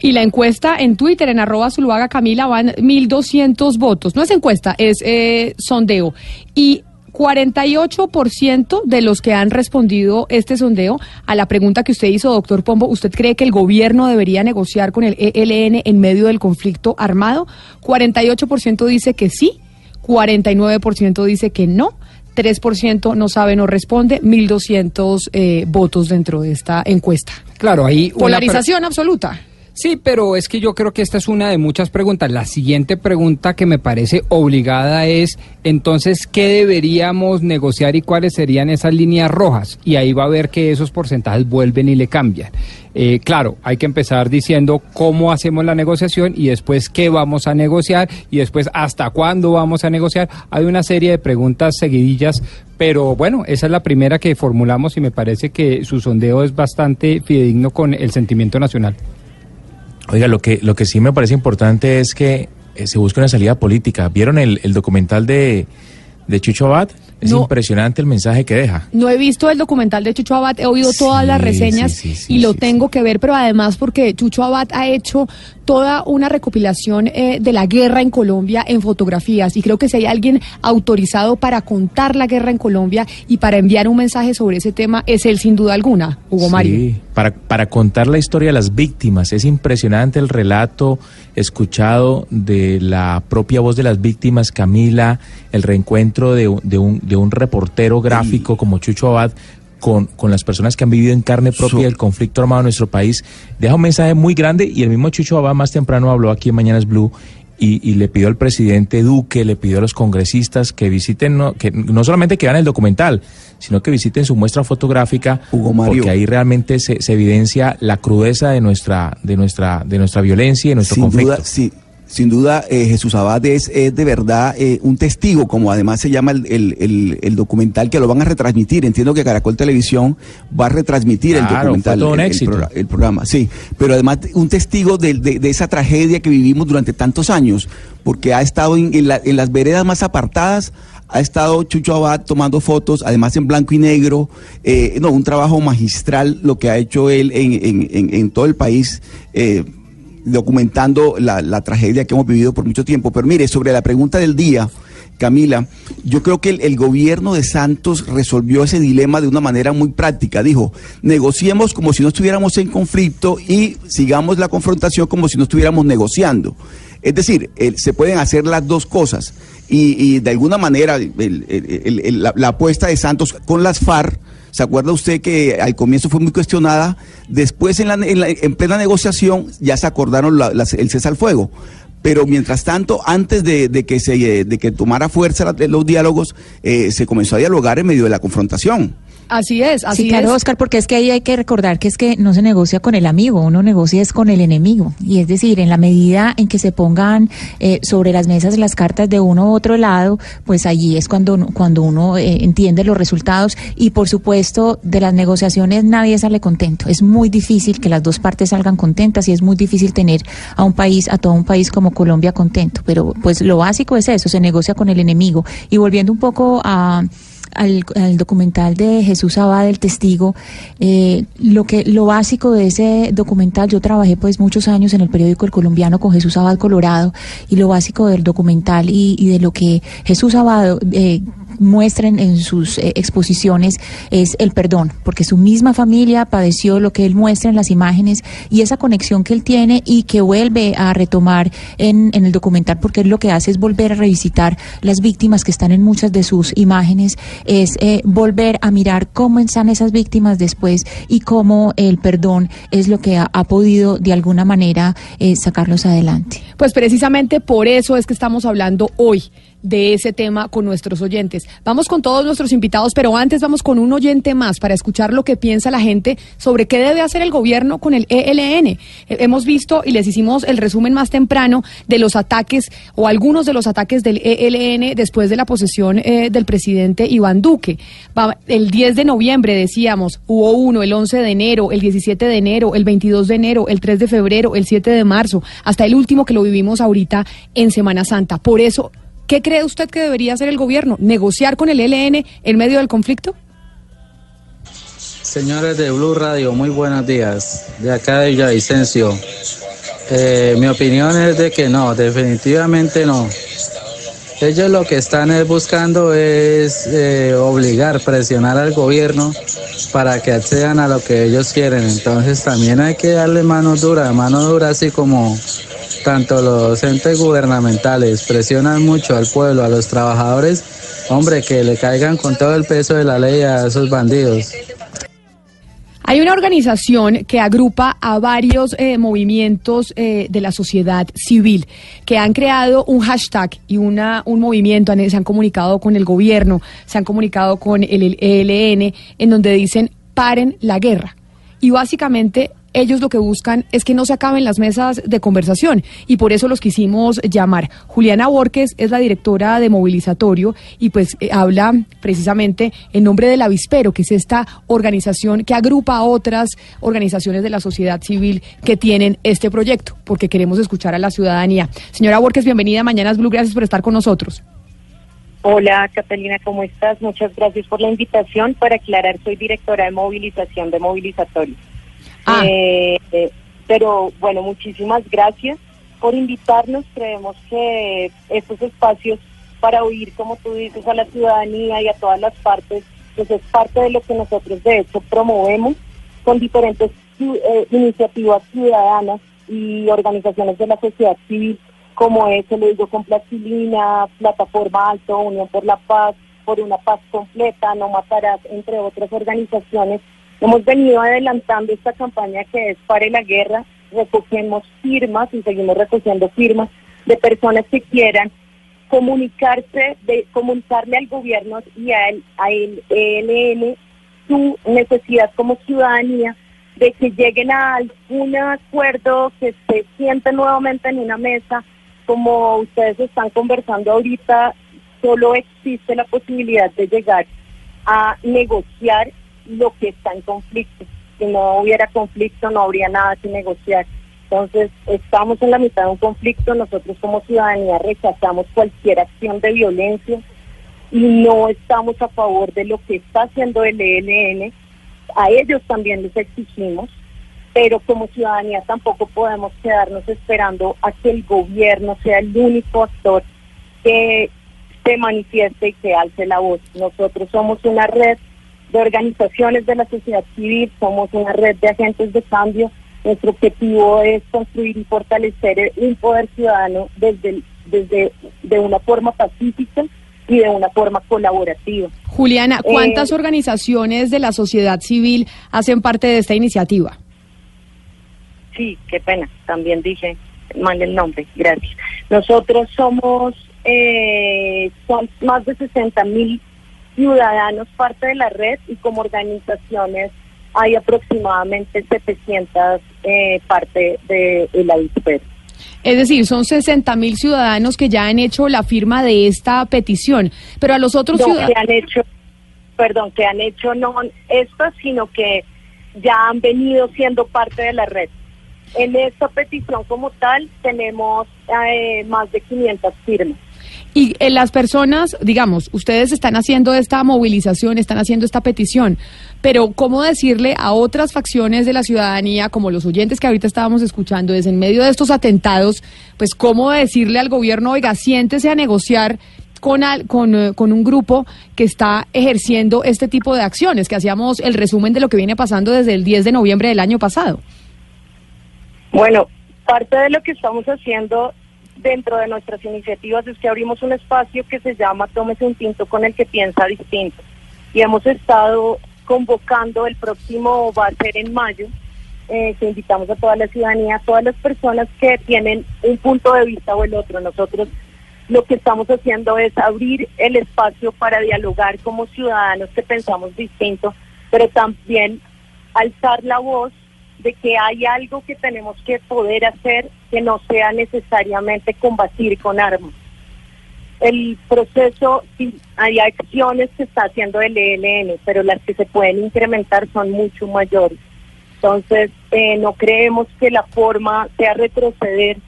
Y la encuesta en Twitter, en arroba Zuluaga Camila, van 1.200 votos. No es encuesta, es eh, sondeo. Y 48% de los que han respondido este sondeo a la pregunta que usted hizo, doctor Pombo, ¿usted cree que el gobierno debería negociar con el ELN en medio del conflicto armado? 48% dice que sí, 49% dice que no. 3% no sabe, no responde, 1.200 eh, votos dentro de esta encuesta. Claro, ahí... Polarización absoluta. Sí, pero es que yo creo que esta es una de muchas preguntas. La siguiente pregunta que me parece obligada es, entonces, ¿qué deberíamos negociar y cuáles serían esas líneas rojas? Y ahí va a ver que esos porcentajes vuelven y le cambian. Eh, claro, hay que empezar diciendo cómo hacemos la negociación y después qué vamos a negociar y después hasta cuándo vamos a negociar. Hay una serie de preguntas seguidillas, pero bueno, esa es la primera que formulamos y me parece que su sondeo es bastante fidedigno con el sentimiento nacional. Oiga, lo que, lo que sí me parece importante es que eh, se busque una salida política. ¿Vieron el, el documental de, de Chucho Abad? Es No. impresionante el mensaje que deja. No he visto el documental de Chucho Abad, he oído todas las reseñas sí, sí, y lo tengo que ver, pero además porque Chucho Abad ha hecho toda una recopilación eh, de la guerra en Colombia en fotografías y creo que si hay alguien autorizado para contar la guerra en Colombia y para enviar un mensaje sobre ese tema es él sin duda alguna, Hugo Mario. Sí, para, para contar la historia de las víctimas. Es impresionante el relato escuchado de la propia voz de las víctimas, Camila, el reencuentro de, de un, de un reportero gráfico como Chucho Abad con, con las personas que han vivido en carne propia el conflicto armado en nuestro país. Deja un mensaje muy grande y el mismo Chucho Abad más temprano habló aquí en Mañanas Blue y, y le pidió al presidente Duque, le pidió a los congresistas que visiten, no, que no solamente que vean el documental, sino que visiten su muestra fotográfica, Mario. porque ahí realmente se, se evidencia la crudeza de nuestra, de nuestra, de nuestra violencia y de nuestro sin conflicto. duda, sí, sin duda, eh, Jesús Abad es, es de verdad eh, un testigo, como además se llama el, el- el- el documental que lo van a retransmitir. Entiendo que Caracol Televisión va a retransmitir el documental, todo un éxito. el programa. Sí, pero además un testigo de, de- de esa tragedia que vivimos durante tantos años, porque ha estado en, en la- en las veredas más apartadas. Ha estado Chucho Abad tomando fotos, además en blanco y negro. eh, no, un trabajo magistral lo que ha hecho él en, en- en- en todo el país. eh, documentando la, tragedia que hemos vivido por mucho tiempo. Pero mire, sobre la pregunta del día, Camila, yo creo que el, gobierno de Santos resolvió ese dilema de una manera muy práctica. Dijo, negociemos como si no estuviéramos en conflicto y sigamos la confrontación como si no estuviéramos negociando. Es decir, se pueden hacer las dos cosas. Y, de alguna manera, la, la apuesta de Santos con las FARC, ¿se acuerda usted que al comienzo fue muy cuestionada? Después, en, la- en la- en plena negociación, ya se acordaron la- el cese al fuego. Pero mientras tanto, antes de, de que se de que tomara fuerza los diálogos, eh, se comenzó a dialogar en medio de la confrontación. Así es, así sí, claro, es. Oscar, porque es que ahí hay que recordar que es que no se negocia con el amigo, uno negocia es con el enemigo. Y es decir, en la medida en que se pongan eh, sobre las mesas las cartas de uno u otro lado, pues allí es cuando, cuando uno eh, entiende los resultados. Y por supuesto, de las negociaciones nadie sale contento. Es muy difícil que las dos partes salgan contentas y es muy difícil tener a un país, a todo un país como Colombia contento. Pero pues lo básico es eso, se negocia con el enemigo. Y volviendo un poco a al, al documental de Jesús Abad, el testigo, eh, lo que lo básico de ese documental, yo trabajé pues muchos años en el periódico El Colombiano con Jesús Abad Colorado, y lo básico del documental y, y de lo que Jesús Abad eh, muestra en, en sus eh, exposiciones es el perdón, porque su misma familia padeció lo que él muestra en las imágenes y esa conexión que él tiene y que vuelve a retomar en, en el documental, porque él lo que hace es volver a revisitar las víctimas que están en muchas de sus imágenes, es eh, volver a mirar cómo están esas víctimas después y cómo el perdón es lo que ha, podido de alguna manera eh, sacarlos adelante. Pues precisamente por eso es que estamos hablando hoy de ese tema con nuestros oyentes. Vamos con todos nuestros invitados, pero antes vamos con un oyente más para escuchar lo que piensa la gente sobre qué debe hacer el gobierno con el ELN. Eh, hemos visto y les hicimos el resumen más temprano de los ataques o algunos de los ataques del ELN después de la posesión eh, del presidente Iván Duque. El 10 de noviembre decíamos, hubo uno, el 11 de enero, el 17 de enero, el 22 de enero, el 3 de febrero, el 7 de marzo, hasta el último que lo vivimos ahorita en Semana Santa. Por eso, ¿qué cree usted que debería hacer el gobierno? ¿Negociar con el ELN en medio del conflicto? Señores de Blue Radio, muy buenos días. De acá de Villavicencio. Eh, mi opinión es de que no, definitivamente no. Ellos lo que están es buscando es eh, obligar, presionar al gobierno para que accedan a lo que ellos quieren. Entonces también hay que darle mano dura, mano dura así como tanto los entes gubernamentales presionan mucho al pueblo, a los trabajadores, hombre, que le caigan con todo el peso de la ley a esos bandidos. Hay una organización que agrupa a varios eh, movimientos eh, de la sociedad civil que han creado un hashtag y una, un movimiento, se han comunicado con el gobierno, se han comunicado con el ELN, en donde dicen paren la guerra. Y básicamente ellos lo que buscan es que no se acaben las mesas de conversación y por eso los quisimos llamar. Juliana Borges es la directora de Movilizatorio y pues eh, habla precisamente en nombre del Avispero, que es esta organización que agrupa a otras organizaciones de la sociedad civil que tienen este proyecto, porque queremos escuchar a la ciudadanía. Señora Borges, bienvenida a Mañanas Blue, gracias por estar con nosotros. Hola Catalina, ¿cómo estás? Muchas gracias por la invitación. Para aclarar, soy directora de movilización de Movilizatorio. Eh, eh, pero bueno, muchísimas gracias por invitarnos. Creemos que estos espacios para oír, como tú dices, a la ciudadanía y a todas las partes, pues es parte de lo que nosotros de hecho promovemos con diferentes eh, iniciativas ciudadanas y organizaciones de la sociedad civil, como es, se lo digo, con Plastilina, Plataforma Alto, Unión por la Paz, por una paz completa, No Matarás, entre otras organizaciones. Hemos venido adelantando esta campaña que es Pare la Guerra, recogemos firmas y seguimos recogiendo firmas de personas que quieran comunicarse, de comunicarle al gobierno y al a el ELN su necesidad como ciudadanía de que lleguen a algún acuerdo, que se sienten nuevamente en una mesa, como ustedes están conversando ahorita, solo existe la posibilidad de llegar a negociar lo que está en conflicto. Si no hubiera conflicto, no habría nada que negociar. Entonces, estamos en la mitad de un conflicto, nosotros como ciudadanía rechazamos cualquier acción de violencia y no estamos a favor de lo que está haciendo el ELN. A ellos también les exigimos, pero como ciudadanía tampoco podemos quedarnos esperando a que el gobierno sea el único actor que se manifieste y que alce la voz. Nosotros somos una red de organizaciones de la sociedad civil, somos una red de agentes de cambio. Nuestro objetivo es construir y fortalecer un poder ciudadano desde, desde de una forma pacífica y de una forma colaborativa. Juliana, ¿cuántas Eh, organizaciones de la sociedad civil hacen parte de esta iniciativa? Sí, qué pena, también dije mal el nombre, gracias. Nosotros somos, eh, son más de 60 mil ciudadanos parte de la red y como organizaciones hay aproximadamente 700 eh, parte de el avispero. Es decir, son 60 mil ciudadanos que ya han hecho la firma de esta petición, pero a los otros No, ciudadanos... que han hecho, perdón, que han hecho no esto, sino que ya han venido siendo parte de la red. En esta petición como tal tenemos eh, más de 500 firmas. Y eh, las personas, digamos, ustedes están haciendo esta movilización, están haciendo esta petición, pero ¿cómo decirle a otras facciones de la ciudadanía, como los oyentes que ahorita estábamos escuchando, es en medio de estos atentados, pues cómo decirle al gobierno, oiga, siéntese a negociar con, al- con, eh, con un grupo que está ejerciendo este tipo de acciones, que hacíamos el resumen de lo que viene pasando desde el 10 de noviembre del año pasado? Bueno, parte de lo que estamos haciendo dentro de nuestras iniciativas es que abrimos un espacio que se llama Tómese un tinto con el que piensa distinto. Y hemos estado convocando, el próximo va a ser en mayo, eh, que invitamos a toda la ciudadanía, a todas las personas que tienen un punto de vista o el otro. Nosotros lo que estamos haciendo es abrir el espacio para dialogar como ciudadanos que pensamos distinto, pero también alzar la voz de que hay algo que tenemos que poder hacer que no sea necesariamente combatir con armas. El proceso, sí, hay acciones que está haciendo el ELN, pero las que se pueden incrementar son mucho mayores. Entonces, eh, no creemos que la forma sea retroceder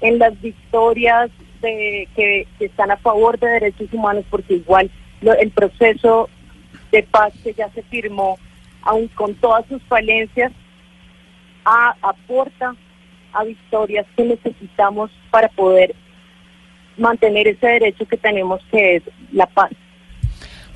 en las victorias de, que, que están a favor de derechos humanos, porque igual lo- el proceso de paz que ya se firmó, aun con todas sus falencias, a- aporta a victorias que necesitamos para poder mantener ese derecho que tenemos que es la paz.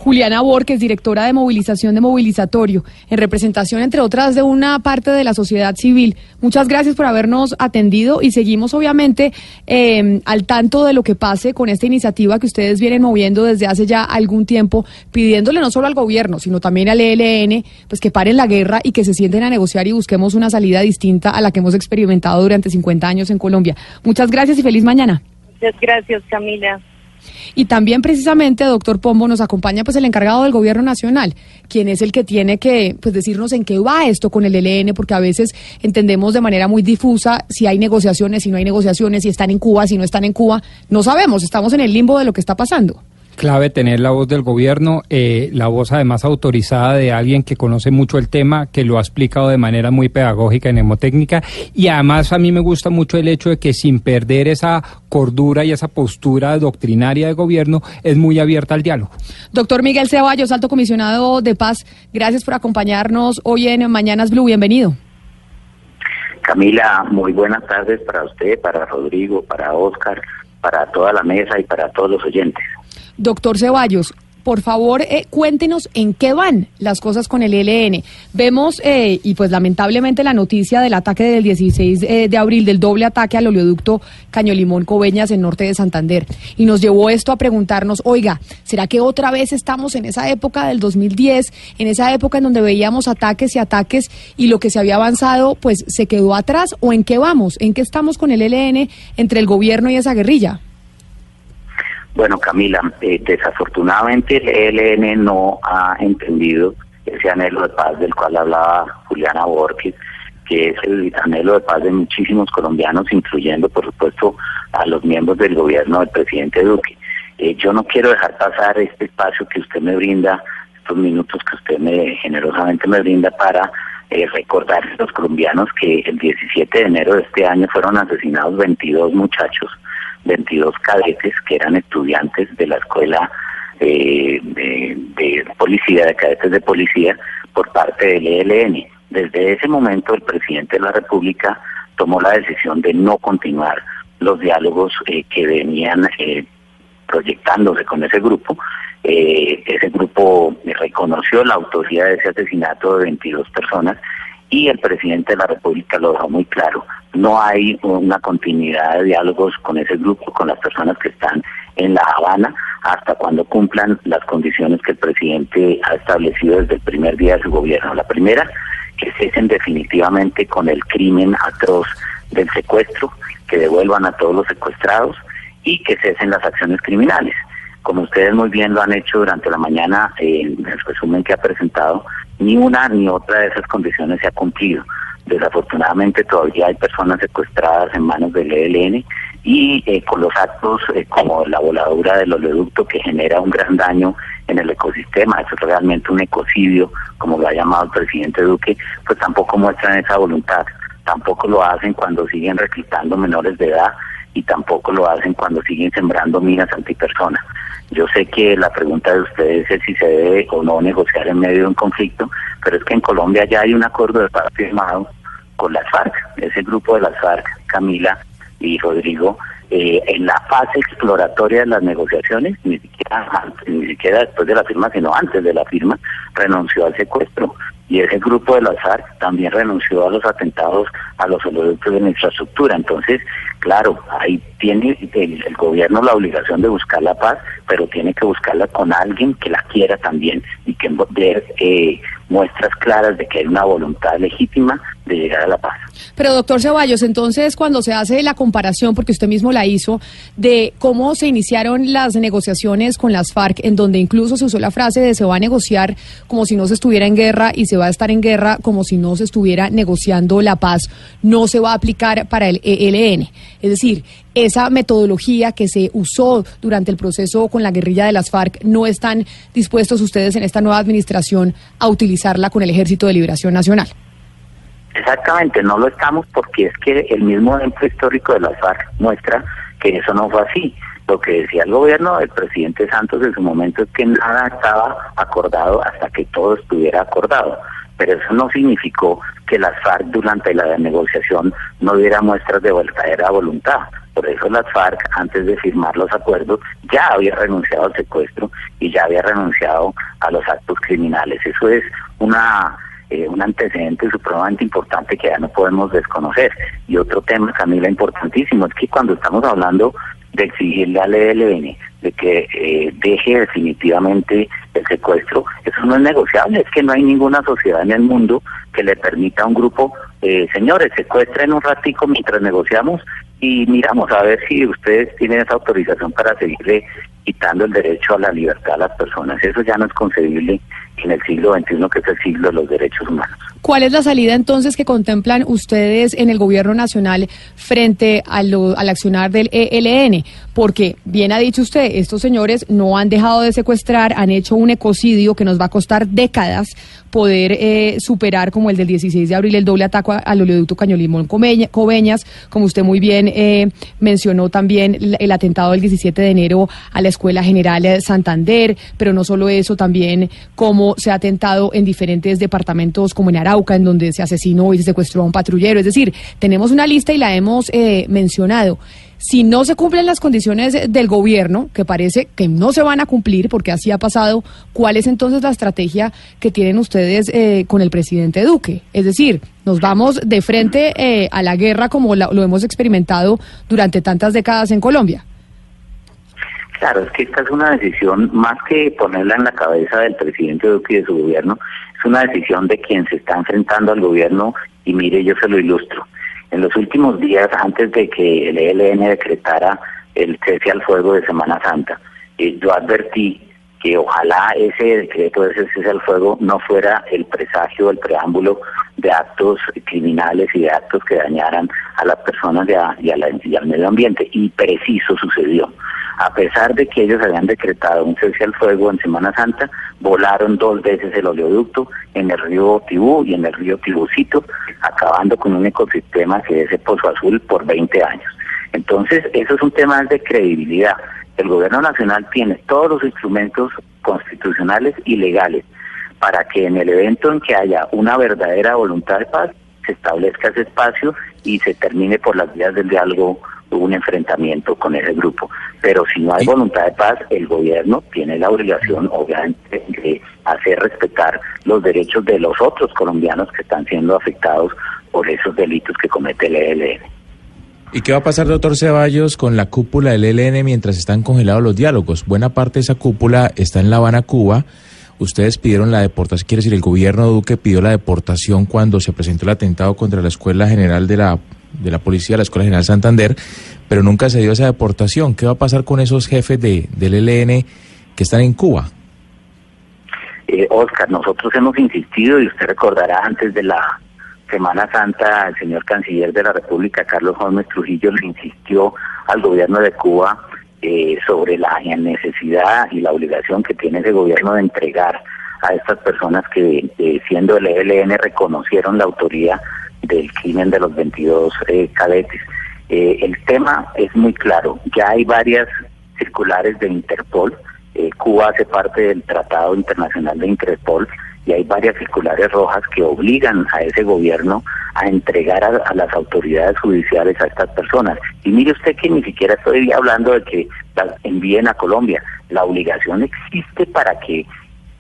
Juliana Borges, directora de movilización de Movilizatorio, en representación, entre otras, de una parte de la sociedad civil. Muchas gracias por habernos atendido y seguimos, obviamente, eh, al tanto de lo que pase con esta iniciativa que ustedes vienen moviendo desde hace ya algún tiempo, pidiéndole no solo al gobierno, sino también al ELN, pues que paren la guerra y que se sienten a negociar y busquemos una salida distinta a la que hemos experimentado durante 50 años en Colombia. Muchas gracias y feliz mañana. Muchas gracias, Camila. Y también precisamente, doctor Pombo, nos acompaña pues el encargado del gobierno nacional, quien es el que tiene que pues decirnos en qué va esto con el ELN, porque a veces entendemos de manera muy difusa si hay negociaciones, si no hay negociaciones, si están en Cuba, si no están en Cuba. No sabemos, estamos en el limbo de lo que está pasando clave tener la voz del gobierno, eh, la voz además autorizada de alguien que conoce mucho el tema, que lo ha explicado de manera muy pedagógica y mnemotécnica. Y además a mí me gusta mucho el hecho de que sin perder esa cordura y esa postura doctrinaria de gobierno, es muy abierta al diálogo. Doctor Miguel Ceballos, alto comisionado de paz, gracias por acompañarnos hoy en Mañanas Blue. Bienvenido. Camila, muy buenas tardes para usted, para Rodrigo, para Oscar, para toda la mesa y para todos los oyentes. Doctor Ceballos, por favor, eh, cuéntenos en qué van las cosas con el ELN. Vemos, eh, y pues lamentablemente, la noticia del ataque del 16 eh, de abril, del doble ataque al oleoducto Caño Limón Coveñas en norte de Santander. Y nos llevó esto a preguntarnos, oiga, ¿será que otra vez estamos en esa época del 2010, en esa época en donde veíamos ataques y ataques y lo que se había avanzado, pues se quedó atrás? ¿O en qué vamos? ¿En qué estamos con el ELN entre el gobierno y esa guerrilla? Bueno, Camila, eh, desafortunadamente el ELN no ha entendido ese anhelo de paz del cual hablaba Juliana Borges, que es el anhelo de paz de muchísimos colombianos, incluyendo, por supuesto, a los miembros del gobierno del presidente Duque. Eh, yo no quiero dejar pasar este espacio que usted me brinda, estos minutos que usted me generosamente me brinda para eh, recordar a los colombianos que el 17 de enero de este año fueron asesinados 22 muchachos 22 cadetes que eran estudiantes de la escuela eh, de, policía, de cadetes de policía, por parte del ELN. Desde ese momento el presidente de la República tomó la decisión de no continuar los diálogos eh, que venían eh, proyectándose con ese grupo. ese grupo reconoció la autoría de ese asesinato de 22 personas y el presidente de la República lo dejó muy claro. No hay una continuidad de diálogos con ese grupo, con las personas que están en La Habana, hasta cuando cumplan las condiciones que el presidente ha establecido desde el primer día de su gobierno. La primera, que cesen definitivamente con el crimen atroz del secuestro, que devuelvan a todos los secuestrados y que cesen las acciones criminales. Como ustedes muy bien lo han hecho durante la mañana, en el resumen que ha presentado, ni una ni otra de esas condiciones se ha cumplido. Desafortunadamente todavía hay personas secuestradas en manos del ELN y eh, con los actos eh, como la voladura del oleoducto que genera un gran daño en el ecosistema, eso es realmente un ecocidio, como lo ha llamado el presidente Duque, pues tampoco muestran esa voluntad, tampoco lo hacen cuando siguen reclutando menores de edad y tampoco lo hacen cuando siguen sembrando minas antipersonas. Yo sé que la pregunta de ustedes es si se debe o no negociar en medio de un conflicto, pero es que en Colombia ya hay un acuerdo de paz firmado con las FARC, ese grupo de las FARC, Camila y Rodrigo, eh, en la fase exploratoria de las negociaciones, ni siquiera, ni siquiera después de la firma, sino antes de la firma, renunció al secuestro y ese grupo de las FARC también renunció a los atentados a los oleoductos de la infraestructura. Entonces, claro, ahí tiene el, gobierno la obligación de buscar la paz, pero tiene que buscarla con alguien que la quiera también y que dé eh, muestras claras de que hay una voluntad legítima de llegar a la paz. Pero doctor Ceballos, entonces cuando se hace la comparación, porque usted mismo la hizo, de cómo se iniciaron las negociaciones con las FARC, en donde incluso se usó la frase de se va a negociar como si no se estuviera en guerra y se va a estar en guerra como si no se estuviera negociando la paz, no se va a aplicar para el ELN. Es decir, esa metodología que se usó durante el proceso con la guerrilla de las FARC, no están dispuestos ustedes en esta nueva administración a utilizarla con el Ejército de Liberación Nacional. Exactamente, no lo estamos porque es que el mismo ejemplo histórico de las FARC muestra que eso no fue así. Lo que decía el gobierno del presidente Santos en su momento es que nada estaba acordado hasta que todo estuviera acordado. Pero eso no significó que las FARC durante la negociación no diera muestras de verdadera voluntad. Por eso las FARC, antes de firmar los acuerdos, ya había renunciado al secuestro y ya había renunciado a los actos criminales. Eso es una eh, un antecedente supremamente importante que ya no podemos desconocer. Y otro tema, Camila, importantísimo, es que cuando estamos hablando de exigirle al ELN de que eh, deje definitivamente el secuestro, eso no es negociable, es que no hay ninguna sociedad en el mundo que le permita a un grupo, eh, señores, secuestren un ratico mientras negociamos y miramos a ver si ustedes tienen esa autorización para seguirle quitando el derecho a la libertad a las personas. Eso ya no es concebible en el siglo XXI, que es el siglo de los derechos humanos. ¿Cuál es la salida entonces que contemplan ustedes en el gobierno nacional frente a al accionar del ELN? Porque, bien ha dicho usted, estos señores no han dejado de secuestrar, han hecho un ecocidio que nos va a costar décadas poder eh, superar, como el del 16 de abril, el doble ataque al oleoducto Cañolimón Coveñas, como usted muy bien eh, mencionó también el, atentado del 17 de enero a la Escuela General de Santander, pero no solo eso, también cómo se ha atentado en diferentes departamentos como en Arauca, en donde se asesinó y se secuestró a un patrullero. Es decir, tenemos una lista y la hemos eh, mencionado. Si no se cumplen las condiciones del gobierno, que parece que no se van a cumplir, porque así ha pasado, ¿cuál es entonces la estrategia que tienen ustedes eh, con el presidente Duque? Es decir, nos vamos de frente eh, a la guerra como lo hemos experimentado durante tantas décadas en Colombia. Claro, es que esta es una decisión, más que ponerla en la cabeza del presidente Duque y de su gobierno, es una decisión de quien se está enfrentando al gobierno y mire, yo se lo ilustro. En los últimos días, antes de que el ELN decretara el cese al fuego de Semana Santa, eh, yo advertí que ojalá ese decreto de ese cese al fuego no fuera el presagio, el preámbulo de actos criminales y de actos que dañaran a las personas y, y al medio ambiente. Y preciso sucedió. A pesar de que ellos habían decretado un cese al fuego en Semana Santa, volaron dos veces el oleoducto en el río Tibú y en el río Tibucito, acabando con un ecosistema que es el Pozo Azul por 20 años. Entonces, eso es un tema de credibilidad. El gobierno nacional tiene todos los instrumentos constitucionales y legales para que en el evento en que haya una verdadera voluntad de paz, se establezca ese espacio y se termine por las vías del diálogo un enfrentamiento con ese grupo. Pero si no hay voluntad de paz, el gobierno tiene la obligación, obviamente, de hacer respetar los derechos de los otros colombianos que están siendo afectados por esos delitos que comete el ELN. ¿Y qué va a pasar, doctor Ceballos, con la cúpula del ELN mientras están congelados los diálogos? Buena parte de esa cúpula está en La Habana, Cuba. Ustedes pidieron la deportación, quiere decir, el gobierno Duque pidió la deportación cuando se presentó el atentado contra la Escuela General de la de la Policía de la Escuela General Santander, pero nunca se dio esa deportación. ¿Qué va a pasar con esos jefes de, del ELN que están en Cuba? Eh, Oscar, nosotros hemos insistido, y usted recordará antes de la Semana Santa, el señor canciller de la República, Carlos Gómez Trujillo, le insistió al gobierno de Cuba eh, sobre la necesidad y la obligación que tiene ese gobierno de entregar a estas personas que, eh, siendo el ELN, reconocieron la autoría del crimen de los 22 eh, cadetes. Eh, el tema es muy claro, ya hay varias circulares de Interpol, eh, Cuba hace parte del Tratado Internacional de Interpol y hay varias circulares rojas que obligan a ese gobierno a entregar a, las autoridades judiciales a estas personas. Y mire usted que ni siquiera estoy hablando de que las envíen a Colombia, la obligación existe para que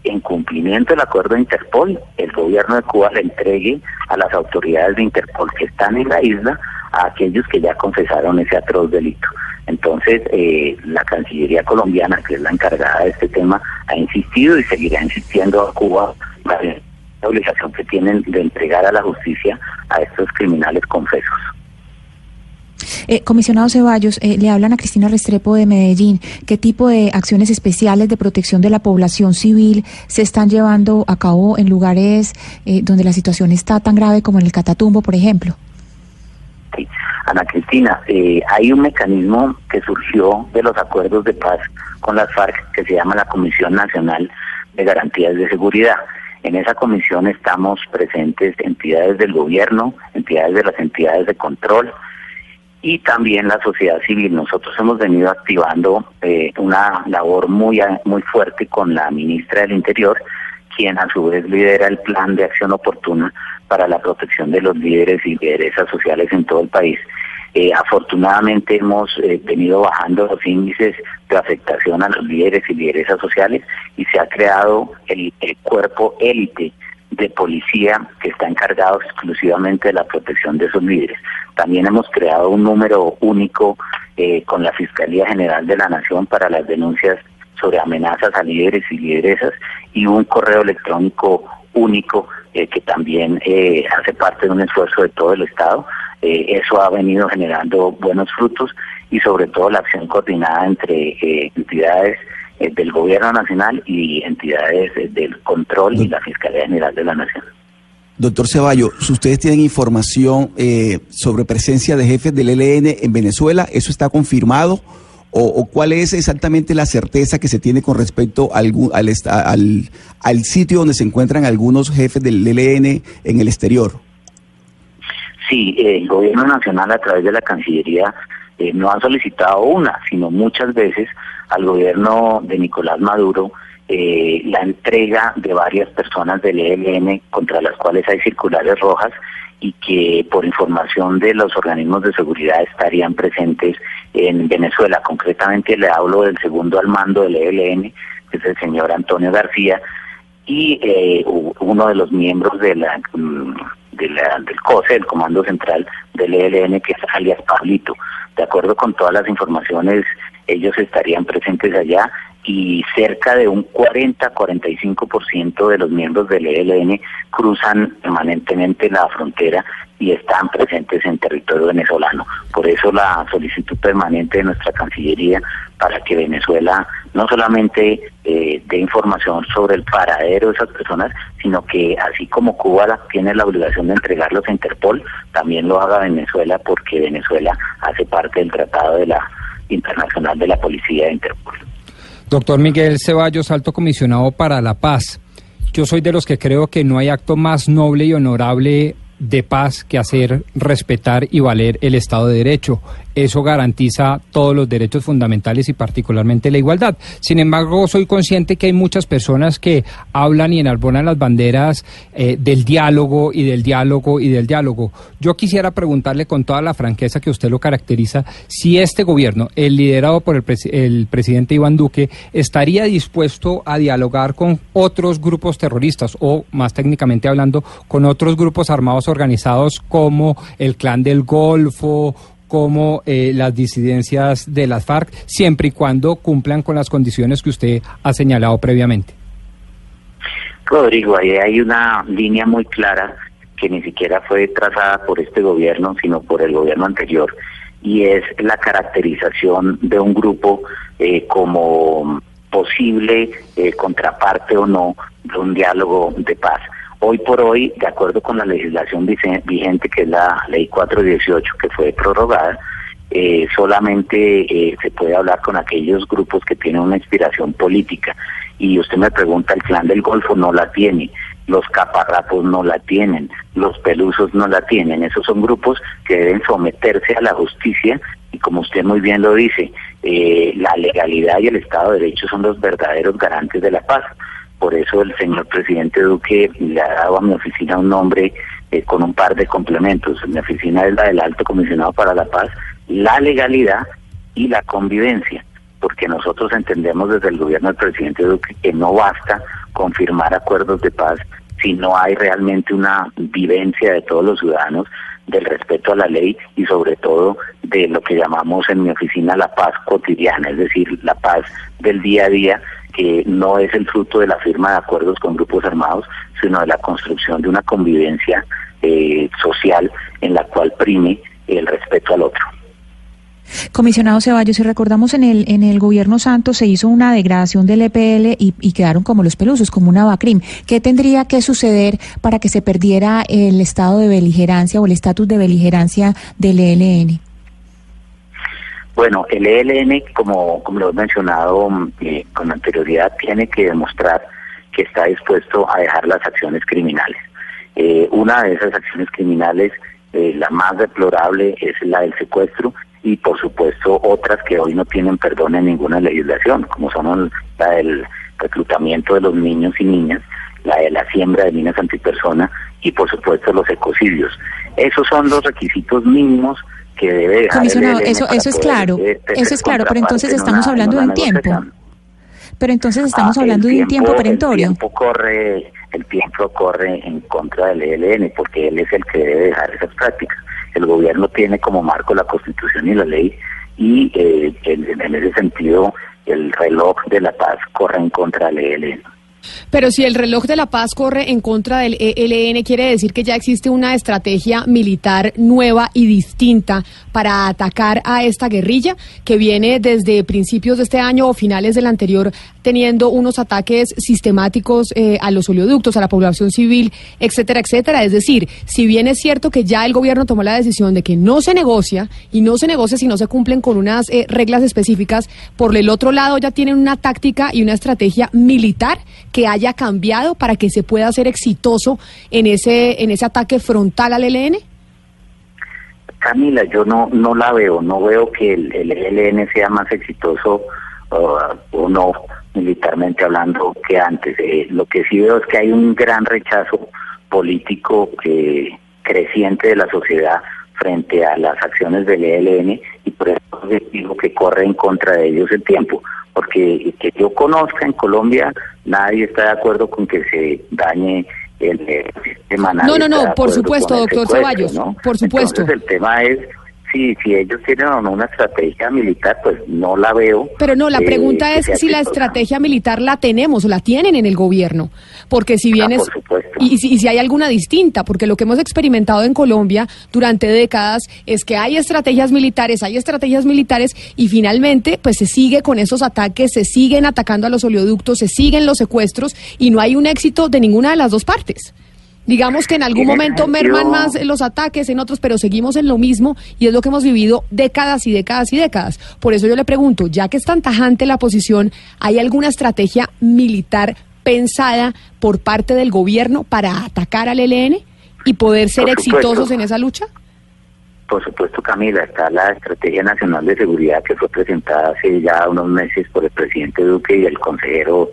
en cumplimiento del acuerdo de Interpol, el gobierno de Cuba le entregue a las autoridades de Interpol que están en la isla a aquellos que ya confesaron ese atroz delito. Entonces, eh, la Cancillería colombiana, que es la encargada de este tema, ha insistido y seguirá insistiendo a Cuba la obligación que tienen de entregar a la justicia a estos criminales confesos. Eh, comisionado Ceballos, eh, le hablan a Cristina Restrepo de Medellín. ¿Qué tipo de acciones especiales de protección de la población civil se están llevando a cabo en lugares eh, donde la situación está tan grave como en el Catatumbo, por ejemplo? Sí. Ana Cristina, hay un mecanismo que surgió de los acuerdos de paz con las FARC que se llama la Comisión Nacional de Garantías de Seguridad. En esa comisión estamos presentes entidades del gobierno, entidades de las entidades de control, y también la sociedad civil. Nosotros hemos venido activando eh, una labor muy, muy fuerte con la ministra del Interior, quien a su vez lidera el plan de acción oportuna para la protección de los líderes y lideresas sociales en todo el país. Eh, afortunadamente hemos eh, venido bajando los índices de afectación a los líderes y lideresas sociales y se ha creado el, el cuerpo élite de policía que está encargado exclusivamente de la protección de esos líderes. También hemos creado un número único eh, con la Fiscalía General de la Nación para las denuncias sobre amenazas a líderes y lideresas y un correo electrónico único eh, que también eh, hace parte de un esfuerzo de todo el Estado. eso ha venido generando buenos frutos y sobre todo la acción coordinada entre entidades del Gobierno Nacional y entidades del control y la Fiscalía General de la Nación. Doctor Ceballos, si ustedes tienen información eh, sobre presencia de jefes del ELN en Venezuela, ¿eso está confirmado? O, cuál es exactamente la certeza que se tiene con respecto al, al, al, sitio donde se encuentran algunos jefes del ELN en el exterior? Sí, el gobierno nacional a través de la Cancillería eh, no ha solicitado una, sino muchas veces al gobierno de Nicolás Maduro eh, la entrega de varias personas del ELN contra las cuales hay circulares rojas y que por información de los organismos de seguridad estarían presentes en Venezuela. Concretamente le hablo del segundo al mando del ELN, que es el señor Antonio García, y eh, uno de los miembros de la, mm, de la, del COSE, el Comando Central del ELN, que es alias Pablito. De acuerdo con todas las informaciones, ellos estarían presentes allá y cerca de un 40-45% de los miembros del ELN cruzan permanentemente la frontera y están presentes en territorio venezolano. Por eso la solicitud permanente de nuestra Cancillería para que Venezuela no solamente eh, dé información sobre el paradero de esas personas, sino que así como Cuba tiene la obligación de entregarlos a Interpol, también lo haga Venezuela porque Venezuela hace parte del Tratado de la Internacional de la Policía de Interpol. Doctor Miguel Ceballos, alto comisionado para la paz. Yo soy de los que creo que no hay acto más noble y honorable de paz que hacer respetar y valer el Estado de Derecho. Eso garantiza todos los derechos fundamentales y particularmente la igualdad. Sin embargo, soy consciente que hay muchas personas que hablan y enarbonan las banderas eh, del diálogo y del diálogo y del diálogo. Yo quisiera preguntarle con toda la franqueza que usted lo caracteriza, si este gobierno, el liderado por el, el presidente Iván Duque, estaría dispuesto a dialogar con otros grupos terroristas o, más técnicamente hablando, con otros grupos armados organizados como el Clan del Golfo como eh, las disidencias de las FARC, siempre y cuando cumplan con las condiciones que usted ha señalado previamente. Rodrigo, ahí hay una línea muy clara que ni siquiera fue trazada por este gobierno, sino por el gobierno anterior, y es la caracterización de un grupo eh, como posible eh, contraparte o no de un diálogo de paz. Hoy por hoy, de acuerdo con la legislación vigente, que es la ley 418, que fue prorrogada, eh, solamente eh, se puede hablar con aquellos grupos que tienen una inspiración política. Y usted me pregunta, el clan del Golfo no la tiene, los caparrapos no la tienen, los pelusos no la tienen. Esos son grupos que deben someterse a la justicia y como usted muy bien lo dice, eh, la legalidad y el Estado de Derecho son los verdaderos garantes de la paz. Por eso el señor presidente Duque le ha dado a mi oficina un nombre eh, con un par de complementos. Mi oficina es la del Alto Comisionado para la Paz, la legalidad y la convivencia, porque nosotros entendemos desde el gobierno del presidente Duque que no basta con firmar acuerdos de paz si no hay realmente una vivencia de todos los ciudadanos del respeto a la ley y sobre todo de lo que llamamos en mi oficina la paz cotidiana, es decir, la paz del día a día que no es el fruto de la firma de acuerdos con grupos armados, sino de la construcción de una convivencia eh, social en la cual prime el respeto al otro. Comisionado Ceballos, si recordamos en el en el gobierno Santos se hizo una degradación del EPL y, quedaron como los pelusos, como una BACRIM. ¿Qué tendría que suceder para que se perdiera el estado de beligerancia o el estatus de beligerancia del ELN? Bueno, el ELN, como, como lo he mencionado eh, con anterioridad, tiene que demostrar que está dispuesto a dejar las acciones criminales. Eh, una de esas acciones criminales, eh, la más deplorable, es la del secuestro y por supuesto otras que hoy no tienen perdón en ninguna legislación, como son la del reclutamiento de los niños y niñas, la de la siembra de minas antipersona y por supuesto los ecocidios. Esos son los requisitos mínimos que debe dejar Comisionado, el eso, eso es claro, eh, tener eso es claro, pero entonces estamos una- hablando de un tiempo. Pero entonces estamos Ah, hablando de un tiempo perentorio. El tiempo corre, el tiempo corre en contra del ELN porque él es el que debe dejar esas prácticas. El gobierno tiene como marco la Constitución y la ley y eh, en, en ese sentido el reloj de la paz corre en contra del ELN. Pero si el reloj de la paz corre en contra del ELN, quiere decir que ya existe una estrategia militar nueva y distinta para atacar a esta guerrilla que viene desde principios de este año o finales del anterior teniendo unos ataques sistemáticos eh, a los oleoductos, a la población civil, etcétera, etcétera. Es decir, si bien es cierto que ya el gobierno tomó la decisión de que no se negocia y no se negocia si no se cumplen con unas eh, reglas específicas, por el otro lado ya tienen una táctica y una estrategia militar que haya cambiado para que se pueda ser exitoso en ese en ese ataque frontal al ELN? Camila, yo no no la veo, no veo que el, el ELN sea más exitoso o no militarmente hablando que antes. Eh, lo que sí veo es que hay un gran rechazo político eh, creciente de la sociedad frente a las acciones del ELN y por eso digo que corre en contra de ellos el tiempo, porque que yo conozca en Colombia nadie está de acuerdo con que se dañe el, el sistema. No, no, no, por supuesto, doctor Ceballos, ¿no? por supuesto. Entonces el tema es si si ellos tienen o no una estrategia militar, pues no la veo. Pero no, la eh, pregunta es si la estrategia militar la tenemos o la tienen en el gobierno. Porque si bien Ah, es... por supuesto. Y, si, y si hay alguna distinta, porque lo que hemos experimentado en Colombia durante décadas es que hay estrategias militares, hay estrategias militares y finalmente pues se sigue con esos ataques, se siguen atacando a los oleoductos, se siguen los secuestros y no hay un éxito de ninguna de las dos partes. Digamos que en algún momento merman más los ataques, en otros, pero seguimos en lo mismo y es lo que hemos vivido décadas y décadas y décadas. Por eso yo le pregunto, ya que es tan tajante la posición, ¿hay alguna estrategia militar pensada por parte del gobierno para atacar al ELN y poder ser exitosos en esa lucha? Por supuesto, Camila, está la Estrategia Nacional de Seguridad que fue presentada hace ya unos meses por el presidente Duque y el consejero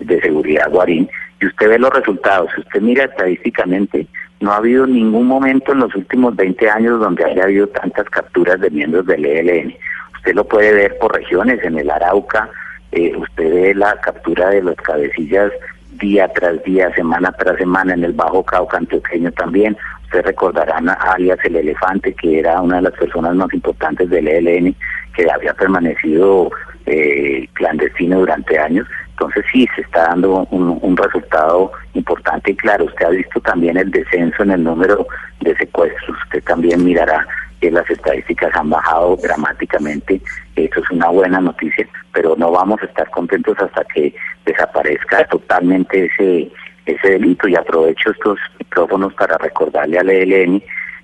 de Seguridad Guarín. Y usted ve los resultados. Si usted mira estadísticamente, no ha habido ningún momento en los últimos 20 años donde haya habido tantas capturas de miembros del ELN. Usted lo puede ver por regiones, en el Arauca, eh, usted ve la captura de los cabecillas día tras día, semana tras semana, en el Bajo Cauca antioqueño también. Ustedes recordarán a alias el elefante, que era una de las personas más importantes del ELN, que había permanecido eh, clandestino durante años. Entonces sí, se está dando un, resultado importante y claro, usted ha visto también el descenso en el número de secuestros. Usted también mirará que las estadísticas han bajado dramáticamente. Eso es una buena noticia, pero no vamos a estar contentos hasta que desaparezca totalmente ese ese delito y aprovecho estos micrófonos para recordarle al ELN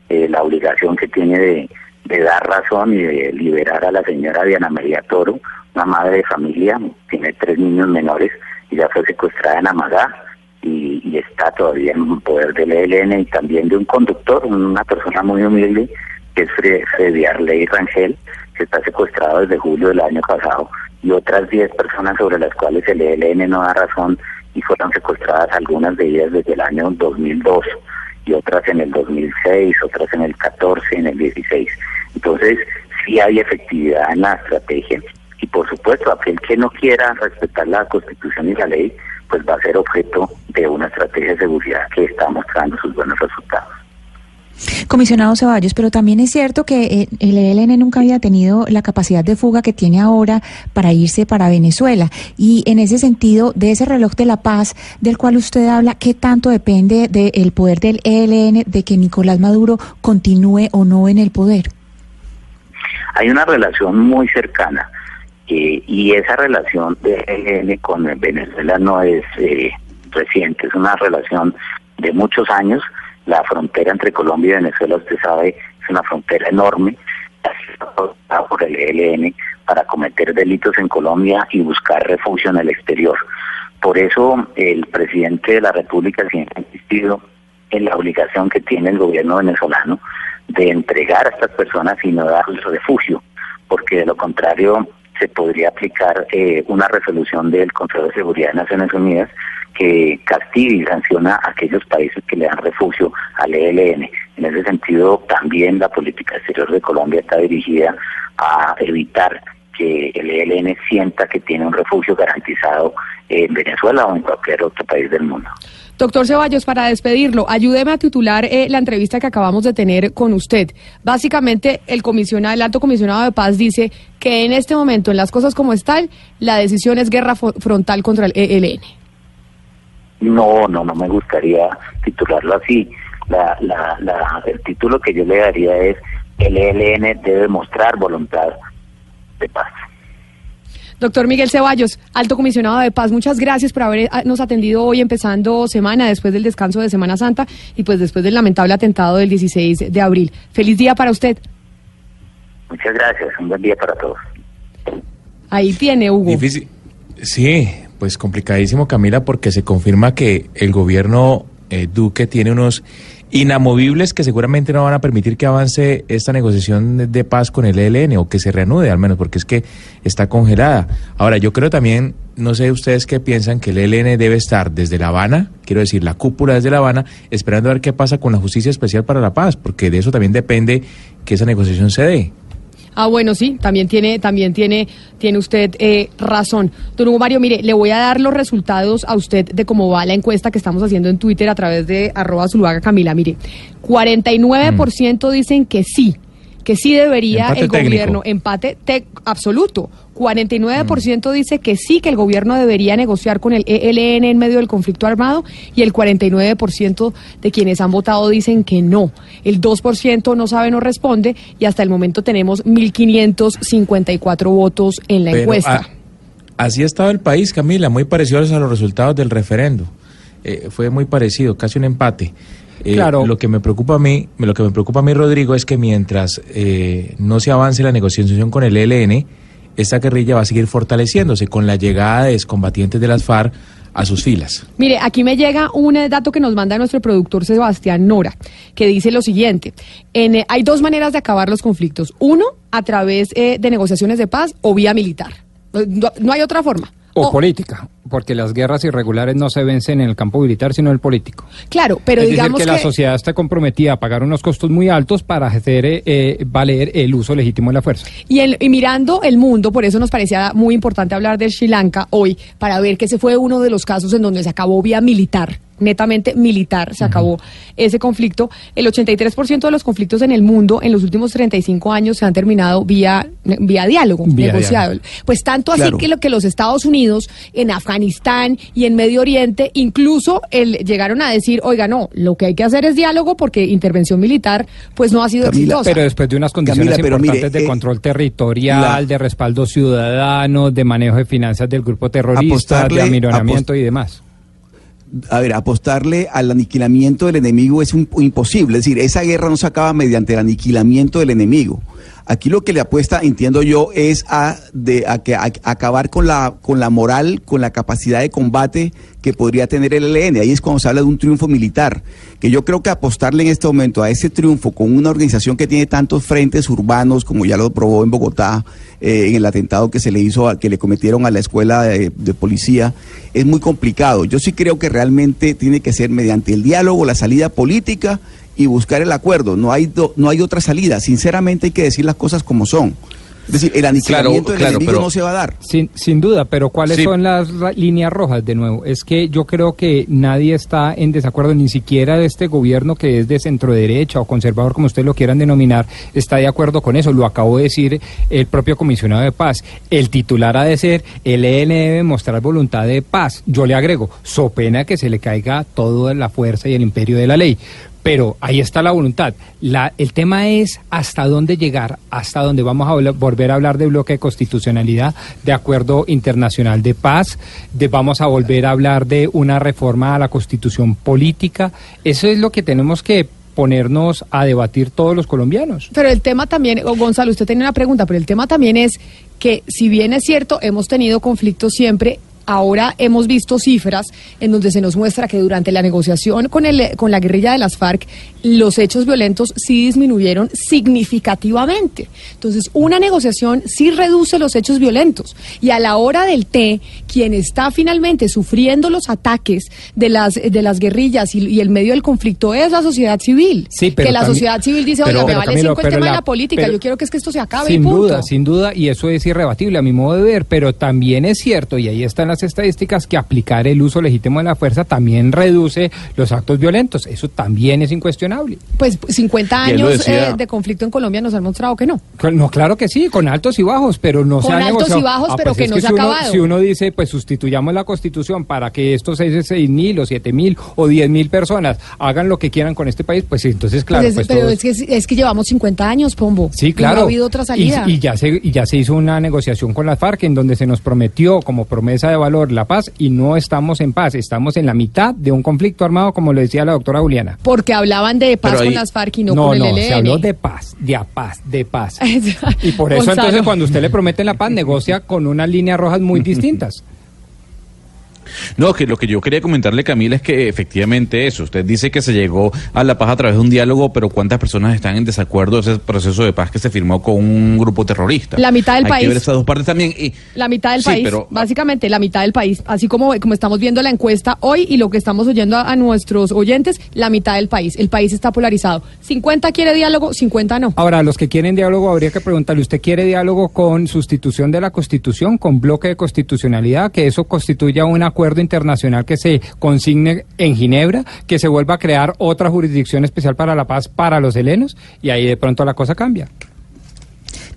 eh, la obligación que tiene de, de dar razón y de liberar a la señora Diana María Toro, una madre de familia, tiene tres niños menores y ya fue secuestrada en Amagá y, está todavía en poder del ELN y también de un conductor, una persona muy humilde que es Fre- Freddy Arley Rangel, que está secuestrado desde julio del año pasado, y otras 10 personas sobre las cuales el ELN no da razón y fueron secuestradas algunas de ellas desde el año 2002 y otras en el 2006, otras en el 14, en el 16. Entonces, sí hay efectividad en la estrategia y por supuesto aquel que no quiera respetar la Constitución y la ley, pues va a ser objeto de una estrategia de seguridad que está mostrando sus buenos resultados. Comisionado Ceballos, pero también es cierto que eh, el ELN nunca había tenido la capacidad de fuga que tiene ahora para irse para Venezuela. Y en ese sentido, de ese reloj de la paz del cual usted habla, ¿qué tanto depende del poder del ELN de que Nicolás Maduro continúe o no en el poder? Hay una relación muy cercana eh, y esa relación de ELN con Venezuela no es eh, reciente, es una relación de muchos años. La frontera entre Colombia y Venezuela, usted sabe, es una frontera enorme, por el ELN para cometer delitos en Colombia y buscar refugio en el exterior. Por eso el presidente de la República siempre ha insistido en la obligación que tiene el gobierno venezolano de entregar a estas personas y no darles refugio, porque de lo contrario se podría aplicar eh, una resolución del Consejo de Seguridad de Naciones Unidas que castigue y sanciona a aquellos países que le dan refugio al ELN. En ese sentido, también la política exterior de Colombia está dirigida a evitar que el ELN sienta que tiene un refugio garantizado en Venezuela o en cualquier otro país del mundo. Doctor Ceballos, para despedirlo, ayúdeme a titular eh, la entrevista que acabamos de tener con usted. Básicamente, el comisionado, el alto comisionado de paz dice que en este momento, en las cosas como están, la decisión es guerra frontal contra el ELN. No, no, no me gustaría titularlo así. La, la, la, el título que yo le daría es el ELN debe mostrar voluntad de paz. Doctor Miguel Ceballos, alto comisionado de paz, muchas gracias por habernos atendido hoy empezando semana, después del descanso de Semana Santa y pues después del lamentable atentado del 16 de abril. Feliz día para usted. Muchas gracias, un buen día para todos. Ahí tiene, Hugo. Difícil. Sí, pues complicadísimo, Camila, porque se confirma que el gobierno eh, Duque tiene unos inamovibles que seguramente no van a permitir que avance esta negociación de paz con el ELN o que se reanude al menos porque es que está congelada. Ahora, yo creo también, no sé ustedes qué piensan, que el ELN debe estar desde La Habana, quiero decir, la cúpula desde La Habana, esperando a ver qué pasa con la Justicia Especial para la Paz, porque de eso también depende que esa negociación se dé. Ah, bueno, sí, también tiene, también tiene, tiene usted eh, razón. Don Hugo Mario, mire, le voy a dar los resultados a usted de cómo va la encuesta que estamos haciendo en Twitter a través de arroba Zuluaga Camila. Mire, 49% dicen que sí, que sí debería el gobierno, empate absoluto. 49% dice que sí, que el gobierno debería negociar con el ELN en medio del conflicto armado y el 49% de quienes han votado dicen que no. El 2% no sabe, no responde y hasta el momento tenemos 1.554 votos en la encuesta. así ha estado el país, Camila, muy parecidos a los resultados del referendo. Eh, fue muy parecido, casi un empate. Eh, claro. Lo que me preocupa a mí, lo que me preocupa a mí, Rodrigo, es que mientras eh, no se avance la negociación con el ELN, esta guerrilla va a seguir fortaleciéndose con la llegada de excombatientes de las FARC a sus filas. Mire, aquí me llega un dato que nos manda nuestro productor Sebastián Nora, que dice lo siguiente, en, hay dos maneras de acabar los conflictos. Uno, a través de negociaciones de paz o vía militar. no hay otra forma. O, política, porque las guerras irregulares no se vencen en el campo militar, sino en el político. Claro, pero es digamos decir, que, la sociedad está comprometida a pagar unos costos muy altos para hacer eh, eh, valer el uso legítimo de la fuerza. Y, el, y mirando el mundo, por eso nos parecía muy importante hablar de Sri Lanka hoy, para ver que ese fue uno de los casos en donde se acabó vía militar netamente militar, se acabó ese conflicto. El 83% de los conflictos en el mundo en los últimos 35 años se han terminado vía, vía diálogo, negociado. Pues tanto así que, lo, que los Estados Unidos en Afganistán y en Medio Oriente incluso el, llegaron a decir, oiga, no, lo que hay que hacer es diálogo porque intervención militar pues no ha sido exitosa. Pero después de unas condiciones importantes de eh, control territorial, de respaldo ciudadano, de manejo de finanzas del grupo terrorista, de amironamiento y demás a ver, apostarle al aniquilamiento del enemigo es imposible. Es decir, esa guerra no se acaba mediante el aniquilamiento del enemigo. Aquí lo que le apuesta, entiendo yo, es a, de, a, que, acabar con la, con la moral, con la capacidad de combate que podría tener el ELN. Ahí es cuando se habla de un triunfo militar. Que yo creo que apostarle en este momento a ese triunfo con una organización que tiene tantos frentes urbanos, como ya lo probó en Bogotá, eh, en el atentado que se le hizo, a, que le cometieron a la escuela de policía, es muy complicado. Yo sí creo que realmente tiene que ser mediante el diálogo, la salida política y buscar el acuerdo. No hay, no hay otra salida. Sinceramente hay que decir las cosas como son. Es decir, el aniquilamiento del enemigo no se va a dar. Sin, sin duda, pero ¿cuáles son las líneas rojas de nuevo? Es que yo creo que nadie está en desacuerdo, ni siquiera de este gobierno que es de centro derecha o conservador, como ustedes lo quieran denominar, está de acuerdo con eso. Lo acabó de decir el propio comisionado de paz. El titular ha de ser, el EN debe mostrar voluntad de paz. Yo le agrego, so pena que se le caiga toda la fuerza y el imperio de la ley pero ahí está la voluntad. La, el tema es hasta dónde llegar, hasta dónde vamos a volver a hablar de bloque de constitucionalidad, de acuerdo internacional de paz, de vamos a volver a hablar de una reforma a la constitución política. Eso es lo que tenemos que ponernos a debatir todos los colombianos. Pero el tema también, Gonzalo, usted tiene una pregunta, pero el tema también es que si bien es cierto, hemos tenido conflictos siempre, ahora hemos visto cifras en donde se nos muestra que durante la negociación con, el, con la guerrilla de las FARC, los hechos violentos sí disminuyeron significativamente. Entonces, una negociación sí reduce los hechos violentos. Y a la hora del té, quien está finalmente sufriendo los ataques de las, de las guerrillas y, el medio del conflicto es la sociedad civil. Sí, pero que la sociedad civil dice, oiga, me vale cinco el tema de la política, yo quiero que es que esto se acabe. Sin duda, sin duda, y eso es irrebatible a mi modo de ver, pero también es cierto, y ahí están las estadísticas, que aplicar el uso legítimo de la fuerza también reduce los actos violentos. Eso también es incuestionable. Pues 50 años eh, de conflicto en Colombia nos han mostrado que no. No, claro que sí, con altos y bajos, pero no con se ha altos y bajos, ah, pero pues que no se ha acabado. Si uno dice, pues sustituyamos la constitución para que estos 6 mil o 7 mil o 10 mil personas hagan lo que quieran con este país, pues entonces, claro. Pues pues pero es, que, es que llevamos 50 años, Pombo. Sí, claro. no ha habido otra salida. Y, ya se, y ya se hizo una negociación con las FARC en donde se nos prometió como promesa de valor la paz y no estamos en paz, estamos en la mitad de un conflicto armado, como lo decía la doctora Juliana. Porque hablaban de paz con las FARC y no, con el no, se habló de paz, de a paz, de paz. y por eso entonces cuando usted le promete la paz, negocia con unas líneas rojas muy distintas. No, que lo que yo quería comentarle, Camila, es que efectivamente eso, usted dice que se llegó a la paz a través de un diálogo, pero ¿cuántas personas están en desacuerdo de ese proceso de paz que se firmó con un grupo terrorista? La mitad del Hay país. Que ver esas dos partes también. Y, la mitad del país, básicamente la mitad del país, así como, como estamos viendo la encuesta hoy y lo que estamos oyendo a, nuestros oyentes, la mitad del país. El país está polarizado. 50 quiere diálogo, 50 no. Ahora, los que quieren diálogo, habría que preguntarle, ¿usted quiere diálogo con sustitución de la Constitución, con bloque de constitucionalidad, que eso constituya un acuerdo internacional que se consigne en Ginebra, que se vuelva a crear otra jurisdicción especial para la paz para los helenos y ahí de pronto la cosa cambia.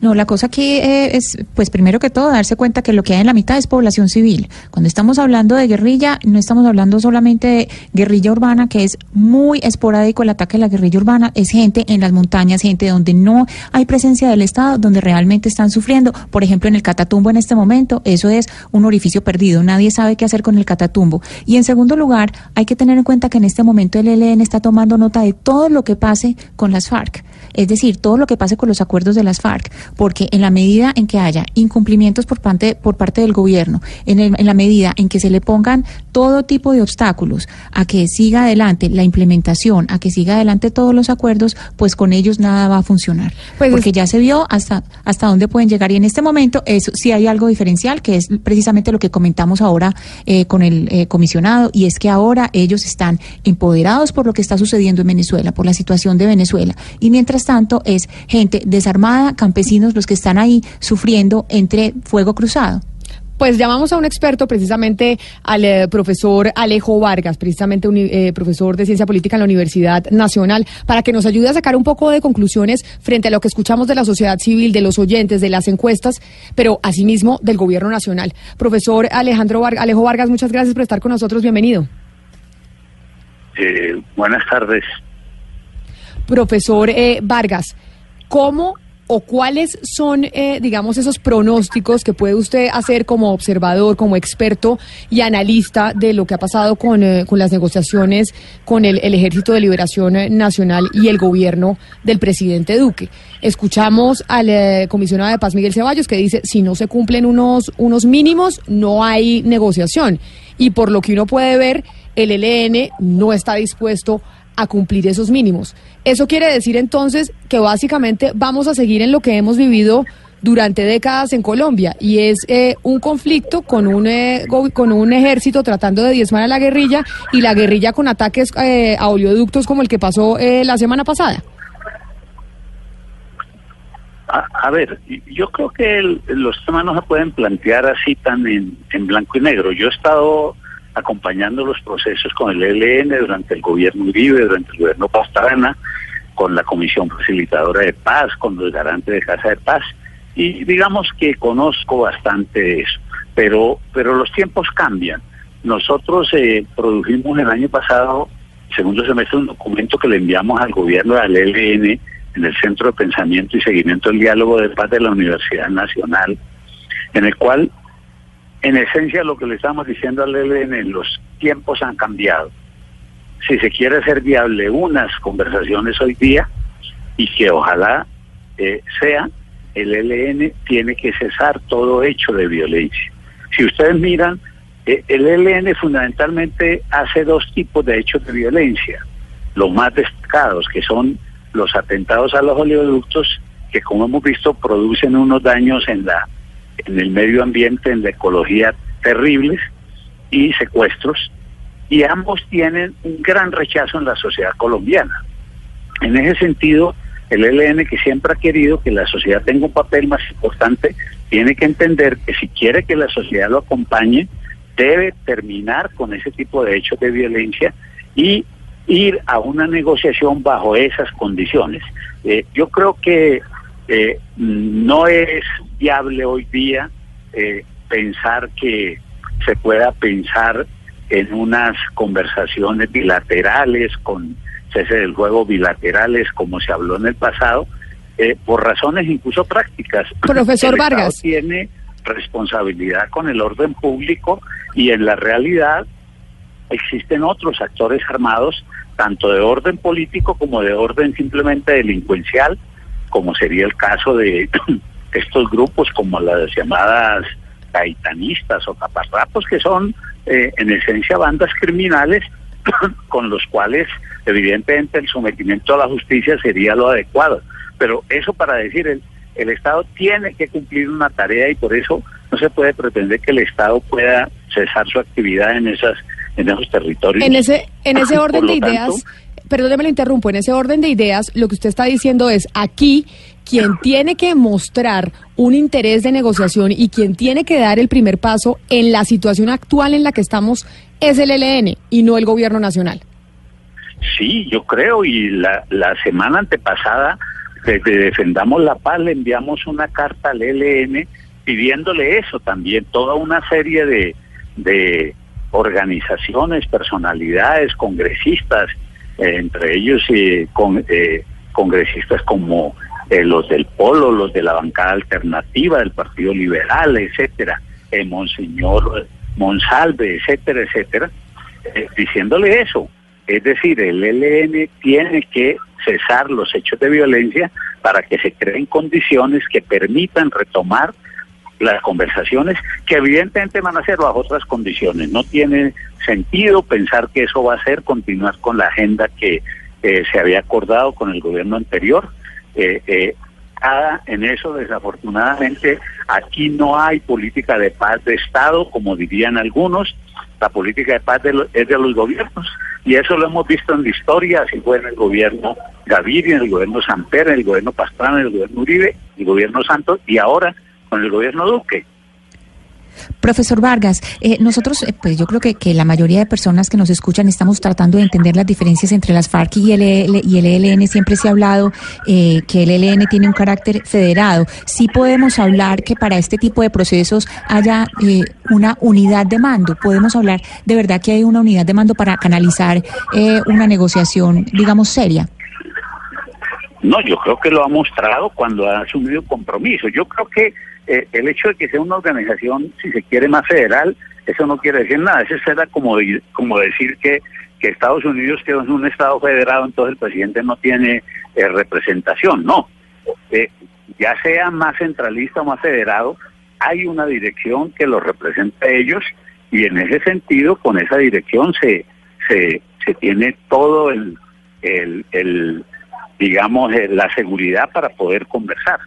No, la cosa aquí eh, es, pues primero que todo, darse cuenta que lo que hay en la mitad es población civil. Cuando estamos hablando de guerrilla, no estamos hablando solamente de guerrilla urbana, que es muy esporádico el ataque de la guerrilla urbana, es gente en las montañas, gente donde no hay presencia del Estado, donde realmente están sufriendo. Por ejemplo, en el Catatumbo en este momento, eso es un orificio perdido, nadie sabe qué hacer con el Catatumbo. Y en segundo lugar, hay que tener en cuenta que en este momento el ELN está tomando nota de todo lo que pase con las FARC es decir, todo lo que pase con los acuerdos de las FARC, porque en la medida en que haya incumplimientos por parte, por parte del gobierno, en, en la medida en que se le pongan todo tipo de obstáculos a que siga adelante la implementación, a que siga adelante todos los acuerdos, pues con ellos nada va a funcionar. Pues porque ya se vio hasta, hasta dónde pueden llegar y en este momento eso sí hay algo diferencial, que es precisamente lo que comentamos ahora eh, con el eh, comisionado, y es que ahora ellos están empoderados por lo que está sucediendo en Venezuela, por la situación de Venezuela. Y mientras tanto, es gente desarmada, campesinos los que están ahí sufriendo entre fuego cruzado. Pues llamamos a un experto, precisamente al eh, profesor Alejo Vargas, precisamente un eh, profesor de ciencia política en la Universidad Nacional, para que nos ayude a sacar un poco de conclusiones frente a lo que escuchamos de la sociedad civil, de los oyentes, de las encuestas, pero asimismo del gobierno nacional. Profesor Alejandro Alejo Vargas, muchas gracias por estar con nosotros. Bienvenido. Eh, buenas tardes. Profesor eh, Vargas, ¿cómo o cuáles son, eh, digamos, esos pronósticos que puede usted hacer como observador, como experto y analista de lo que ha pasado con, eh, con las negociaciones con el, Ejército de Liberación Nacional y el gobierno del presidente Duque? Escuchamos al comisionado de paz Miguel Ceballos que dice, si no se cumplen unos, unos mínimos, no hay negociación. Y por lo que uno puede ver, el ELN no está dispuesto a a cumplir esos mínimos. Eso quiere decir entonces que básicamente vamos a seguir en lo que hemos vivido durante décadas en Colombia y es eh, un conflicto con un eh, con un ejército tratando de diezmar a la guerrilla y la guerrilla con ataques eh, a oleoductos como el que pasó la semana pasada. A, ver, yo creo que los temas no se pueden plantear así tan en, en blanco y negro. Yo he estado acompañando los procesos con el ELN durante el gobierno Uribe, durante el gobierno Pastrana, con la Comisión Facilitadora de Paz, con los garantes de Casa de Paz, y digamos que conozco bastante eso, pero, pero los tiempos cambian. Nosotros eh, produjimos el año pasado, segundo semestre, un documento que le enviamos al gobierno del ELN en el Centro de Pensamiento y Seguimiento del Diálogo de Paz de la Universidad Nacional, en el cual en esencia lo que le estamos diciendo al ELN, los tiempos han cambiado. Si se quiere hacer viable unas conversaciones hoy día, y que ojalá eh, sea, el ELN tiene que cesar todo hecho de violencia. Si ustedes miran Eh, el ELN fundamentalmente hace dos tipos de hechos de violencia. Los más destacados, que son los atentados a los oleoductos, que como hemos visto producen unos daños en la en el medio ambiente, en la ecología terribles y secuestros, y ambos tienen un gran rechazo en la sociedad colombiana. En ese sentido, el ELN que siempre ha querido que la sociedad tenga un papel más importante, tiene que entender que si quiere que la sociedad lo acompañe, debe terminar con ese tipo de hechos de violencia y ir a una negociación bajo esas condiciones. Eh, yo creo que eh, no es viable hoy día eh, pensar que se pueda pensar en unas conversaciones bilaterales con cese del juego bilaterales como se habló en el pasado por razones incluso prácticas. Profesor Vargas tiene responsabilidad con el orden público y en la realidad existen otros actores armados, tanto de orden político como de orden simplemente delincuencial, como sería el caso de estos grupos como las llamadas taitanistas o taparrapos, que son eh, en esencia bandas criminales con los cuales evidentemente el sometimiento a la justicia sería lo adecuado. Pero eso para decir, el, el Estado tiene que cumplir una tarea y por eso no se puede pretender que el Estado pueda cesar su actividad en esas en esos territorios. En ese en ese orden de ideas, perdóneme lo interrumpo, en ese orden de ideas lo que usted está diciendo es aquí quien tiene que mostrar un interés de negociación y quien tiene que dar el primer paso en la situación actual en la que estamos es el ELN y no el gobierno nacional. Sí, yo creo y la, la semana antepasada desde Defendamos la Paz le enviamos una carta al ELN pidiéndole eso también, toda una serie de, de organizaciones, personalidades, congresistas, entre ellos eh, con, eh, congresistas como los del Polo, los de la bancada alternativa del Partido Liberal, etcétera, Monseñor Monsalve, etcétera, etcétera, diciéndole eso. Es decir, el ELN tiene que cesar los hechos de violencia para que se creen condiciones que permitan retomar las conversaciones que evidentemente van a ser bajo otras condiciones. No tiene sentido pensar que eso va a ser continuar con la agenda que eh, se había acordado con el gobierno anterior. Eh, eh, en eso, desafortunadamente, aquí no hay política de paz de Estado, como dirían algunos. La política de paz es de los gobiernos y eso lo hemos visto en la historia, así fue en el gobierno Gaviria, en el gobierno Samper, en el gobierno Pastrana, en el gobierno Uribe, el gobierno Santos y ahora con el gobierno Duque. Profesor Vargas, eh, nosotros, eh, pues yo creo que, que, la mayoría de personas que nos escuchan estamos tratando de entender las diferencias entre las FARC y el, e y el ELN. Siempre se ha hablado eh, que el ELN tiene un carácter federado. Sí podemos hablar que para este tipo de procesos haya una unidad de mando. Podemos hablar de verdad que hay una unidad de mando para canalizar una negociación, digamos, seria. No, yo creo que lo ha mostrado cuando ha asumido compromiso. Yo creo que eh, el hecho de que sea una organización, si se quiere, más federal, eso no quiere decir nada. Eso será como, como decir que, que Estados Unidos, que es un Estado federado, entonces el presidente no tiene eh, representación. No. Eh, ya sea más centralista o más federado, hay una dirección que los representa a ellos y en ese sentido, con esa dirección se, se, se tiene todo el, el, el digamos, la seguridad para poder conversar.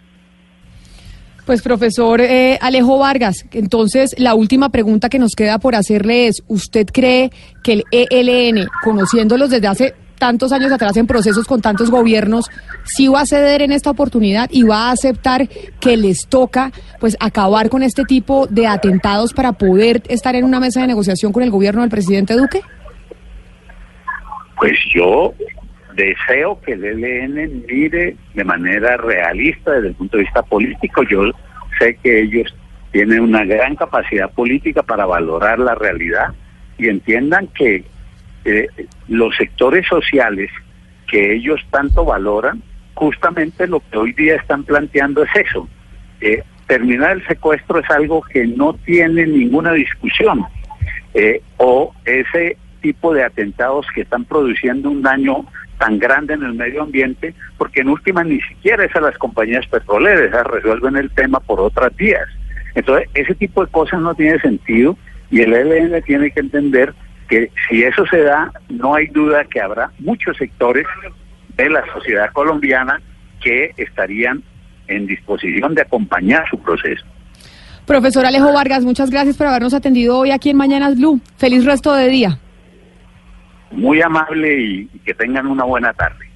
Pues profesor eh, Alejo Vargas, entonces la última pregunta que nos queda por hacerle es, ¿usted cree que el ELN, conociéndolos desde hace tantos años atrás en procesos con tantos gobiernos, sí va a ceder en esta oportunidad y va a aceptar que les toca pues acabar con este tipo de atentados para poder estar en una mesa de negociación con el gobierno del presidente Duque? Pues yo deseo que el ELN mire de manera realista desde el punto de vista político. Yo sé que ellos tienen una gran capacidad política para valorar la realidad y entiendan que eh, los sectores sociales que ellos tanto valoran, justamente lo que hoy día están planteando es eso. Eh, terminar el secuestro es algo que no tiene ninguna discusión. Eh, o ese tipo de atentados que están produciendo un daño tan grande en el medio ambiente, porque en última ni siquiera es a las compañías petroleras, resuelven el tema por otras vías. Entonces, ese tipo de cosas no tiene sentido Y el ELN tiene que entender que si eso se da, no hay duda que habrá muchos sectores de la sociedad colombiana que estarían en disposición de acompañar su proceso. Profesor Alejo Vargas, muchas gracias por habernos atendido hoy aquí en Mañanas Blue. Feliz resto de día. Muy amable y, que tengan una buena tarde.